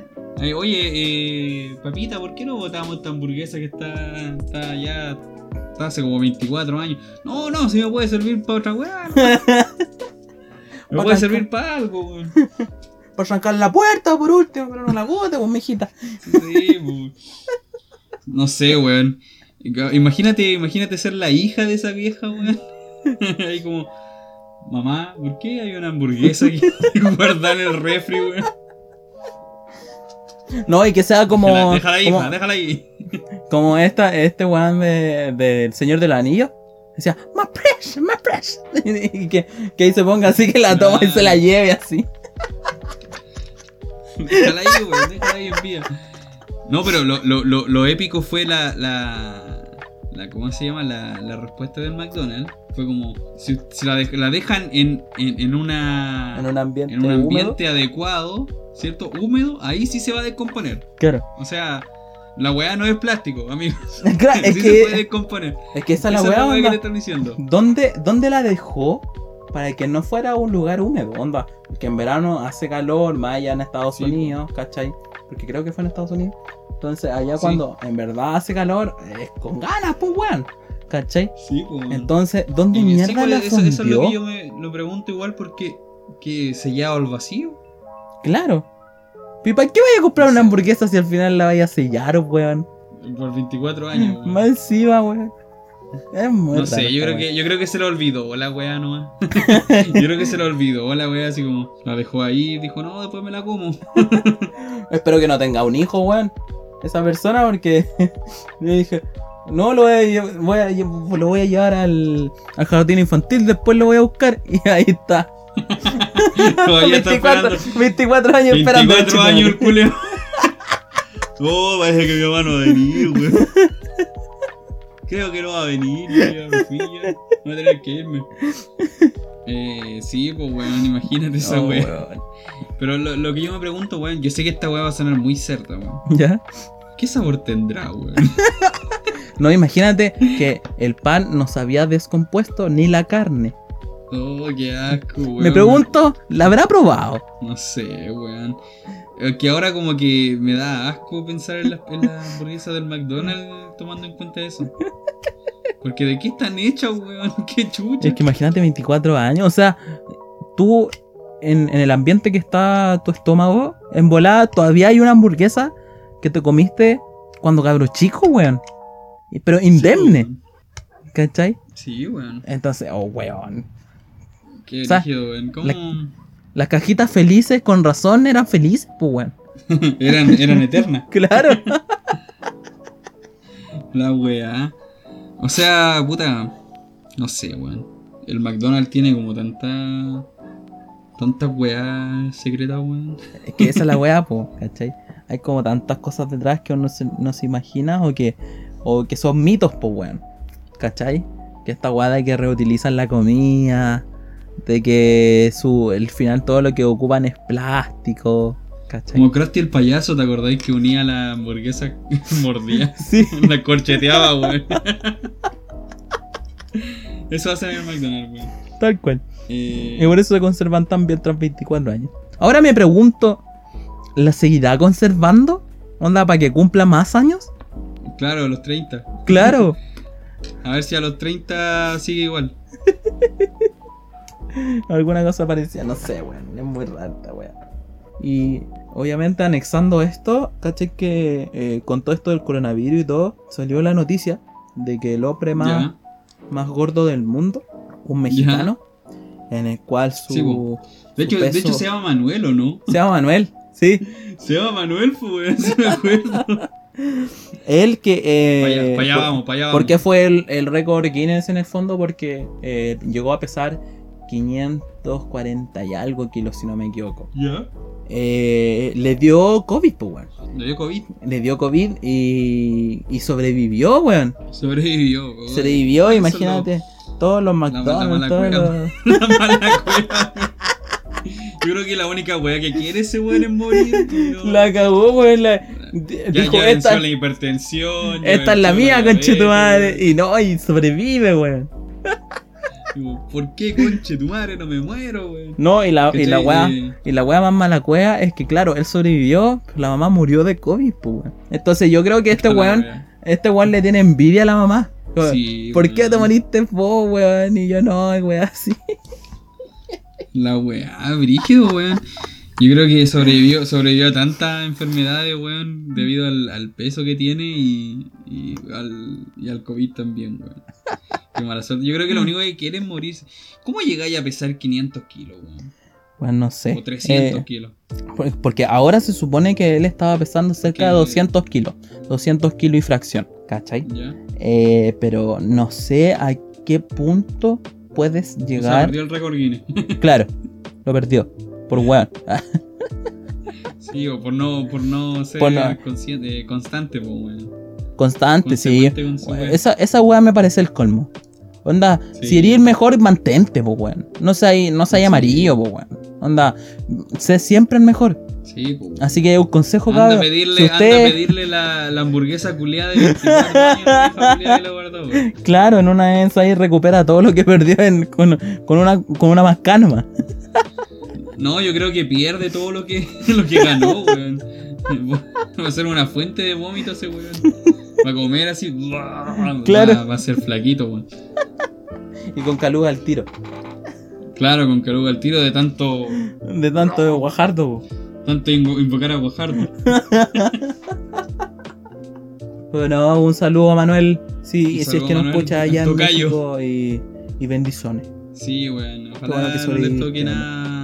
Eh, oye, eh, papita, ¿por qué no botamos esta hamburguesa que está, está ya. Está hace como 24 años? No, no, si me puede servir para otra weá. ¿no? Me puede servir para algo, weón. Por arrancar la puerta, por último, pero no la bote, pues, mijita. Sí, pues. No sé, weón. Imagínate, imagínate ser la hija de esa vieja, weón. Ahí como, mamá, ¿por qué hay una hamburguesa que guardar en el refri, weón? No, y que sea como. déjala, déjala ahí, como, ma, déjala ahí. como esta, este weón de- del Señor del Anillo. Decía, más fresh, más fresh. y que, que ahí se ponga así que la toma y se la lleve así. Déjala ahí, weón, déjala ahí en vía. No, pero lo, lo, lo, lo épico fue la, la, la. ¿Cómo se llama? La, la respuesta del McDonald's. Fue como, si, si la, dej- la dejan en, en, en una. En un ambiente, en un húmedo. ambiente adecuado, ¿cierto? Húmedo, ahí sí se va a descomponer. Claro. O sea, la weá no es plástico, amigos. Claro, sí es se puede que, descomponer. es que esa es la Esa es weá, la weá que onda. le están diciendo. ¿Dónde, ¿Dónde la dejó? Para que no fuera un lugar húmedo, onda. Porque en verano hace calor, más allá en Estados Sí. Unidos, ¿cachai? Porque creo que fue en Estados Unidos. Entonces, allá Sí. cuando en verdad hace calor, es con ganas, pues, weón. ¿cachai? Sí, pues. Entonces, ¿dónde mierda sí, pues, la eso, eso es lo que yo me lo pregunto igual porque que sellado al vacío. Claro. ¿Y para qué vaya a comprar una hamburguesa si al final la vaya a sellar, weón? Por 24 años. weón. Más encima, weón. Es muy No sé, yo creo que yo creo que se lo olvidó la weá nomás. yo creo que se lo olvidó la weá así como la dejó ahí y dijo, "No, después me la como." Espero que no tenga un hijo, weón. Esa persona, porque yo dije, no lo voy a, lle- voy a lle- lo voy a llevar al, al jardín infantil, después lo voy a buscar. Y ahí está. Todavía está 24, esperando 24 años esperando. 24 al años el culeo. Oh, parece que mi mamá no va a venir, weón. Creo que no va a venir, ya me fui ya. Voy a tener que irme. Eh, sí, pues weón, imagínate esa weón. Pero lo, lo que yo me pregunto, weón, yo sé que esta weá va a sonar muy certa, weón. ¿Ya? ¿Qué sabor tendrá, weón? No, imagínate que el pan no se había descompuesto ni la carne. Oh, qué asco, weón. Me pregunto, ¿la habrá probado? No sé, weón. Que ahora como que me da asco pensar en la, en la hamburguesa del McDonald's tomando en cuenta eso. Porque de qué están hechas, weón. Qué chucha. Es que imagínate 24 años, o sea, tú en, en el ambiente que está tu estómago, en volada, todavía hay una hamburguesa que te comiste cuando cabro chico, weón. Pero indemne, Sí, ¿cachai? Sí, weón. Entonces, oh, weón. Qué O sea, rígido, weón. ¿Cómo? Las cajitas felices, con razón, eran felices, pues, weón. eran, eran eternas. Claro. La weá. O sea, puta. No sé, weón. El McDonald's tiene como tanta. Tantas weas secretas, weón. es que esa es la weá, pues, ¿cachai? Hay como tantas cosas detrás que uno se- no se imagina o que, o que son mitos, pues, weón. ¿Cachai? Que esta weá de que reutilizan la comida, de que su, el final todo lo que ocupan es plástico, ¿cachai? Como Krusty el payaso, ¿te acordáis que unía la hamburguesa mordía? Sí. La corcheteaba, weón. Eso hace en el McDonald's, weón. Tal cual. Eh, Y por eso se conservan tan bien tras 24 años. Ahora me pregunto, ¿la seguirá conservando? ¿Onda para que cumpla más años? Claro, a los 30. Claro. A ver si a los 30 sigue igual. Alguna cosa parecía, no sé, weón. Es muy rara esta weá. Y obviamente anexando esto, caché que eh, con todo esto del coronavirus y todo, salió la noticia de que el hombre más, más gordo del mundo, un mexicano, en el cual su... Sí. De hecho, de hecho se llama Manuel, ¿o no? se llama Manuel, sí. Se llama Manuel, pues, weón, se me acuerdo. Él que... eh, para allá, pa' allá por- vamos, para allá vamos. ¿Por qué fue el, el récord Guinness en el fondo? Porque eh, llegó a pesar 540 y algo kilos, si no me equivoco. ¿Ya? Eh, le dio COVID, pues, weón. Le dio COVID. Le dio COVID y, y sobrevivió, weón. Sobrevivió. weón. Sobrevivió, Eso imagínate. Todos los mala McDonald's, todos cueva. los... La mala cueva. Yo creo que la única wea que quiere ese weón es morir. La cagó, weón. La... ya, Dijo, ya esta, la hipertensión. esta es la mía, conche tu madre. Y no, y sobrevive, weón. ¿Por qué, conche tu madre? No me muero, weón. No, y la, y la weá, y la weá más mala cueva es que, claro, él sobrevivió, pero la mamá murió de COVID, pues, weón. Entonces yo creo que este weón, este weón le tiene envidia a la mamá. Sí, ¿Por qué te moriste vos, weón? Y yo no, weón, así. La weá, brígido, weón. Yo creo que sobrevivió, sobrevivió a tantas enfermedades, weón, debido al, al peso que tiene y, y, al, y al COVID también, weón. Qué mala suerte. Yo creo que lo único que quiere es morirse. ¿Cómo llegáis a pesar 500 kilos, weón? Bueno, no sé. O 300 Eh, kilos. por- porque ahora se supone que él estaba pesando cerca de Porque- 200 kilos. 200 kilos y fracción, ¿cachai? ¿Ya? Eh, pero no sé a qué punto puedes O sea, llegar. perdió el récord Guinness. Claro, lo perdió. Por weón. sí, o por no, por no ser Por no- consciente- eh, constante, pues, weón. Constante, sí. Esa, esa weá me parece el colmo. Onda, Sí. si eres el mejor, mantente, po weón. No seas no Sí. amarillo, po weón. Onda, sé siempre el mejor. Sí, pues. Así que un consejo, Anda cabrón. pedirle, si anda a usted, pedirle la, la hamburguesa culiada de 24 años de claro, en una vez ahí recupera todo lo que perdió en- con, con una, con una mascana. No, yo creo que pierde todo lo que, lo que ganó, weón. Va a ser una fuente de vómito ese weón. Va a comer así. Claro. Va, va a ser flaquito, weón. Y con caluga al tiro. Claro, con caruga al tiro de tanto, De tanto de Guajardo, po. tanto invo- invocar a Guajardo. Bueno, un saludo a Manuel. Sí, Un si es que nos escucha allá en. México y, y bendiciones. Sí, weón. bueno Ojalá que no le toque weón. nada,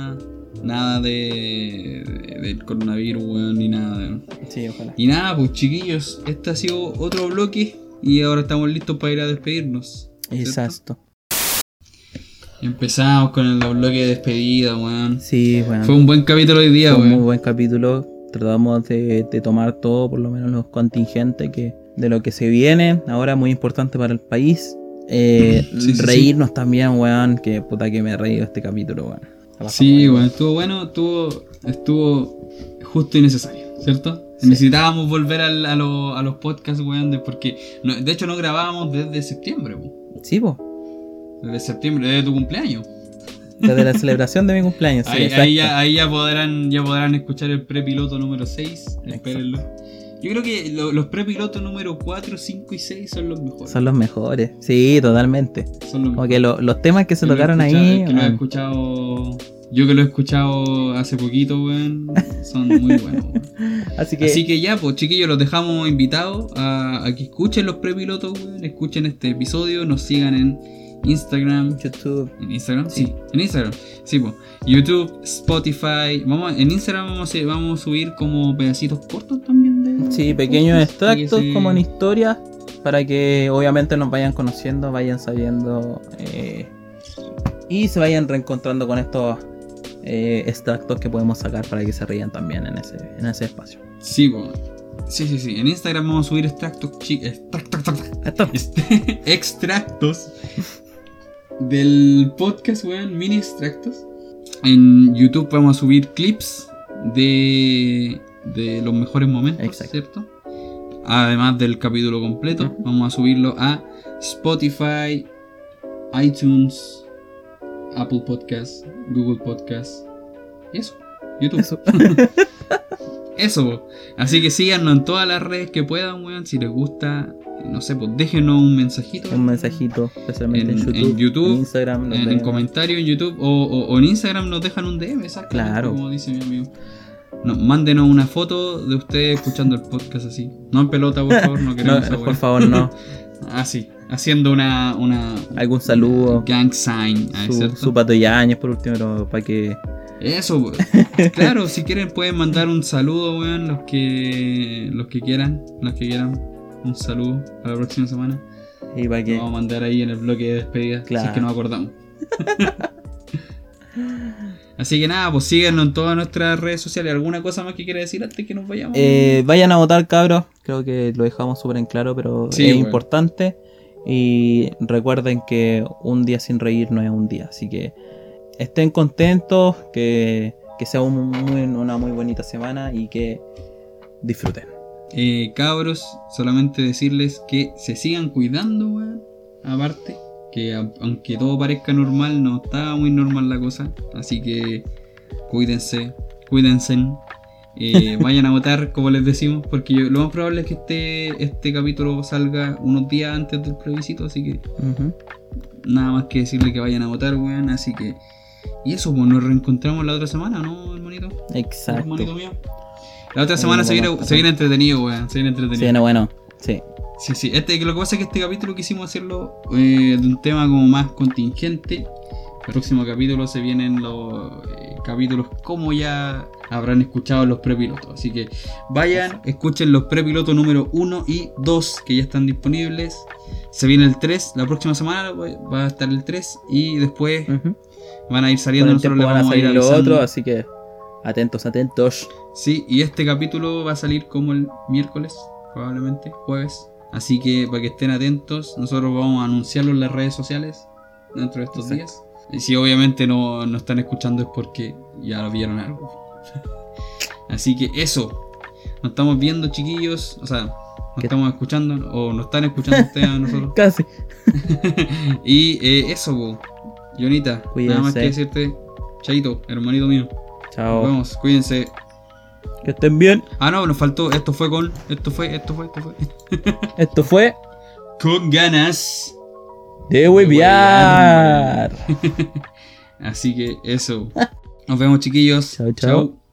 nada de, de- del coronavirus, weón, ni nada. weón. Sí, ojalá. Y nada, pues chiquillos, este ha sido otro bloque y ahora estamos listos para ir a despedirnos. ¿cierto? Exacto. Empezamos con el bloque de despedida, weón. Sí, bueno. Fue un buen capítulo hoy día, Fue un muy weón. buen capítulo. Tratamos de, de tomar todo, por lo menos los contingentes que, de lo que se viene. Ahora muy importante para el país. Eh, Sí, sí, reírnos también, weón. Que puta que me he reído este capítulo, weón. La Sí, weón, estuvo bueno, estuvo, estuvo justo y necesario, ¿cierto? Sí. Necesitábamos volver al- a, lo- a los podcasts, weón, porque no- de hecho no grabábamos desde septiembre, weón. Sí, po. Desde septiembre, desde tu cumpleaños. Desde la celebración de mi cumpleaños. sí, ahí ya, ahí ya podrán, ya podrán escuchar el prepiloto número 6. Espérenlo. Yo creo que lo- los prepilotos número 4, 5 y 6 son los mejores. Son los mejores. Sí, totalmente. Son los Como que lo- los temas que se Que tocaron ahí. Que lo he escuchado. Yo que lo he escuchado hace poquito, weón. Son muy buenos, weón. Así que, Así que ya, pues chiquillos, los dejamos invitados a, a que escuchen los prepilotos, weón. Escuchen este episodio, nos sigan en Instagram. YouTube. ¿En Instagram? Sí. Sí, en Instagram. Sí, pues. YouTube, Spotify. Vamos, en Instagram vamos a, vamos a subir como pedacitos cortos también. Sí, pequeños extractos como en historias para que obviamente nos vayan conociendo, vayan sabiendo eh, y se vayan reencontrando con estos eh, extractos que podemos sacar para que se rían también en ese, en ese espacio. Sí, pues. Sí, sí, sí. En Instagram vamos a subir extractos, extractos, Esto- este, extractos del podcast, weón, mini extractos. En YouTube vamos a subir clips de, de los mejores momentos, Exacto. ¿cierto? Además del capítulo completo, vamos a subirlo a Spotify, iTunes, Apple Podcasts, Google Podcasts y eso, YouTube. Eso. Eso, así que síganos en todas las redes que puedan, weón. Si les gusta, no sé, pues déjenos un mensajito. Un mensajito, especialmente en, En- YouTube, en YouTube, en Instagram. nos En, en comentario en YouTube o, o- o en Instagram nos dejan un DM, exacto. Claro. Como dice mi amigo. No, mándenos una foto de ustedes escuchando el podcast así. No en pelota, por favor, no No, queremos esa por favor, no. Así, haciendo una, una Algún saludo. gang sign, ah, Su, su pato Yañez, por último, para que. Eso, claro, si quieren pueden mandar un saludo, weón, los que los que quieran, los que quieran. Un saludo a la próxima semana. Y para Lo que. vamos a mandar ahí en el bloque de despedida, si es Claro. que nos acordamos. Así que nada, pues síganos en todas nuestras redes sociales. ¿Alguna cosa más que quiera decir antes que nos vayamos? Eh, vayan a votar, cabros. Creo que lo dejamos súper en claro, pero Sí, es bueno. importante. Y recuerden que un día sin reír no es un día. Así que estén contentos, que, que sea un muy- una muy bonita semana y que disfruten. Eh, cabros, solamente decirles que se sigan cuidando, weón. Aparte, que aunque todo parezca normal, no está muy normal la cosa. Así que cuídense, cuídense. Eh, vayan a votar, como les decimos, porque yo- lo más probable es que este, este capítulo salga unos días antes del plebiscito. Así que nada más que decirle que vayan a votar, weón. Así que. Y eso, pues nos reencontramos la otra semana, ¿no, hermanito? Exacto. Hermanito mío. La otra semana se viene, se viene entretenido, weón. Se viene entretenido. Sí, bueno, bueno. Sí. Sí, sí. Este, lo que pasa es que este capítulo quisimos hacerlo eh, de un tema como más contingente. El próximo capítulo se vienen los eh, capítulos como ya habrán escuchado los prepilotos. Así que vayan, escuchen los prepilotos número 1 y 2 que ya están disponibles. Se viene el 3, la próxima semana va a estar el 3 y después van a ir saliendo. el nosotros les van a vamos a ir salir los otros, así que atentos, atentos. Sí, y este capítulo va a salir como el miércoles, probablemente, jueves. Así que para que estén atentos, nosotros vamos a anunciarlo en las redes sociales dentro de estos Exacto. días. Y si obviamente no, no están escuchando es porque ya lo vieron algo. Así que eso. Nos estamos viendo, chiquillos. O sea, nos estamos escuchando. O nos están escuchando ustedes a nosotros. Casi. y eh, eso, po. Jonita. Nada más que decirte. Chaito, hermanito mío. Nos Chao. vemos. Cuídense. Que estén bien. Ah, no, nos faltó. Esto fue con. Esto fue, esto fue, esto fue. Esto fue con ganas. de huevear. Así que eso. Nos vemos, chiquillos. Chao, chao.